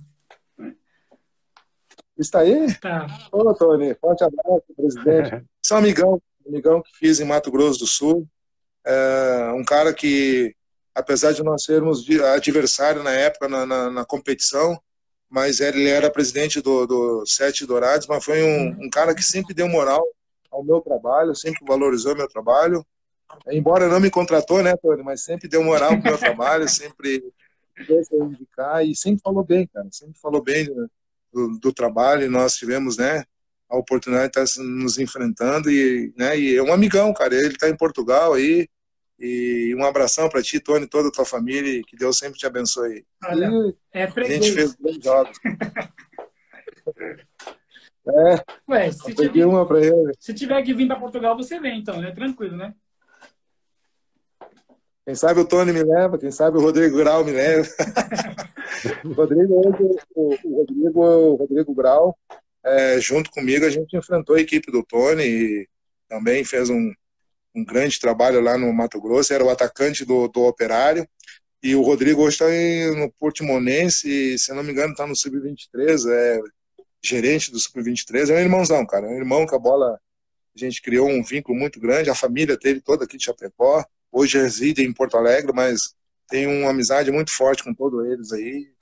Está aí? Tá. Ô, Tony, forte abraço, presidente. Sou amigão, amigão que fiz em Mato Grosso do Sul. É, um cara que, apesar de nós sermos adversário na época na, na, na competição, mas ele era presidente do, do Sete Dourados, mas foi um, um, cara que sempre deu moral ao meu trabalho, sempre valorizou meu trabalho. Embora não me contratou, né, Tony, mas sempre deu moral pro meu trabalho, sempre deixa indicar e sempre falou bem, cara, sempre falou bem do, do trabalho. E nós tivemos, né, a oportunidade de estar nos enfrentando e, né, e é um amigão, cara. Ele está em Portugal aí, e um abração para ti, Tony, toda a tua família, que Deus sempre te abençoe. Olha, é freguês. A gente fez bons jogos. é, Ué, se tiver, uma pra ele. se tiver que vir para Portugal, você vem, então, né? Tranquilo, né? Quem sabe o Tony me leva, quem sabe o Rodrigo Grau me leva. o Rodrigo, o, Rodrigo, o Rodrigo Grau, é, junto comigo, a gente enfrentou a equipe do Tony e também fez um, um grande trabalho lá no Mato Grosso, era o atacante do, do Operário. E o Rodrigo hoje está no Portimonense, se não me engano, está no Sub-23, é gerente do Sub-23. É um irmãozão, cara. É um irmão que a bola. A gente criou um vínculo muito grande, a família teve toda aqui de Chapecó. Hoje reside em Porto Alegre, mas tem uma amizade muito forte com todos eles aí.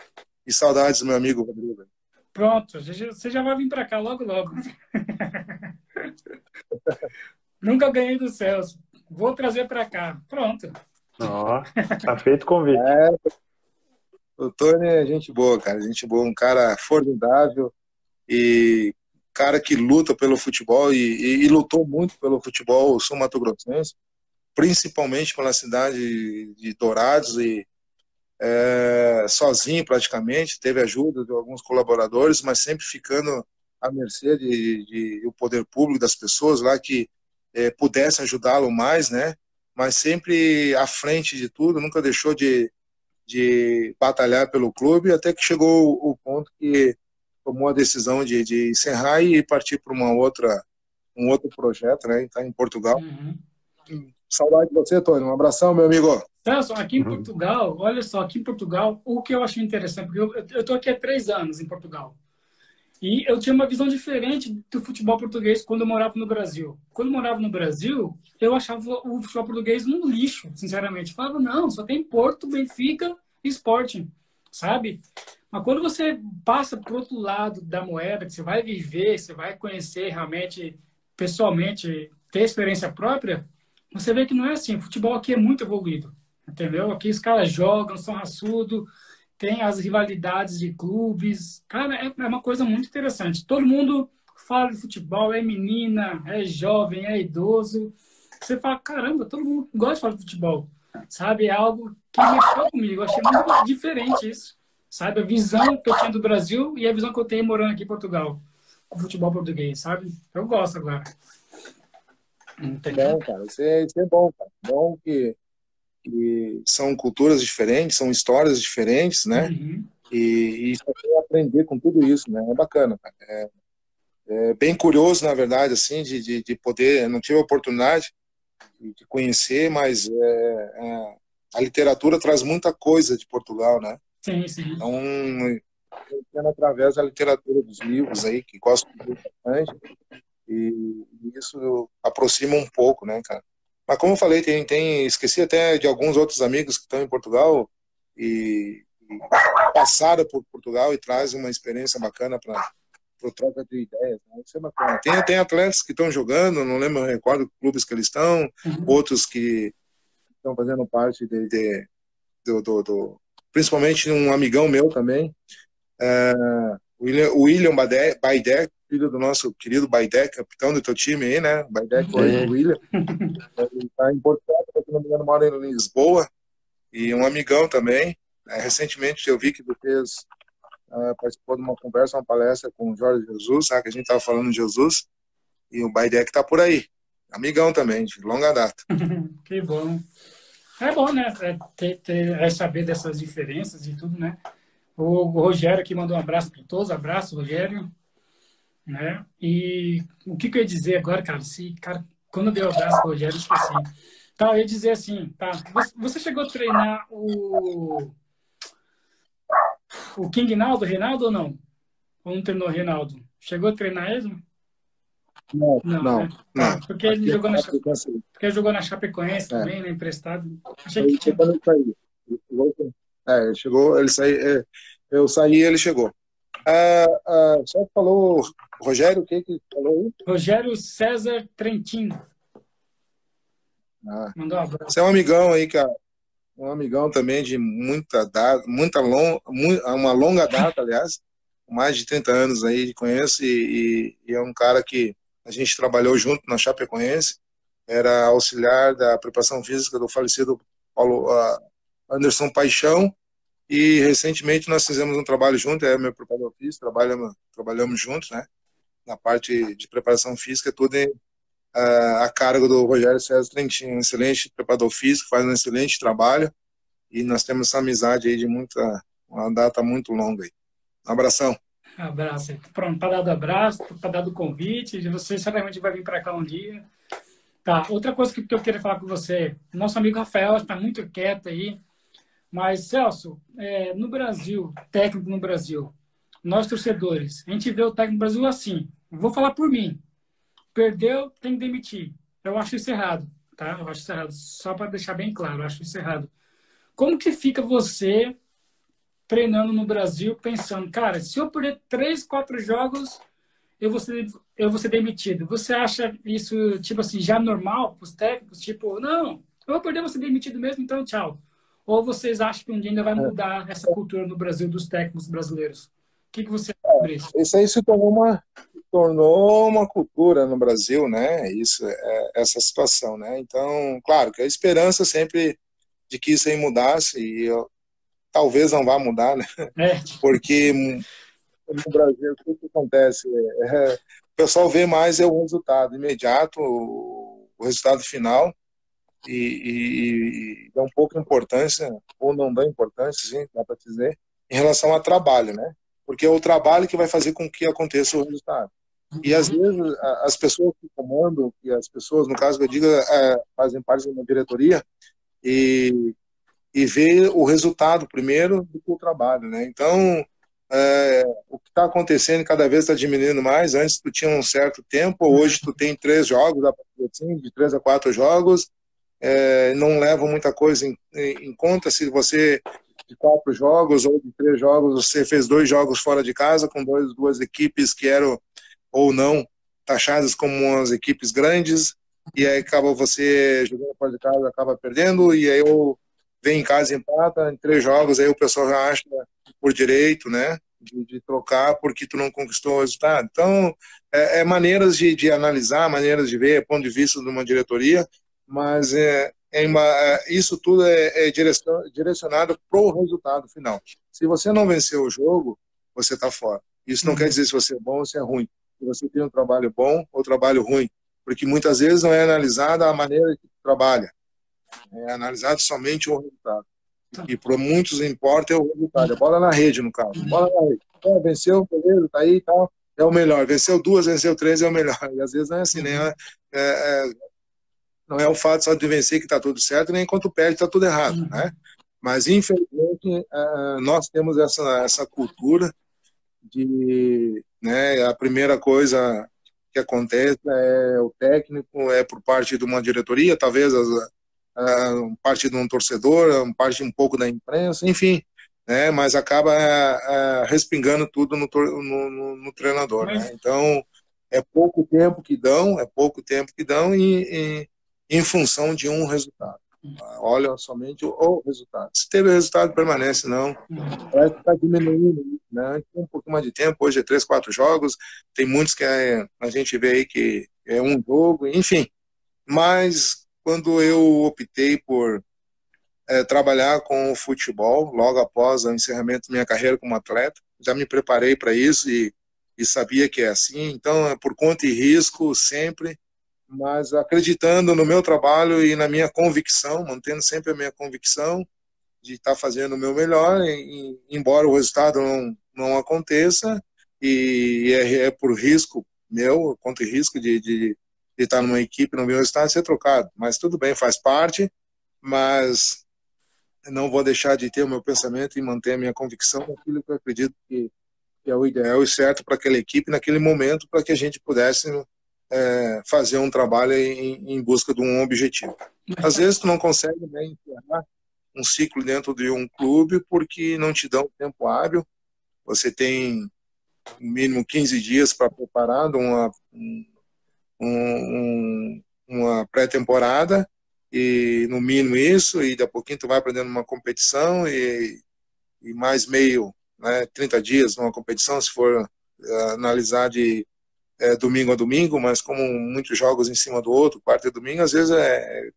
E saudades do meu amigo Rodrigo. Pronto, você já vai vir para cá logo, logo. Nunca ganhei do Celso. Vou trazer para cá. Pronto. Ó, tá feito o convite. É, o Tony é gente boa, cara. Gente boa, um cara formidável e cara que luta pelo futebol e, e, e lutou muito pelo futebol sul-mato-grossense, principalmente pela cidade de Dourados e é, sozinho praticamente, teve ajuda de alguns colaboradores, mas sempre ficando à mercê de, de, de o poder público das pessoas lá que é, pudesse ajudá-lo mais, né? Mas sempre à frente de tudo, nunca deixou de, de batalhar pelo clube, até que chegou o, ponto que tomou a decisão de, de encerrar e partir para uma outra um outro projeto, né? Está em Portugal. Uhum. Saudade de você, Tony. Um abração, meu amigo. Celso, aqui em. Portugal, olha só, aqui em Portugal, o que eu achei interessante, porque eu estou aqui há três anos em Portugal. E eu tinha uma visão diferente do futebol português quando eu morava no Brasil. Quando eu morava no Brasil, eu achava o futebol português um lixo, sinceramente. Eu falava, não, só tem Porto, Benfica e Sporting, sabe? Mas quando você passa para outro lado da moeda, que você vai viver, você vai conhecer realmente, pessoalmente, ter experiência própria, você vê que não é assim. O futebol aqui é muito evoluído, entendeu? Aqui os caras jogam, são raçudos, tem as rivalidades de clubes. Cara, é, é uma coisa muito interessante. Todo mundo fala de futebol, é menina, é jovem, é idoso. Você fala, caramba, todo mundo gosta de falar de futebol. Sabe? É algo que mexeu comigo. Eu achei muito diferente isso. Sabe? A visão que eu tinha do Brasil e a visão que eu tenho morando aqui em Portugal. Com o futebol português, sabe? Eu gosto agora. Entendeu? Bom, cara. Isso é, isso é bom, cara. Bom que que são culturas diferentes, são histórias diferentes, né? Uhum. E, e aprender com tudo isso, né? É bacana, é, é, bem curioso, na verdade, assim, de, de, de poder. Não tive a oportunidade de conhecer, mas é, é, a literatura traz muita coisa de Portugal, né? Sim, sim. Então, através da literatura dos livros aí, que gosto bastante, e isso aproxima um pouco, né, cara? Mas como eu falei, tem, tem esqueci até de alguns outros amigos que estão em Portugal e, e passaram por Portugal e trazem uma experiência bacana para o troca de ideias. Né? Isso é bacana. Tem, tem atletas que estão jogando, não lembro, não recordo clubes que eles estão, uhum. outros que estão fazendo parte de, de do, do, do, principalmente um amigão meu também, uh, William, William Baidé, filho do nosso querido Baidé, capitão do teu time aí, né? Baidé, que é o William. Ele está em Portugal, se não me engano, mora em Lisboa. E um amigão também. É, recentemente eu vi que você fez, uh, participou de uma conversa, uma palestra com o Jorge Jesus, sabe? Que a gente estava falando de Jesus. E o Baidé que está por aí. Amigão também, de longa data. que bom. É bom, né? É, ter, ter, é saber dessas diferenças e tudo, né? O Rogério aqui mandou um abraço para todos. Abraço, Rogério. Né? E o que, que eu ia dizer agora, cara? Se, cara quando eu dei o abraço pro Rogério, eu esqueci. Tá, eu ia dizer assim, tá? Você chegou a treinar o. O King Naldo, Reinaldo ou não? Ou não treinou o Reinaldo? Chegou a treinar ele? Não, não. não, né? não. Porque ele jogou na, porque ele jogou na Chapecoense é. também, né? Emprestado. Achei que tinha. É, ele chegou, ele saiu, é, eu saí e ele chegou. Ah, ah, só falou, Rogério, o que que falou? Rogério César Trentin. Ah, Mandou um abraço. Você é um amigão aí, cara. Um amigão também de muita data, muita long, uma longa data, aliás, mais de 30 anos aí conheço e, e, e é um cara que a gente trabalhou junto na Chapecoense, era auxiliar da preparação física do falecido Paulo uh, Anderson Paixão e recentemente nós fizemos um trabalho junto, é meu preparador físico, trabalhamos, trabalhamos juntos, né? Na parte de preparação física, tudo em, uh, a cargo do Rogério César Trentin, um excelente preparador físico, faz um excelente trabalho e nós temos essa amizade aí de muita, uma data muito longa aí. Um abração. Abraço. Pronto, para dar do abraço, para dar do convite, você certamente vai vir para cá um dia. Tá, outra coisa que eu queria falar com você, nosso amigo Rafael está muito quieto aí, mas, Celso, é, no Brasil, técnico no Brasil, nós torcedores, a gente vê o técnico no Brasil assim. Vou falar por mim. Perdeu, tem que demitir. Eu acho isso errado, tá? Eu acho isso errado. Só para deixar bem claro, eu acho isso errado. Como que fica você treinando no Brasil, pensando, cara, se eu perder três, quatro jogos, eu vou ser, eu vou ser demitido. Você acha isso, tipo assim, já normal para os técnicos? Tipo, não, eu vou perder, vou ser demitido mesmo, então tchau. Ou vocês acham que um dia ainda vai é. mudar essa cultura no Brasil dos técnicos brasileiros? O que, que você acha sobre isso? Isso aí se tornou uma, tornou uma cultura no Brasil, né? Isso, é, essa situação, né? Então, claro que a esperança sempre de que isso aí mudasse e eu, talvez não vá mudar, né? É. Porque no Brasil o que acontece? É, o pessoal vê mais é o resultado imediato, o resultado final e, e, e dá um pouco de importância, ou não dá importância, sim, dá para dizer, em relação ao trabalho, né? Porque é o trabalho que vai fazer com que aconteça o resultado. E às vezes as pessoas que comandam, e as pessoas, no caso que eu digo, é, fazem parte de uma diretoria, e e ver o resultado primeiro do que o trabalho, né? Então, é, o que está acontecendo cada vez está diminuindo mais. Antes tu tinha um certo tempo, hoje tu tem três jogos, assim, de três a quatro jogos, é, não leva muita coisa em, em, conta se você de quatro jogos ou de três jogos você fez dois jogos fora de casa com dois, duas equipes que eram ou não taxadas como as equipes grandes e aí acaba você jogando fora de casa acaba perdendo e aí eu vem em casa empata em três jogos aí o pessoal já acha por direito né de, de trocar porque tu não conquistou o resultado. Então é, é maneiras de, de analisar maneiras de ver ponto de vista de uma diretoria mas é, é uma, é, isso tudo é, é direcionado para o resultado final. Se você não venceu o jogo, você está fora. Isso não uhum. quer dizer se você é bom ou se é ruim. Se você tem um trabalho bom ou trabalho ruim, porque muitas vezes não é analisada a maneira que trabalha, é analisado somente o resultado. E para muitos importa é o resultado. A bola na rede, no caso. Bola na rede. É, venceu, beleza, tá aí e tal. É o melhor. Venceu duas, venceu três, é o melhor. E às vezes não é assim, né? É, é, não é o fato só de vencer que está tudo certo, nem quando perde está tudo errado, uhum. né? Mas, infelizmente, uh, nós temos essa, essa cultura de, né, a primeira coisa que acontece é o técnico, é por parte de uma diretoria, talvez as, uh, parte de um torcedor, parte um pouco da imprensa, enfim, né, mas acaba uh, respingando tudo no, no, no, no treinador, né? mas... né? Então, é pouco tempo que dão, é pouco tempo que dão e, e em função de um resultado. Olha somente o, resultado. Se teve resultado, permanece, não. Parece que está diminuindo. Né? Um pouco mais de tempo, hoje é três, quatro jogos. Tem muitos que é, a gente vê aí que é um jogo, enfim. Mas quando eu optei por é, trabalhar com o futebol, logo após o encerramento da minha carreira como atleta, já me preparei para isso e, e sabia que é assim. Então, é por conta e risco, sempre mas acreditando no meu trabalho e na minha convicção, mantendo sempre a minha convicção de estar fazendo o meu melhor, e, embora o resultado não, não aconteça, e é, é por risco meu, contra risco de, de, de, estar numa equipe, no meu resultado, ser trocado. Mas tudo bem, faz parte, mas não vou deixar de ter o meu pensamento e manter a minha convicção naquilo que eu acredito que, que é o ideal e certo para aquela equipe naquele momento, para que a gente pudesse é, fazer um trabalho em, em, busca de um objetivo. Às vezes tu não consegue né, encerrar um ciclo dentro de um clube porque não te dão tempo hábil. Você tem no mínimo 15 dias para preparar uma, um, um, uma pré-temporada e no mínimo isso, e daqui a pouquinho tu vai aprendendo uma competição e, e mais meio, né, 30 dias numa competição, se for uh, analisar de é, domingo a domingo, mas como muitos jogos em cima do outro, quarta e domingo, às vezes é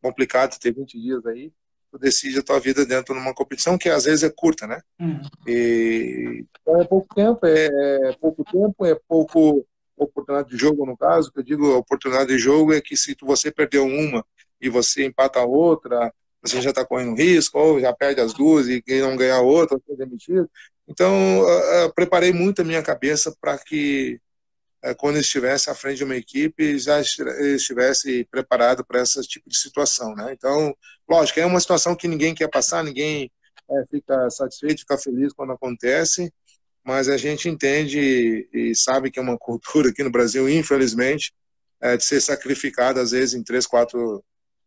complicado ter 20 dias aí, tu decide a tua vida dentro de uma competição que às vezes é curta, né? Uhum. E, então é pouco tempo, é, é, pouco tempo, é pouco oportunidade de jogo no caso, que eu digo oportunidade de jogo é que se tu, você perdeu uma e você empata a outra, você já está correndo risco, ou já perde as duas e não ganhar outra, ser demitido. Então, uh, uh, preparei muito a minha cabeça para que é, quando estivesse à frente de uma equipe, já estivesse preparado para esse tipo de situação, né? Então, lógico, é uma situação que ninguém quer passar, ninguém é, fica satisfeito, fica feliz quando acontece, mas a gente entende e sabe que é uma cultura aqui no Brasil, infelizmente, é, de ser sacrificada às vezes em três, quatro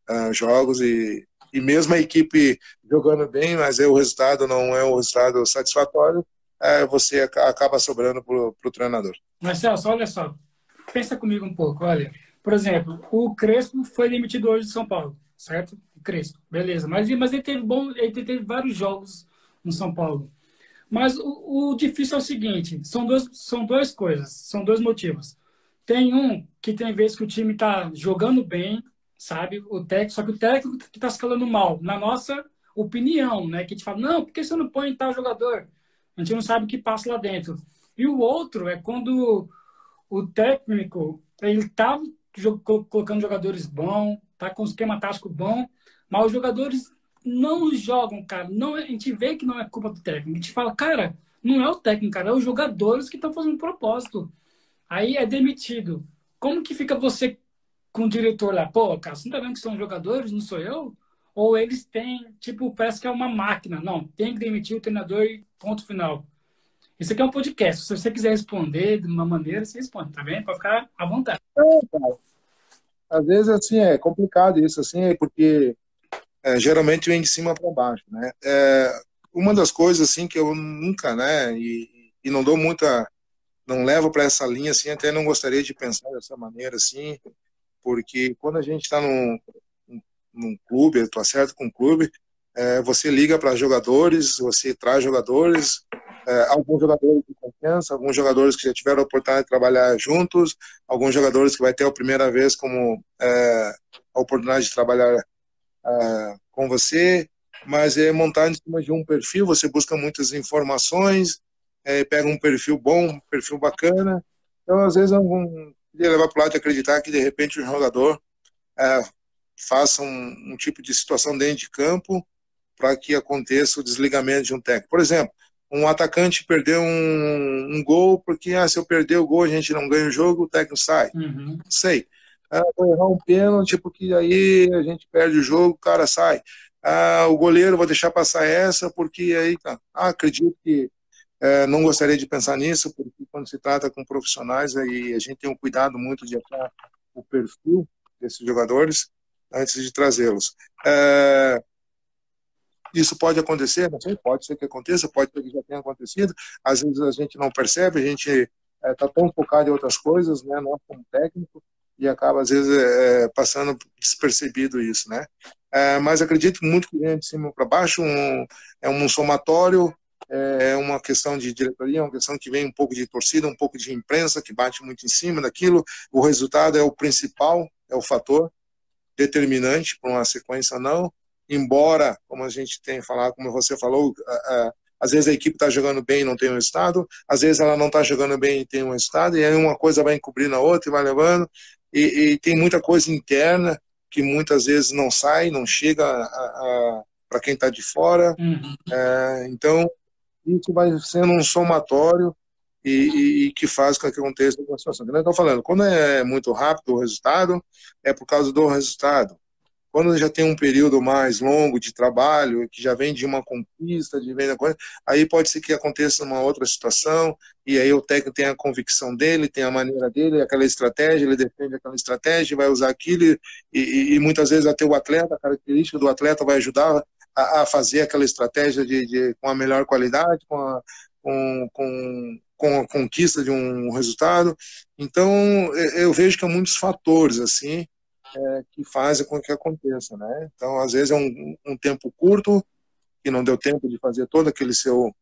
uh, jogos e, e mesmo a equipe jogando bem, mas o resultado não é um resultado satisfatório, é, você acaba sobrando para o treinador. Mas Celso, olha só, pensa comigo um pouco, olha. Por exemplo, o Crespo foi demitido hoje de São Paulo, certo? Crespo, beleza. Mas, mas ele teve bom, ele teve vários jogos no São Paulo. Mas o, o difícil é o seguinte: são, dois, são duas coisas, são dois motivos. Tem um que tem vezes que o time está jogando bem, sabe? O técnico, só que o técnico está escalando mal, na nossa opinião, né? Que a gente fala, não, por que você não põe tal jogador? A gente não sabe o que passa lá dentro. E o outro é quando o técnico ele está colocando jogadores bons, tá com um esquema tático bom, mas os jogadores não jogam, cara. Não, a gente vê que não é culpa do técnico. A gente fala, cara, não é o técnico, cara, é os jogadores que estão fazendo propósito. Aí é demitido. Como que fica você com o diretor lá? Pô, cara, você não tá vendo que são jogadores, não sou eu? Ou eles têm, tipo, parece que é uma máquina. Não, tem que demitir o treinador e ponto final. Isso aqui é um podcast. Se você quiser responder de uma maneira, você responde, tá bem? Pode ficar à vontade. É. Às vezes, assim, é complicado isso, assim, é porque é, geralmente vem de cima para baixo, né? É, uma das coisas, assim, que eu nunca, né, e, e não dou muita, não levo para essa linha, assim, até não gostaria de pensar dessa maneira, assim, porque quando a gente está num, num clube, estou certo com o clube, é, você liga para jogadores, você traz jogadores, é, alguns jogadores de confiança, alguns jogadores que já tiveram a oportunidade de trabalhar juntos, alguns jogadores que vai ter a primeira vez como é, a oportunidade de trabalhar é, com você, mas é montar em cima de um perfil, você busca muitas informações, é, pega um perfil bom, um perfil bacana, então às vezes eu não queria levar para o lado de acreditar que de repente o jogador é, faça um, um tipo de situação dentro de campo para que aconteça o desligamento de um técnico. Por exemplo, um atacante perdeu um, um, gol porque ah, se eu perder o gol a gente não ganha o jogo, o técnico sai. Uhum. Sei. Ah, vou errar um pênalti porque aí a gente perde o jogo, o cara sai. Ah, o goleiro vou deixar passar essa porque aí tá. ah, acredito que é, não gostaria de pensar nisso porque quando se trata com profissionais aí a gente tem um cuidado muito de achar o perfil desses jogadores antes de trazê-los. É, isso pode acontecer, não sei, pode ser que aconteça, pode ser que já tenha acontecido. Às vezes a gente não percebe, a gente está é, tão focado em outras coisas, né, nós como técnico, e acaba às vezes é, passando despercebido isso, né? É, mas acredito muito que vem de cima para baixo, um, é um somatório, é uma questão de diretoria, uma questão que vem um pouco de torcida, um pouco de imprensa que bate muito em cima daquilo. O resultado é o principal, é o fator determinante para uma sequência não embora, como a gente tem falado, como você falou, às vezes a equipe está jogando bem e não tem um estado, às vezes ela não está jogando bem e tem um estado, e aí uma coisa vai encobrindo a outra e vai levando, e, e tem muita coisa interna que muitas vezes não sai, não chega para quem está de fora. Uhum. É, então, isso vai sendo um somatório e, e, e, que faz com que aconteça uma situação. Que nós falando, quando é muito rápido o resultado, é por causa do resultado. Quando já tem um período mais longo de trabalho, que já vem de uma conquista, de venda coisa, aí pode ser que aconteça uma outra situação, e aí o técnico tem a convicção dele, tem a maneira dele, aquela estratégia, ele defende aquela estratégia, vai usar aquilo, e, e, e muitas vezes até o atleta, a característica do atleta vai ajudar a, a fazer aquela estratégia de, de, com a melhor qualidade, com a, com, com, com a conquista de um resultado. Então, eu vejo que há muitos fatores, assim, é, que fazem com que aconteça, né? Então, às vezes é um, um, tempo curto, que não deu tempo de fazer todo aquele seu,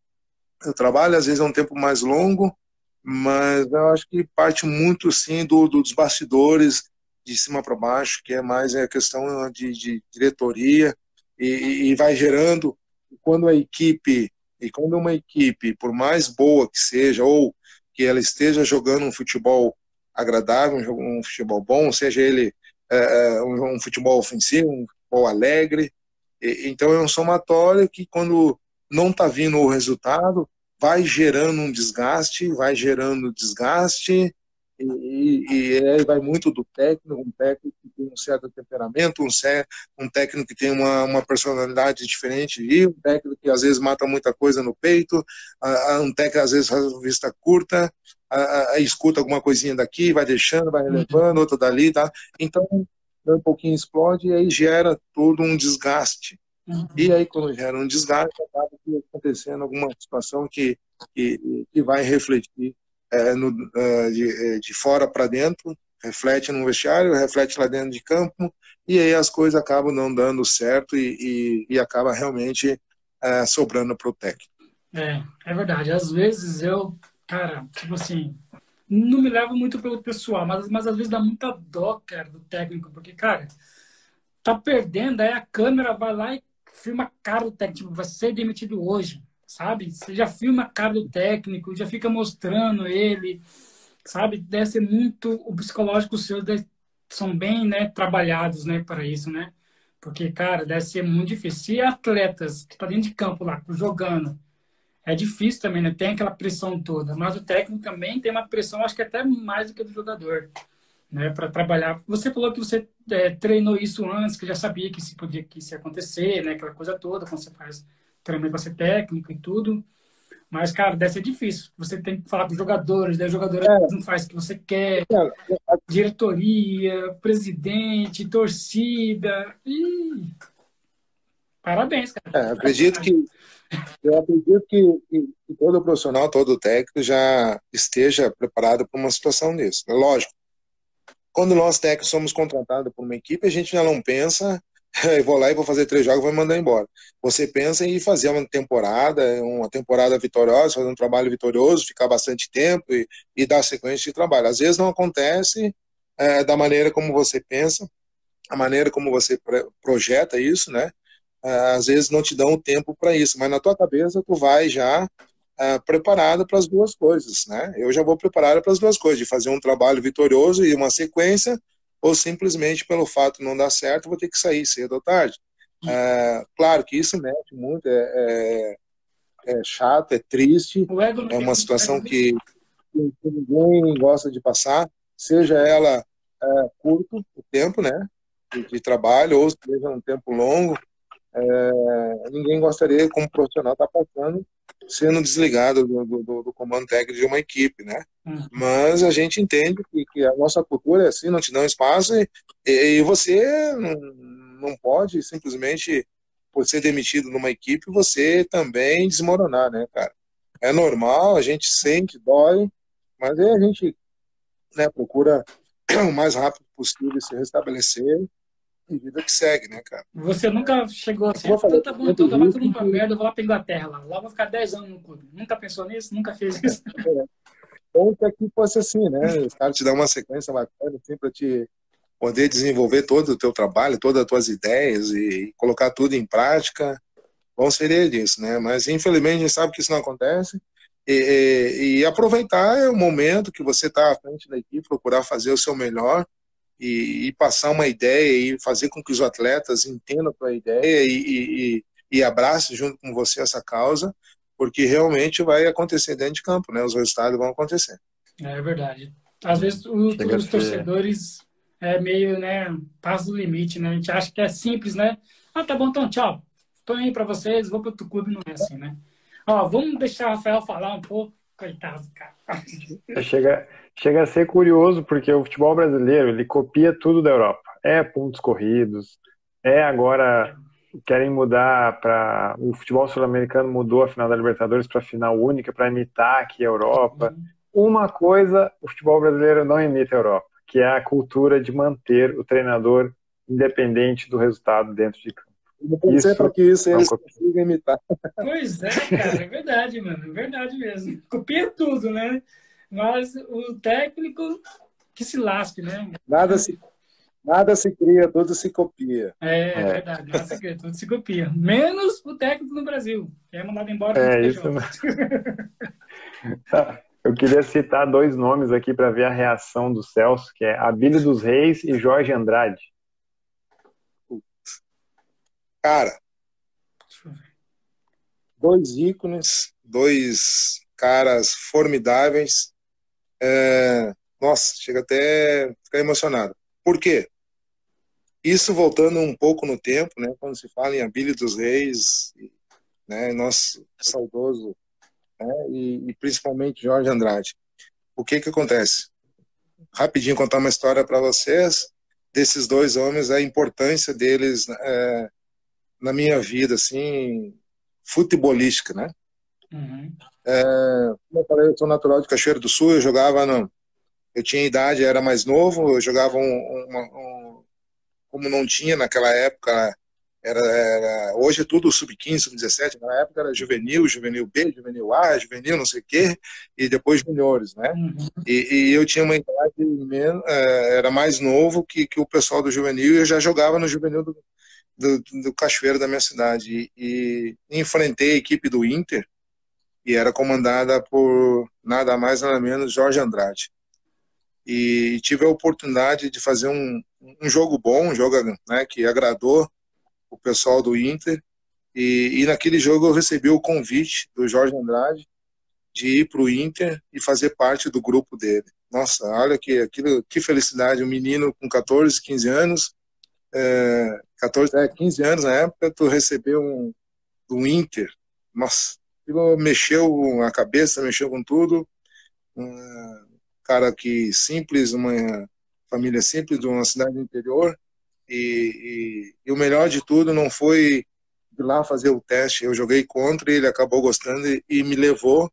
seu, trabalho, às vezes é um tempo mais longo, mas eu acho que parte muito, sim, do, dos bastidores, de cima para baixo, que é mais a questão de, de diretoria, e, e vai gerando, quando a equipe, e quando uma equipe, por mais boa que seja, ou que ela esteja jogando um futebol agradável, um futebol bom, seja ele é, é, um, futebol ofensivo, um futebol alegre. E, então é um somatório que quando não está vindo o resultado, vai gerando um desgaste, vai gerando desgaste, e, e, e vai muito do técnico, um técnico tem um certo temperamento, um, certo, um técnico que tem uma, uma personalidade diferente, e um técnico que às vezes mata muita coisa no peito, um técnico às vezes faz vista curta, a, a, escuta alguma coisinha daqui, vai deixando, vai relevando, outra dali, tá? Então, um pouquinho explode e aí gera todo um desgaste. Uhum. E aí, quando gera um desgaste, acaba acontecendo alguma situação que, que, que vai refletir é, no, é, de, é, de fora para dentro, reflete no vestiário, reflete lá dentro de campo, e aí as coisas acabam não dando certo e, e, e acaba realmente é, sobrando para o técnico. É, é verdade. Às vezes eu cara, tipo assim, não me leva muito pelo pessoal, mas, mas às vezes dá muita dó, cara, do técnico, porque, cara, tá perdendo, aí a câmera vai lá e filma a cara do técnico, tipo, vai ser demitido hoje, sabe? Você já filma a cara do técnico, já fica mostrando ele, sabe? Deve ser muito, o psicológico seu deve, são bem, né, trabalhados, né, para isso, né? Porque, cara, deve ser muito difícil. E atletas que tá dentro de campo lá, jogando, é difícil também, né? Tem aquela pressão toda, mas o técnico também tem uma pressão, acho que até mais do que do jogador. né, para trabalhar. Você falou que você é, treinou isso antes, que já sabia que isso podia que isso ia acontecer, né, aquela coisa toda, quando você faz treinamento para ser técnico e tudo. Mas, cara, deve ser difícil. Você tem que falar com os jogadores, daí o jogador é. não faz o que você quer. É. Diretoria, presidente, torcida. Ih, parabéns, cara. É, acredito que eu acredito que, que, todo profissional, todo técnico já esteja preparado para uma situação dessa. É lógico, quando nós técnicos somos contratados por uma equipe, a gente já não pensa eu vou lá e vou fazer três jogos e vou mandar embora. Você pensa em fazer uma temporada, uma temporada vitoriosa, fazer um trabalho vitorioso, ficar bastante tempo e, e dar sequência de trabalho. Às vezes não acontece é, da maneira como você pensa, a maneira como você projeta isso, né? É, às vezes não te dão o tempo para isso, mas na tua cabeça tu vai já é, preparado para as duas coisas, né? Eu já vou preparado para as duas coisas, de fazer um trabalho vitorioso e uma sequência ou simplesmente pelo fato de não dar certo, vou ter que sair cedo ou tarde. É, claro que isso mexe muito, é, é, é chato, é triste, é uma situação que, que, ninguém gosta de passar, seja ela é, curto o tempo, né, de, de, trabalho, ou seja um tempo longo, é, ninguém gostaria, como profissional, estar tá passando sendo desligado do, do, do, comando técnico de uma equipe, né? Uhum. Mas a gente entende que, que, a nossa cultura é assim, não te dá um espaço e, e você não, não pode simplesmente, por ser demitido numa equipe, você também desmoronar, né, cara? É normal, a gente sente, dói, mas aí a gente né, procura o mais rápido possível se restabelecer vida que segue, né, cara? Você nunca chegou assim, vou fazer, tá bom, então tá tudo pra merda, eu vou lá pra Inglaterra lá. Lá vou ficar 10 anos no clube. Nunca pensou nisso? Nunca fez isso? É. Bom que aqui fosse assim, né? Os caras te dão uma sequência bacana, assim, pra te poder desenvolver todo o teu trabalho, todas as tuas ideias e colocar tudo em prática. Bom seria disso, né? Mas infelizmente a gente sabe que isso não acontece. E, e, e aproveitar o momento que você está à frente da equipe, procurar fazer o seu melhor e, e, passar uma ideia e fazer com que os atletas entendam a tua ideia e, e, e abracem junto com você essa causa, porque realmente vai acontecer dentro de campo, né? Os resultados vão acontecer. É verdade. Às vezes o, os torcedores é meio, né, passa do limite, né? A gente acha que é simples, né? Ah, tá bom, então tchau. Tô aí para vocês, vou para outro clube, não é assim, né? Ó, vamos deixar o Rafael falar um pouco. Coitado, cara. Chega, chega a ser curioso, porque o futebol brasileiro, ele copia tudo da Europa. É pontos corridos, é agora querem mudar para o futebol sul-americano mudou a final da Libertadores para final única para imitar aqui a Europa. Uhum. Uma coisa o futebol brasileiro não imita a Europa, que é a cultura de manter o treinador independente do resultado dentro de campo. Não pode ser para que isso eles consigam imitar. Pois é, cara, é verdade, mano, é verdade mesmo. Copia tudo, né? Mas o técnico que se lasque, né? Nada se, nada se cria, tudo se copia. É, é. verdade, nada se cria, tudo se copia. Menos o técnico no Brasil, que é mandado embora. É, isso. Eu queria citar dois nomes aqui para ver a reação do Celso, que é Abílio dos Reis e Jorge Andrade. Cara, dois ícones, dois caras formidáveis é, nossa, chega até ficar emocionado. Por quê? Isso voltando um pouco no tempo, né, quando se fala em Abílio dos Reis, né, nosso saudoso, né, e, e, principalmente Jorge Andrade. O que que acontece? Rapidinho contar uma história para vocês desses dois homens, a importância deles é, na minha vida, assim, futebolística, né? Uhum. É, como eu falei, eu sou natural de Cachoeiro do Sul, eu jogava, não, eu tinha idade, era mais novo, eu jogava um, um, um como não tinha naquela época, era, era hoje é tudo sub-15, sub-17, na época era juvenil, juvenil B, juvenil A, juvenil não sei o quê, e depois juniores, né? Uhum. E, e, eu tinha uma idade, é, era mais novo que, que o pessoal do juvenil, e eu já jogava no juvenil do, do, do Cachoeiro da minha cidade, e, e enfrentei a equipe do Inter, e era comandada por nada mais nada menos Jorge Andrade. E tive a oportunidade de fazer um, um jogo bom, um jogo né, que agradou o pessoal do Inter. E, e naquele jogo eu recebi o convite do Jorge Andrade de ir para o Inter e fazer parte do grupo dele. nossa, olha que, aquilo, que felicidade, um menino com 14, 15 anos, é, 14, é, 15 anos na época, tu recebeu um, do Inter, nossa, aquilo mexeu a cabeça, mexeu com tudo, um cara que simples, uma família simples, de uma cidade do interior, e, e, e o melhor de tudo não foi de lá fazer o teste, eu joguei contra, ele acabou gostando e, e me levou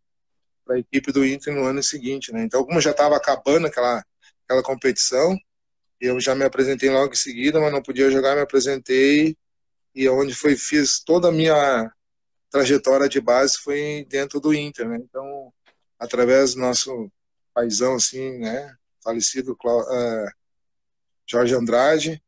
para a equipe do Inter no ano seguinte, né? Então, como já estava acabando aquela aquela competição, eu já me apresentei logo em seguida, mas não podia jogar, me apresentei e onde foi fiz toda a minha trajetória de base foi dentro do Inter, né? Então, através do nosso paizão assim, né, falecido uh, Jorge Andrade,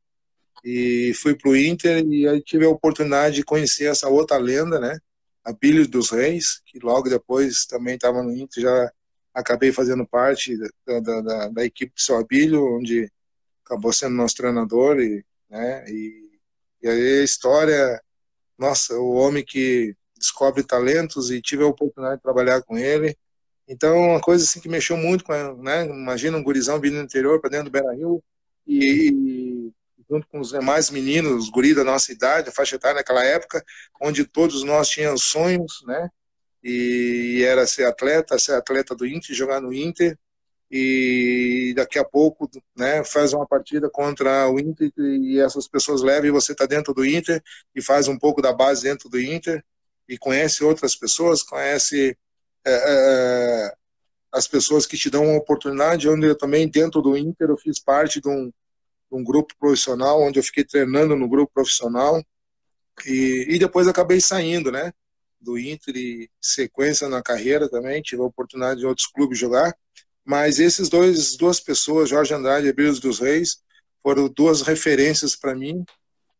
e fui para o Inter e aí tive a oportunidade de conhecer essa outra lenda, né? Abílio dos Reis, que logo depois também estava no Inter, já acabei fazendo parte da, da, da, da equipe do seu Abílio, onde acabou sendo nosso treinador e, né? E, e aí a história, nossa, o homem que descobre talentos e tive a oportunidade de trabalhar com ele. Então, uma coisa assim que mexeu muito com, né? Imagina um gurizão vindo do interior para dentro do Beira Rio e, junto com os demais meninos, os guris da nossa idade, a faixa etária naquela época, onde todos nós tínhamos sonhos, né? E era ser atleta, ser atleta do Inter, jogar no Inter, e daqui a pouco, né, faz uma partida contra o Inter e essas pessoas levam e você está dentro do Inter e faz um pouco da base dentro do Inter e conhece outras pessoas, conhece é, é, as pessoas que te dão uma oportunidade, onde eu também dentro do Inter eu fiz parte de um, um grupo profissional, onde eu fiquei treinando no grupo profissional. E, e depois acabei saindo, né? Do Inter e sequência na carreira também, tive a oportunidade de outros clubes jogar, mas esses dois, duas pessoas, Jorge Andrade e Brilhos dos Reis, foram duas referências para mim,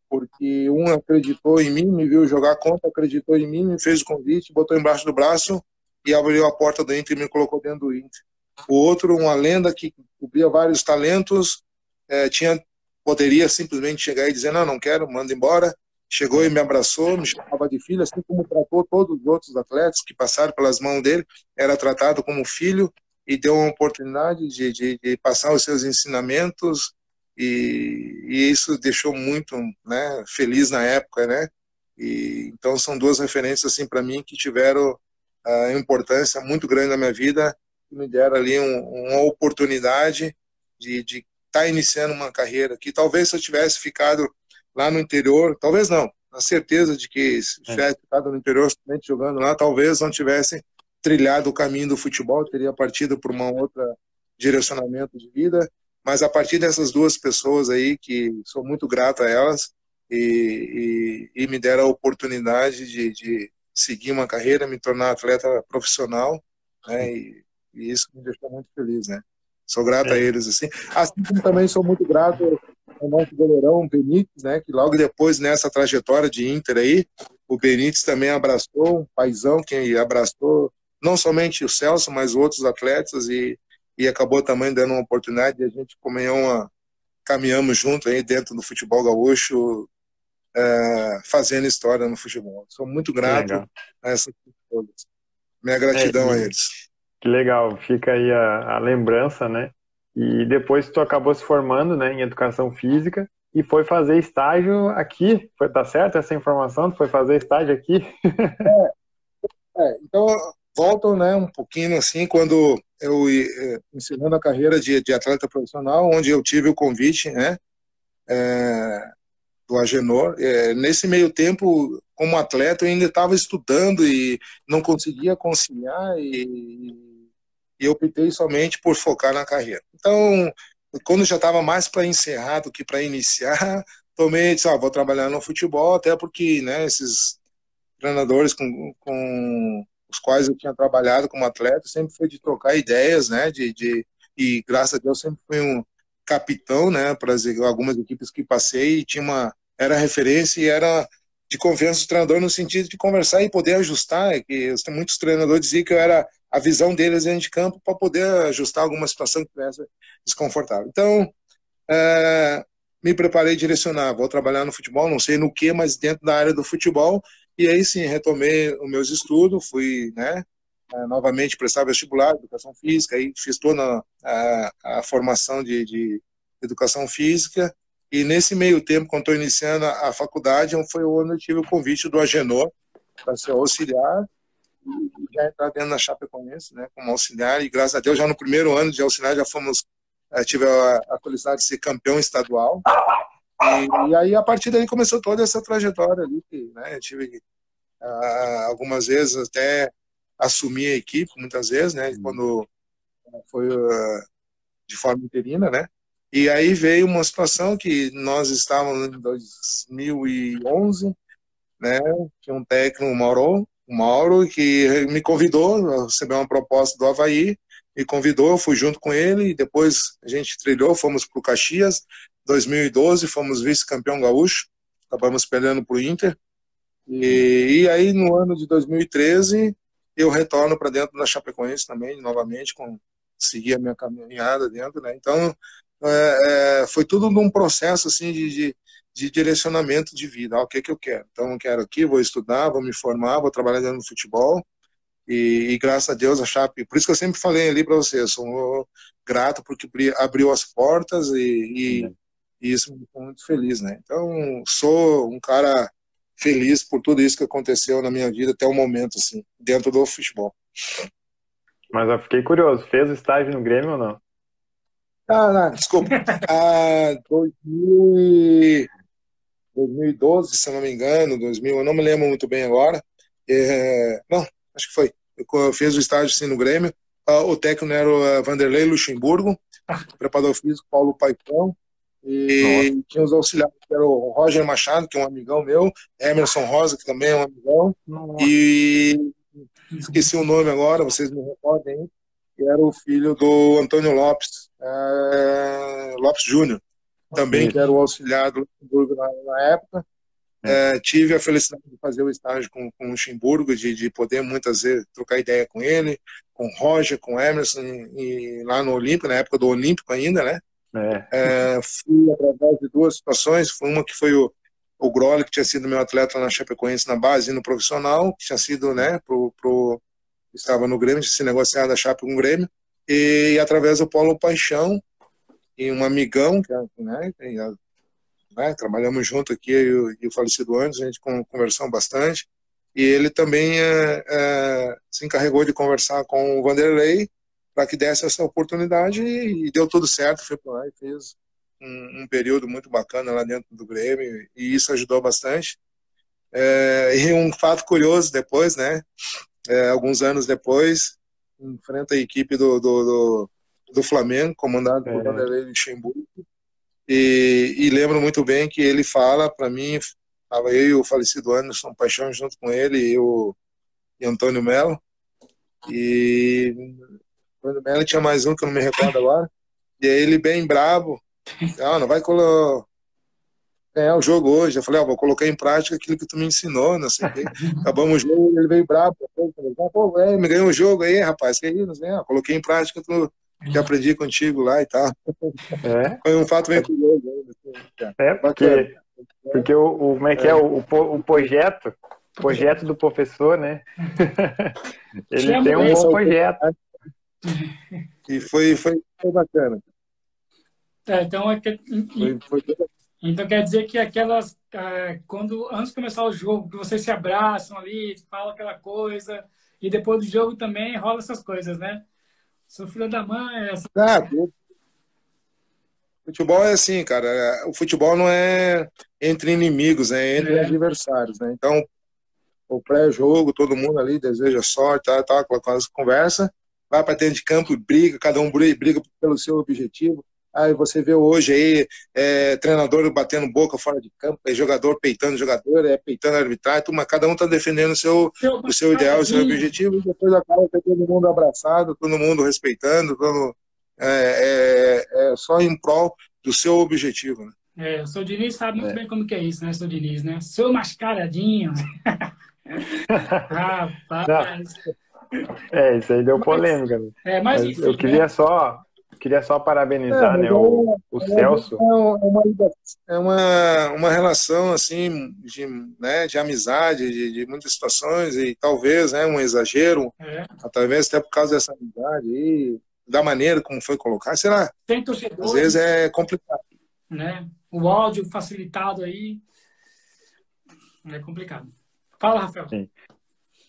porque um acreditou em mim, me viu jogar contra, acreditou em mim, me fez o convite, botou embaixo do braço e abriu a porta do Inter e me colocou dentro do Inter. O outro, uma lenda que cobria vários talentos, é, tinha poderia simplesmente chegar e dizer não, não quero, manda embora. Chegou e me abraçou, me chamava de filho, assim como tratou todos os outros atletas que passaram pelas mãos dele, era tratado como filho e deu uma oportunidade de, de, de passar os seus ensinamentos e, e, isso deixou muito né, feliz na época, né? E, então são duas referências assim para mim que tiveram a importância muito grande na minha vida, que me deram ali um, uma oportunidade de, de está iniciando uma carreira que talvez se eu tivesse ficado lá no interior, talvez não, a certeza de que se é. tivesse ficado no interior jogando lá, talvez não tivesse trilhado o caminho do futebol, teria partido por uma outra direcionamento de vida, mas a partir dessas duas pessoas aí, que sou muito grato a elas, e, e, e me deram a oportunidade de, de, seguir uma carreira, me tornar atleta profissional, né, e, e isso me deixou muito feliz, né. Sou grato é. a eles, assim. Assim como também sou muito grato ao nosso goleirão Benítez, né? Que logo depois, nessa trajetória de Inter aí, o Benítez também abraçou, um paizão que abraçou não somente o Celso, mas outros atletas e, e acabou também dando uma oportunidade de a gente comer uma caminhamos junto aí dentro do futebol gaúcho, é, fazendo história no futebol. Sou muito grato a essas pessoas. Minha gratidão é, a eles. Que legal, fica aí a, a lembrança, né? E depois tu acabou se formando, né, em educação física e foi fazer estágio aqui. Foi, tá certo essa informação? Tu foi fazer estágio aqui? é, é, então, voltam, né, um pouquinho assim, quando eu é, ensinando a carreira de, de atleta profissional, onde eu tive o convite, né, é, do Agenor. É, nesse meio tempo, como atleta, eu ainda estava estudando e não conseguia conciliar e e optei somente por focar na carreira. Então, quando já estava mais para encerrar do que para iniciar, tomei, disse, ah, vou trabalhar no futebol, até porque, né, esses treinadores com, com os quais eu tinha trabalhado como atleta, sempre foi de trocar ideias, né, de, de e graças a Deus sempre fui um capitão, né, para algumas equipes que passei, e tinha uma, era referência e era de confiança do treinador no sentido de conversar e poder ajustar, que muitos treinadores diziam que eu era a visão deles dentro de campo para poder ajustar alguma situação que tivesse desconfortável. Então, é, me preparei direcionar, vou trabalhar no futebol, não sei no que, mas dentro da área do futebol, e aí sim, retomei os meus estudos, fui, né, é, novamente prestar vestibular, educação física, aí fiz toda a, a, formação de, de, educação física, e nesse meio tempo, quando estou iniciando a, faculdade, foi onde eu tive o convite do Agenor para ser auxiliar, já entrar dentro da Chapecoense, né, como auxiliar, e graças a Deus, já no primeiro ano de auxiliar, já fomos, é, tive a, a felicidade de ser campeão estadual, e, e, aí, a partir daí, começou toda essa trajetória ali, que, né, eu tive uh, algumas vezes até assumir a equipe, muitas vezes, né, quando foi uh, de forma interina, né, e aí veio uma situação que nós estávamos em 2011, né, tinha um técnico, o Mauro, o Mauro, que me convidou, recebeu uma proposta do Havaí, me convidou, eu fui junto com ele, e depois a gente trilhou, fomos para o Caxias, 2012 fomos vice-campeão gaúcho, acabamos perdendo para o Inter. E, e, aí no ano de 2013 eu retorno para dentro da Chapecoense também, novamente, com seguir a minha caminhada dentro, né? Então é, é, foi tudo num processo assim de, de, de direcionamento de vida. Ah, o que que eu quero? Então eu quero aqui, vou estudar, vou me formar, vou trabalhar dentro do futebol. E, e, graças a Deus a Chape, por isso que eu sempre falei ali para vocês, sou grato porque abriu as portas e, e, e isso me muito feliz, né? Então, sou um cara feliz por tudo isso que aconteceu na minha vida até o momento, assim, dentro do futebol. Mas eu fiquei curioso, fez o estágio no Grêmio ou não? Ah, não, desculpa. ah, 2000, 2012, se eu não me engano, 2000, eu não me lembro muito bem agora. É, não, acho que foi. Eu fiz o estágio sim no Grêmio. Ah, o técnico era o Vanderlei Luxemburgo, preparador físico Paulo Paixão, e Nossa. tinha os auxiliares, que era o Roger Machado, que é um amigão meu, Emerson Rosa, que também é um amigão, Nossa. e esqueci o nome agora, vocês me recordem, que era o filho do Antônio Lopes, é, Lopes Júnior, também, que era o auxiliar do Luxemburgo na, na época. É. É, tive a felicidade de fazer o estágio com, com o Luxemburgo, de, de poder muitas vezes trocar ideia com ele, com o Roger, com o Emerson, e, e lá no Olímpico, na época do Olímpico ainda, né? É. É, fui através de duas situações. Foi uma que foi o, o Groli, que tinha sido meu atleta na Chapecoense na base e no profissional, que tinha sido, né, pro, pro, estava no Grêmio, tinha se negociado a Chape com o Grêmio, e, e, através do Paulo Paixão, e um amigão, que, é, né, né, trabalhamos junto aqui, e o falecido antes, a gente conversou bastante, e ele também é, é, se encarregou de conversar com o Vanderlei, para que desse essa oportunidade e, deu tudo certo. Foi para lá e fez um, um, período muito bacana lá dentro do Grêmio e isso ajudou bastante. É, e um fato curioso depois, né? É, alguns anos depois, enfrenta a equipe do, do, do, do Flamengo, comandado por é. Vanderlei Luxemburgo. E, e lembro muito bem que ele fala para mim, estava eu e o falecido Anderson Paixão junto com ele e o e Antônio Melo. E Melo tinha mais um que eu não me recordo agora. E aí ele bem bravo. Ah, não vai colocar ganhar o jogo hoje. Eu falei, ah, vou colocar em prática aquilo que tu me ensinou, não sei o quê. Acabamos o jogo, ele veio bravo. Pô, é, me ganhou o jogo aí, rapaz, que isso, né? Coloquei em prática tudo que aprendi contigo lá e tal. É. Foi um fato bem curioso. Né? É, porque, porque o, o, como é que é, é o, o projeto, projeto do professor, né? ele tem um bom projeto. E foi, foi, foi bacana. É, então, é que, foi, foi... então quer dizer que aquelas. É, quando antes de começar o jogo, que vocês se abraçam ali, falam aquela coisa, e depois do jogo também rola essas coisas, né? Sou filho da mãe. Essa... Ah, futebol é assim, cara. O futebol não é entre inimigos, é entre é. adversários, né? Então, o pré-jogo, todo mundo ali deseja sorte, tá, tá, aquela conversa vai para dentro de campo e briga, cada um briga pelo seu objetivo. Aí você vê hoje aí é, treinador batendo boca fora de campo, é jogador peitando jogador, é peitando arbitragem, tudo, cara um está defendendo o seu, o seu ideal, o seu objetivo, e depois acaba todo mundo abraçado, todo mundo respeitando, todo, é, é, é só em prol do seu objetivo. Né? É, o seu Diniz sabe muito é. bem como que é isso, né, seu Diniz, né? Seu mascaradinho. Rapaz. É, isso aí deu polêmica. Né? É, mas, mas enfim, eu queria né? só queria só parabenizar é, né, o, o é, Celso. É uma, é uma, uma relação assim de, né, de amizade, de, de muitas situações, e talvez né, um exagero, é. talvez até por causa dessa amizade e da maneira como foi colocado, será? Tem torcedores. Às vezes é complicado. Né? O áudio facilitado aí é complicado. Fala, Rafael. Sim.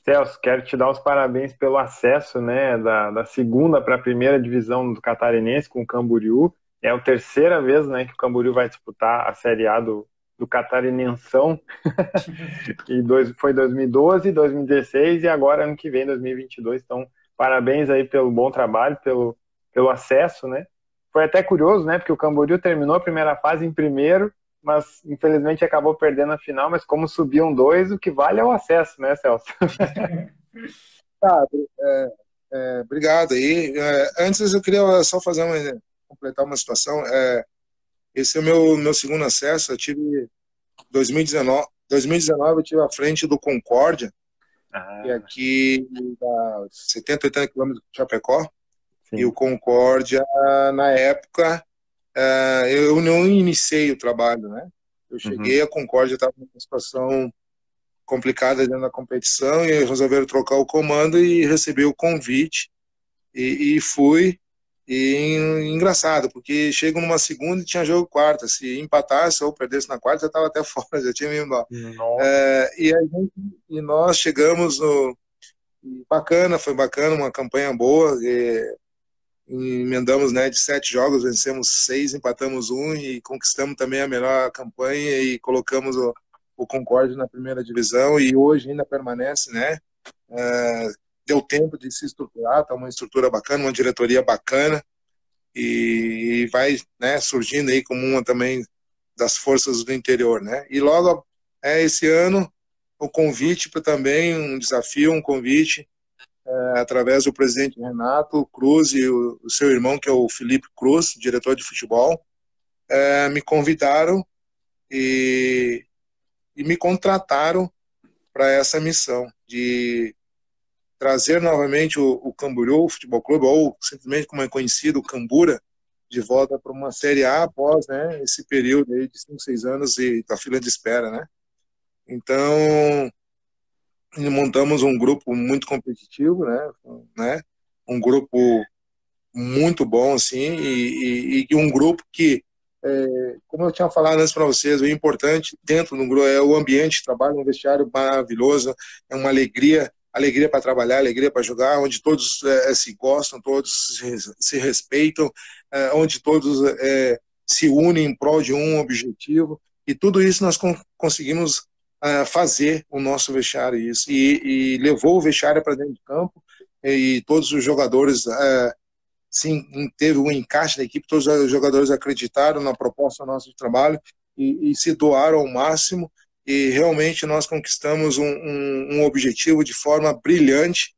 Celso, quero te dar os parabéns pelo acesso né, da, da segunda para a primeira divisão do Catarinense com o Camboriú. É a terceira vez né, que o Camboriú vai disputar a Série A do, do Catarinensão. e dois, foi 2012, 2016 e agora ano que vem, 2022. Então, parabéns aí pelo bom trabalho, pelo, pelo acesso, né? Foi até curioso, né? Porque o Camboriú terminou a primeira fase em primeiro mas infelizmente acabou perdendo a final, mas como subiam dois, o que vale é o acesso, né, Celso? tá, é, é, obrigado aí. É, antes eu queria só fazer uma, completar uma situação. É, esse é o meu, meu segundo acesso, eu tive 2019, 2019 eu tive à frente do Concórdia, ah. que é aqui a 70, 80 quilômetros de Chapecó, Sim. e o Concórdia, na época, uh, eu não iniciei o trabalho, né? Eu cheguei, uhum. a Concórdia estava numa situação complicada dentro da competição e resolveram trocar o comando e recebi o convite e, e fui. E engraçado, porque chego numa segunda e tinha jogo quarta. Se empatasse ou perdesse na quarta, já estava até fora, já tinha me embora. É, e, gente, e nós chegamos no. Bacana, foi bacana, uma campanha boa. E, emendamos né, de sete jogos, vencemos seis, empatamos um e conquistamos também a melhor campanha e colocamos o, o Concorde na primeira divisão e hoje ainda permanece, né? É, deu tempo de se estruturar, tá uma estrutura bacana, uma diretoria bacana e vai né, surgindo aí como uma também das forças do interior, né? E logo é esse ano o convite para também um desafio, um convite é, através do presidente Renato Cruz e o, seu irmão, que é o Felipe Cruz, diretor de futebol, é, me convidaram e, e me contrataram para essa missão de trazer novamente o, o Camboriú o Futebol Clube, ou simplesmente como é conhecido, o Cambura, de volta para uma Série A após né, esse período aí de 5, 6 anos e da fila de espera, né? Então, montamos um grupo muito competitivo, né? né? Um grupo muito bom, assim, e, e, e um grupo que, é, como eu tinha falado antes para vocês, o importante dentro do grupo é o ambiente de trabalho, um vestiário maravilhoso, é uma alegria, alegria para trabalhar, alegria para jogar, onde todos é, se gostam, todos se, se respeitam, é, onde todos é, se unem em prol de um objetivo, e tudo isso nós conseguimos fazer o nosso vestiário isso. E, e levou o vestiário para dentro de campo e todos os jogadores uh, sim teve um encaixe da equipe todos os jogadores acreditaram na proposta nossa de trabalho e, e se doaram ao máximo. E realmente nós conquistamos um, um, um objetivo de forma brilhante.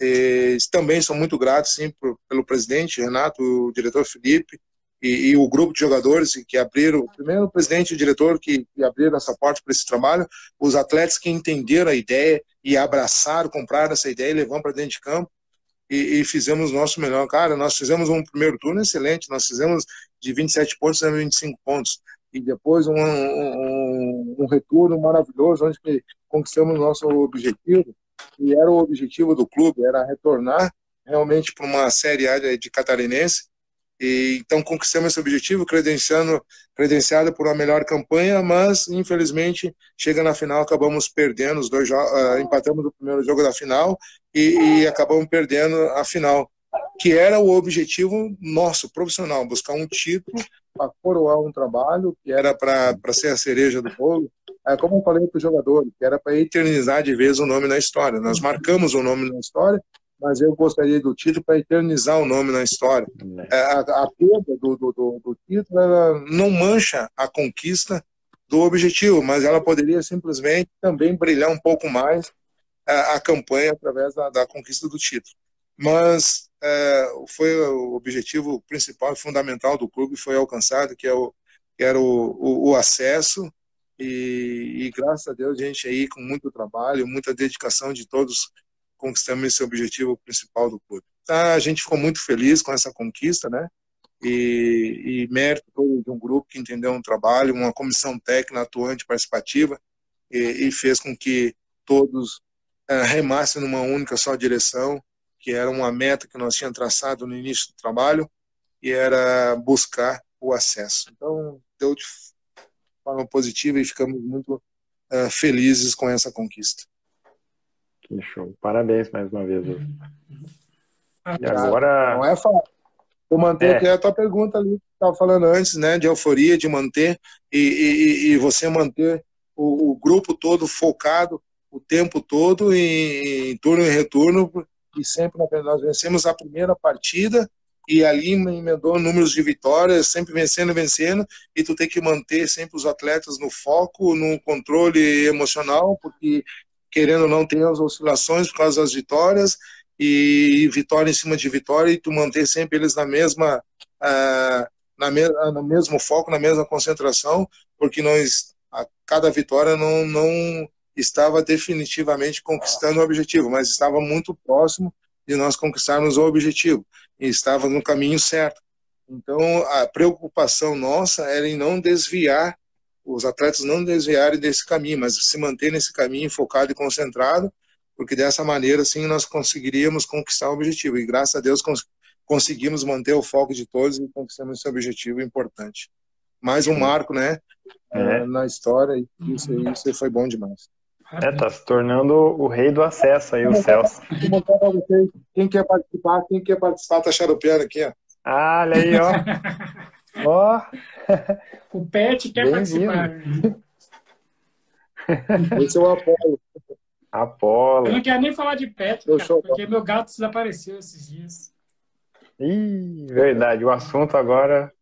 E, também sou muito grato sim pelo presidente Renato o diretor Felipe e, e, o grupo de jogadores que abriram, primeiro o presidente e o diretor que, que abriram essa porta para esse trabalho, os atletas que entenderam a ideia e abraçaram, compraram essa ideia e levaram para dentro de campo e, e, fizemos o nosso melhor. Cara, nós fizemos um primeiro turno excelente, nós fizemos de 27 pontos a 25 pontos e depois um, um, um retorno maravilhoso onde conquistamos nosso objetivo e era o objetivo do clube, era retornar realmente para uma Série A de catarinense e, então conquistamos esse objetivo, credenciando, credenciado por uma melhor campanha, mas infelizmente chega na final acabamos perdendo os dois uh, empatamos o primeiro jogo da final e, e, acabamos perdendo a final, que era o objetivo nosso profissional, buscar um título para coroar um trabalho que era para ser a cereja do bolo. É, como eu falei para os jogadores, que era para eternizar de vez o nome na história. Nós marcamos o nome na história mas eu gostaria do título para eternizar o nome na história. É, a, a perda do, do, do, do título não mancha a conquista do objetivo, mas ela poderia simplesmente também brilhar um pouco mais a, a campanha através da, da, conquista do título. Mas é, foi o objetivo principal e fundamental do clube foi alcançado, que, é o, que era o, o, o acesso e, e, graças a Deus a gente aí com muito trabalho, muita dedicação de todos conquistamos esse objetivo principal do clube. Tá, a gente ficou muito feliz com essa conquista, né? e, e mérito todo de um grupo que entendeu um trabalho, uma comissão técnica atuante participativa e, e fez com que todos uh, remassem numa única só direção, que era uma meta que nós tínhamos traçado no início do trabalho e era buscar o acesso. Então, deu de forma positiva e ficamos muito uh, felizes com essa conquista. Que show. Parabéns mais uma vez. E agora. Não é fácil. Vou manter é. a tua pergunta ali, que estava falando antes, né? De euforia, de manter, e, e, e você manter o, o, grupo todo focado o tempo todo em, em turno e retorno, e sempre nós vencemos a primeira partida e ali emendou números de vitórias, sempre vencendo, vencendo, e tu tem que manter sempre os atletas no foco, no controle emocional, porque querendo ou não tem as oscilações por causa das vitórias, e vitória em cima de vitória, e tu manter sempre eles na mesma, uh, na me, no mesmo foco, na mesma concentração, porque nós, a cada vitória não, não estava definitivamente conquistando o objetivo, mas estava muito próximo de nós conquistarmos o objetivo e estava no caminho certo. Então, a preocupação nossa era em não desviar, os atletas não desviarem desse caminho, mas se manter nesse caminho focado e concentrado, porque dessa maneira, sim, nós conseguiríamos conquistar o objetivo. E graças a Deus cons conseguimos manter o foco de todos e conquistamos esse objetivo importante. Mais um marco, né, é. na história, e isso, isso foi bom demais. É, tá se tornando o rei do acesso aí, o Celso. Quem quer participar, quem quer participar, tá xaropeando aqui, ó. Ah, olha aí, ó. ó. O Pet quer participar. Esse é o Apolo. Apolo. Eu não quero nem falar de Pet, cara, porque meu gato desapareceu esses dias. Ih, verdade. O assunto agora.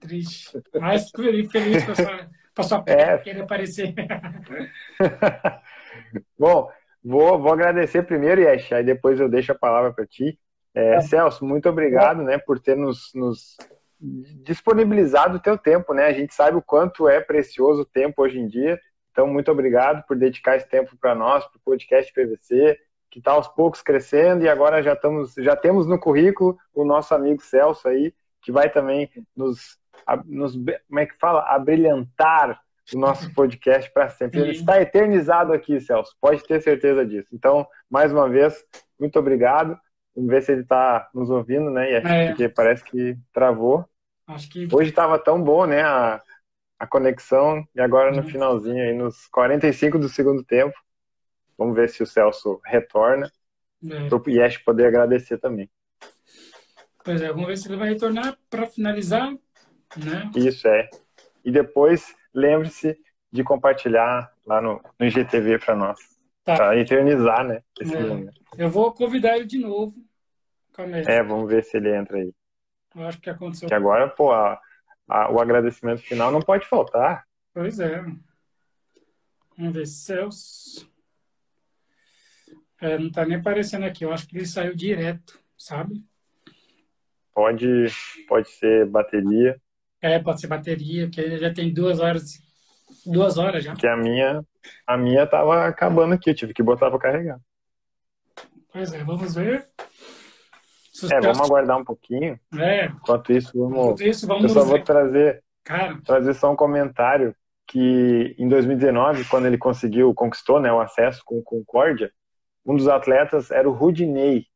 Triste. Mas feliz com essa Passou a é. querer aparecer. Bom, vou, vou agradecer primeiro, Yesh, aí depois eu deixo a palavra para ti. É, é. Celso, muito obrigado né, por ter nos, nos disponibilizado o teu tempo. Né? A gente sabe o quanto é precioso o tempo hoje em dia. Então, muito obrigado por dedicar esse tempo para nós, para o podcast PVC, que está aos poucos crescendo e agora já, estamos, já temos no currículo o nosso amigo Celso aí, que vai também nos nos, como é que fala? Abrilhantar o nosso podcast para sempre. Ele está eternizado aqui, Celso, pode ter certeza disso. Então, mais uma vez, muito obrigado. Vamos ver se ele está nos ouvindo, né? É. Porque parece que travou. Que... Hoje estava tão bom, né? A, a conexão, e agora no uhum. finalzinho, aí, nos 45 do segundo tempo. Vamos ver se o Celso retorna. É. Para o Yesh poder agradecer também. Pois é, vamos ver se ele vai retornar para finalizar. Né? Isso é. E depois, lembre-se de compartilhar lá no, no IGTV para nós. Tá. Para eternizar, né? Esse é. Eu vou convidar ele de novo. É, vamos ver se ele entra aí. Eu acho que aconteceu. Que agora, pô, a, a, o agradecimento final não pode faltar. Pois é. Vamos ver, Celso. É, não tá nem aparecendo aqui. Eu acho que ele saiu direto, sabe? Pode, pode ser bateria. É, pode ser bateria, que já tem duas horas. Duas horas já. Que a minha, a minha tava acabando aqui, eu tive que botar para carregar. Pois é, vamos ver. É, vamos aguardar um pouquinho. É. Enquanto isso, vamos. Enquanto isso, vamos eu só vou trazer, Cara. trazer só um comentário que em 2019, quando ele conseguiu, conquistou né, o acesso com o Concórdia, um dos atletas era o Rudinei.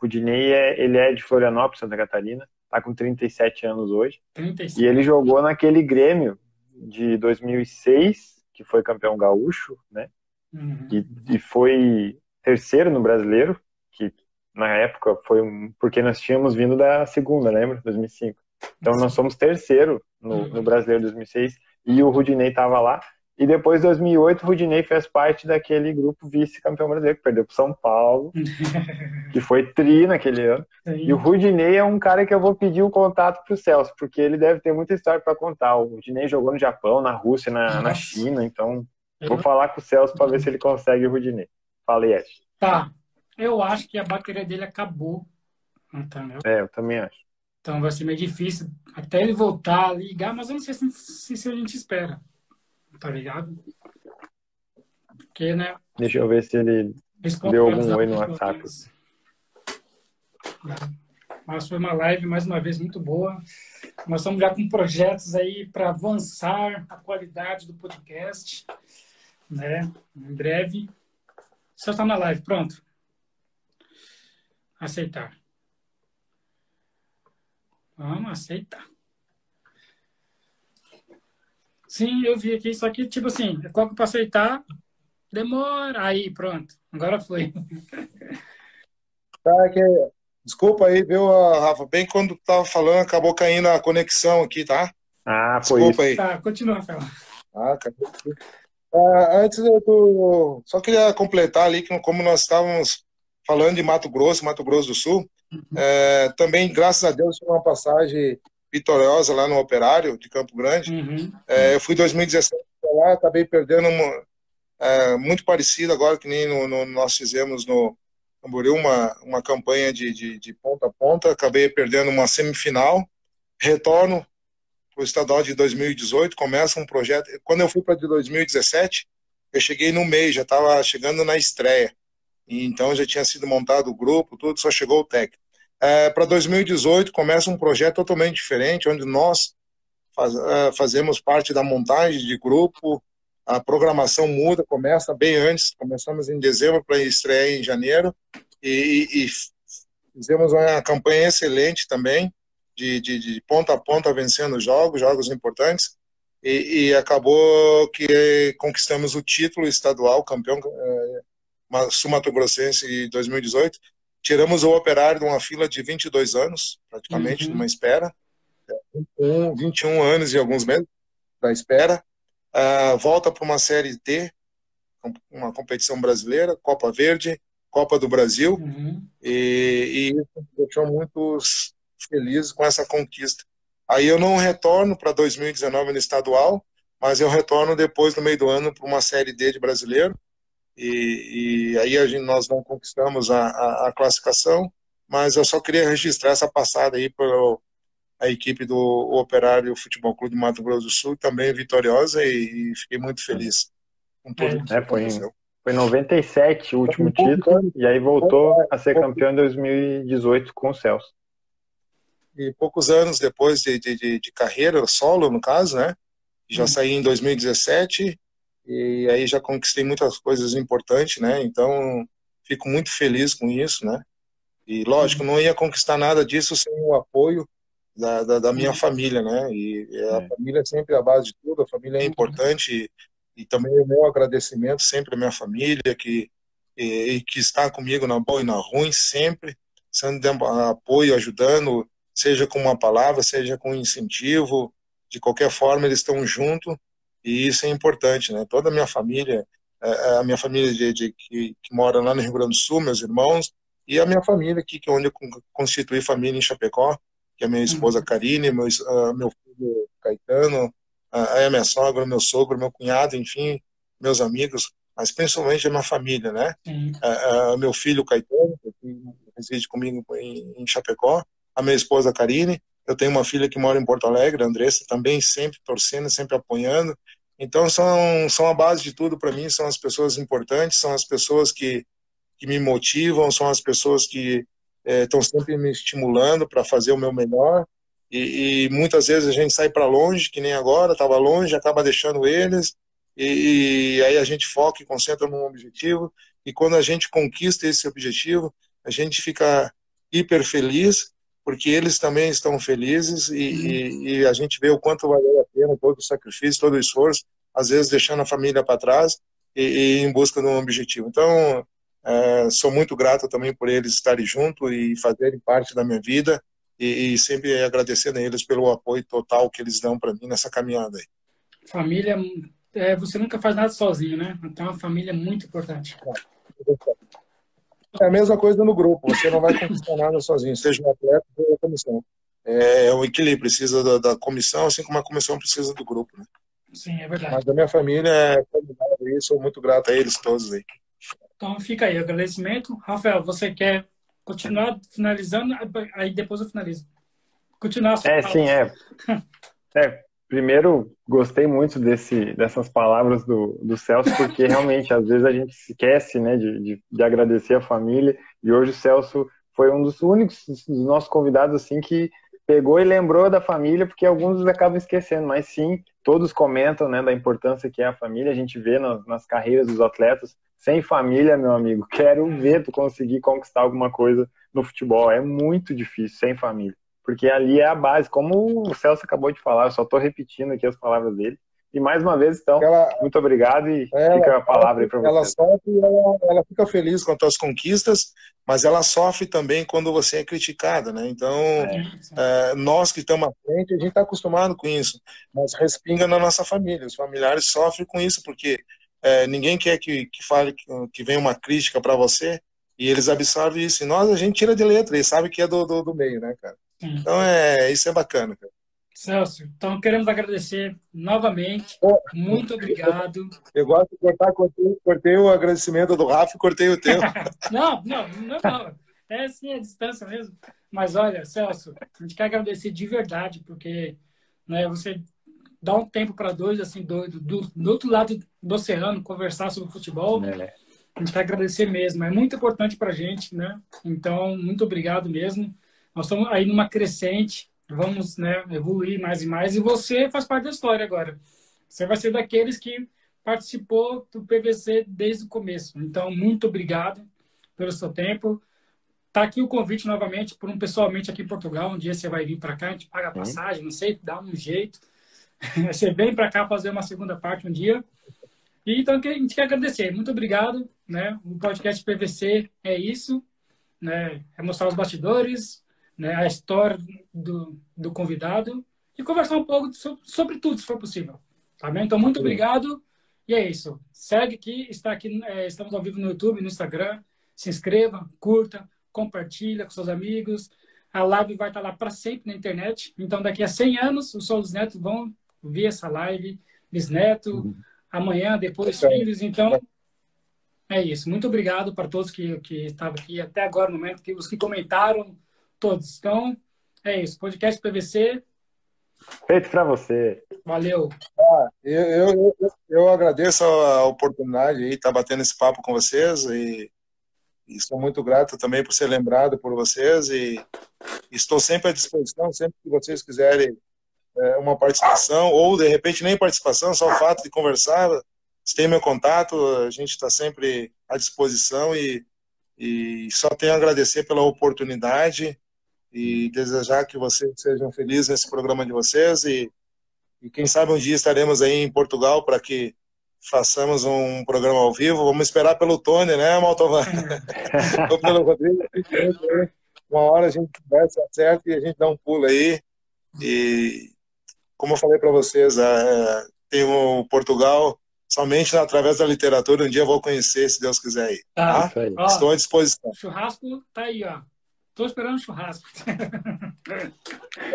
Rudinei é, ele é de Florianópolis, Santa Catarina tá com 37 anos hoje. 37. E ele jogou naquele Grêmio de 2006, que foi campeão gaúcho, né? Uhum. E, e, foi terceiro no brasileiro, que na época foi um, porque nós tínhamos vindo da segunda, lembra? 2005. Então nós somos terceiro no, no brasileiro 2006 e o Rudinei estava lá. E depois, em 2008, o Rudinei fez parte daquele grupo vice-campeão brasileiro, que perdeu para São Paulo, que foi tri naquele ano. Sim. E o Rudinei é um cara que eu vou pedir o contato para o Celso, porque ele deve ter muita história para contar. O Rudinei jogou no Japão, na Rússia, na, na China, então vou falar com o Celso para ver se ele consegue o Rudinei. Fala, Yes. Tá. Eu acho que a bateria dele acabou, entendeu? É, eu também acho. Então vai ser meio difícil até ele voltar a ligar, mas eu não sei se, se a gente espera tá ligado? Porque, né? Deixa eu ver se ele deu algum oi no WhatsApp. Mas foi uma live, mais uma vez, muito boa. Nós estamos já com projetos aí para avançar a qualidade do podcast. Né? Em breve. Só está na live, pronto. Aceitar. Vamos aceitar. Sim, eu vi aqui, só que, tipo assim, eu coloco para aceitar, demora, aí pronto, agora foi. Tá, que Desculpa aí, viu, Rafa? Bem quando tava falando, acabou caindo a conexão aqui, tá? Ah, foi Desculpa isso. aí. Tá, continua, Rafael. Ah, ah, antes eu só queria completar ali que como nós estávamos falando de Mato Grosso, Mato Grosso do Sul, uhum. é, também graças a Deus foi uma passagem vitoriosa lá no Operário de Campo Grande. Uhum. É, eu fui em 2017 lá, acabei perdendo uma, é, muito parecido agora que nem no, no, nós fizemos no Camboriú uma, uma campanha de, de, de, ponta a ponta, acabei perdendo uma semifinal, retorno para o estadual de 2018, começa um projeto. Quando eu fui para de 2017, eu cheguei no mês, já estava chegando na estreia. Então já tinha sido montado o grupo, tudo, só chegou o técnico. É, para 2018 começa um projeto totalmente diferente, onde nós faz, é, fazemos parte da montagem de grupo, a programação muda, começa bem antes, começamos em dezembro para estrear em janeiro. E, e, fizemos uma campanha excelente também, de, de, de, ponta a ponta vencendo jogos, jogos importantes, e, e acabou que conquistamos o título estadual, campeão é, sul-mato-grossense 2018, tiramos o operário de uma fila de 22 anos, praticamente, uhum. de uma espera, 21, 21 anos e alguns meses da espera, Uh, volta para uma Série T, uma competição brasileira, Copa Verde, Copa do Brasil, uhum. e, e isso me deixou muito feliz com essa conquista. Aí eu não retorno para 2019 no estadual, mas eu retorno depois, no meio do ano, para uma Série D de brasileiro, e, e aí gente, nós não conquistamos a, a, a, classificação, mas eu só queria registrar essa passada aí pelo, a equipe do Operário Futebol Clube de Mato Grosso do Sul, também vitoriosa e, e fiquei muito feliz com tudo é, que foi, foi 97 o último título, e aí voltou a ser campeão em 2018 com o Celso. E poucos anos depois de, de, de, carreira, solo no caso, né? Já hum. saí em 2017 e aí já conquistei muitas coisas importantes, né? Então fico muito feliz com isso, né? E lógico, não ia conquistar nada disso sem o apoio da, da, da minha família, né? E a é. família é sempre a base de tudo, a família é importante e, e também o meu agradecimento sempre à minha família que e, que está comigo na boa e na ruim sempre, sendo de apoio, ajudando, seja com uma palavra, seja com incentivo, de qualquer forma eles estão junto e isso é importante, né? Toda a minha família, é, é a minha família de, de que, que, mora lá no Rio Grande do Sul, meus irmãos e a minha família aqui, que é onde eu constituí família em Chapecó, que é minha esposa uhum. Karine, meu, uh, meu filho Caetano, a minha sogra, meu sogro, meu cunhado, enfim, meus amigos, mas principalmente a minha família, né? Meu filho Caetano, que reside comigo em, em Chapecó, a minha esposa Karine, eu tenho uma filha que mora em Porto Alegre, a Andressa, também sempre torcendo, sempre apoiando. Então são são a base de tudo para mim, são as pessoas importantes, são as pessoas que que me motivam, são as pessoas que estão é, sempre me estimulando para fazer o meu melhor. E, e, muitas vezes a gente sai para longe, que nem agora, estava longe, acaba deixando eles, e, e, aí a gente foca e concentra num objetivo, e quando a gente conquista esse objetivo, a gente fica hiper feliz, porque eles também estão felizes, e, e, e a gente vê o quanto valeu a pena todo o sacrifício, todo o esforço, às vezes deixando a família para trás, e, em busca de um objetivo. Então, é, sou muito grato também por eles estarem junto e fazerem parte da minha vida e, e sempre agradecendo a eles pelo apoio total que eles dão para mim nessa caminhada aí. Família, é, você nunca faz nada sozinho, né? Então a família é muito importante. É a mesma coisa no grupo, você não vai conquistar nada sozinho, seja um atleta ou a comissão. É, é o equilíbrio, precisa da, da, comissão, assim como a comissão precisa do grupo, né? Sim, é verdade. Mas a minha família é e sou muito grato a eles todos aí. Então fica aí, agradecimento. Rafael, você quer continuar finalizando? Aí depois eu finalizo. Continuar. É, sim, é. é. Primeiro, gostei muito desse, dessas palavras do, do Celso, porque realmente, às vezes, a gente esquece né, de, de, de agradecer a família, e hoje o Celso foi um dos únicos dos nossos convidados assim que pegou e lembrou da família, porque alguns acabam esquecendo, mas sim, todos comentam né, da importância que é a família, a gente vê nas, nas carreiras dos atletas, sem família, meu amigo, quero ver tu conseguir conquistar alguma coisa no futebol, é muito difícil sem família, porque ali é a base, como o Celso acabou de falar, eu só estou repetindo aqui as palavras dele, e mais uma vez, então, ela, muito obrigado e ela, fica a palavra aí para você. Ela sofre, ela, ela fica feliz com as suas conquistas, mas ela sofre também quando você é criticada, né? Então, é, é, nós que estamos à frente, a gente está acostumado com isso, mas respinga na nossa família. Os familiares sofrem com isso, porque é, ninguém quer que, que fale que, que venha uma crítica para você e eles absorvem isso. E nós, a gente tira de letra, e sabe que é do, do, do meio, né, cara? Então, é, isso é bacana, cara. Celso, então queremos agradecer novamente. Muito obrigado. Eu gosto de cortar, cortei, cortei o agradecimento do Rafa e cortei o teu. não, não, não, não. É assim a distância mesmo. Mas olha, Celso, a gente quer agradecer de verdade, porque né, você dá um tempo para dois, assim, do, do, do, outro lado do oceano, conversar sobre futebol. É. A gente quer agradecer mesmo. É muito importante para a gente, né? Então, muito obrigado mesmo. Nós estamos aí numa crescente vamos né, evoluir mais e mais. E você faz parte da história agora. Você vai ser daqueles que participou do PVC desde o começo. Então, muito obrigado pelo seu tempo. Tá aqui o convite novamente por um pessoalmente aqui em Portugal. Um dia você vai vir para cá, a gente paga a passagem, não sei, dá um jeito. Você vem para cá fazer uma segunda parte um dia. E então a gente quer agradecer. Muito obrigado, né? O podcast PVC é isso, né? É mostrar os bastidores, né, a história do, do convidado e conversar um pouco sobre, sobre tudo, se for possível. Tá bem? Então, muito obrigado. E é isso. Segue aqui, está aqui, é, estamos ao vivo no YouTube, no Instagram. Se inscreva, curta, compartilha com seus amigos. A live vai estar lá para sempre na internet. Então, daqui a 100 anos, os seus netos vão ver essa live, bisneto, uhum. amanhã, depois, filhos. Então, é isso. Muito obrigado para todos que, que estavam aqui até agora no momento, que os que comentaram, todos. Então, é isso. Podcast PVC. Feito para você. Valeu. Ah, eu, eu, eu, agradeço a oportunidade de estar batendo esse papo com vocês e, e sou muito grato também por ser lembrado por vocês e estou sempre à disposição, sempre que vocês quiserem é, uma participação ou de repente nem participação, só o fato de conversar, você tem meu contato, a gente está sempre à disposição e, e só tenho a agradecer pela oportunidade e desejar que vocês sejam felizes nesse programa de vocês e, e quem sabe um dia estaremos aí em Portugal para que façamos um programa ao vivo. Vamos esperar pelo Tony, né, Maltovan? Ou pelo Rodrigo. Uma hora a gente conversa certo e a gente dá um pulo aí. E como eu falei para vocês, é, tem o Portugal somente através da literatura. Um dia eu vou conhecer, se Deus quiser. Aí, tá? tá? Estou à disposição. O churrasco tá aí, ó. Estou esperando churrasco.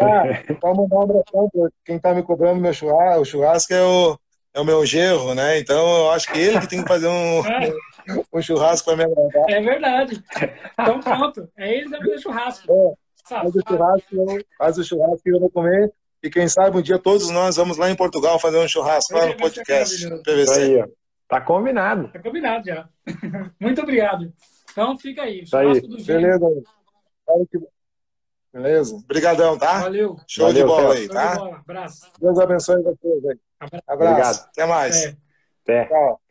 ah, pode mandar um abração para quem está me cobrando meu churrasco. O churrasco é o, é o meu gerro, né? Então eu acho que ele que tem que fazer um, é. um churrasco para me agradar. É verdade. Então pronto. É ele que vai fazer churrasco. É. Faz o churrasco, faz o churrasco que eu vou comer. E quem sabe um dia todos nós vamos lá em Portugal fazer um churrasco lá no podcast PVC. Aí, tá combinado. Tá combinado já. Muito obrigado. Então fica aí. Churrasco aí. do Beleza. Beleza? Obrigadão, tá? Valeu. Show Valeu, de bola aí, tá? Abraço. Deus abraço. Deus abençoe vocês aí. Abraço. Abraço. Até mais. Até. Tchau.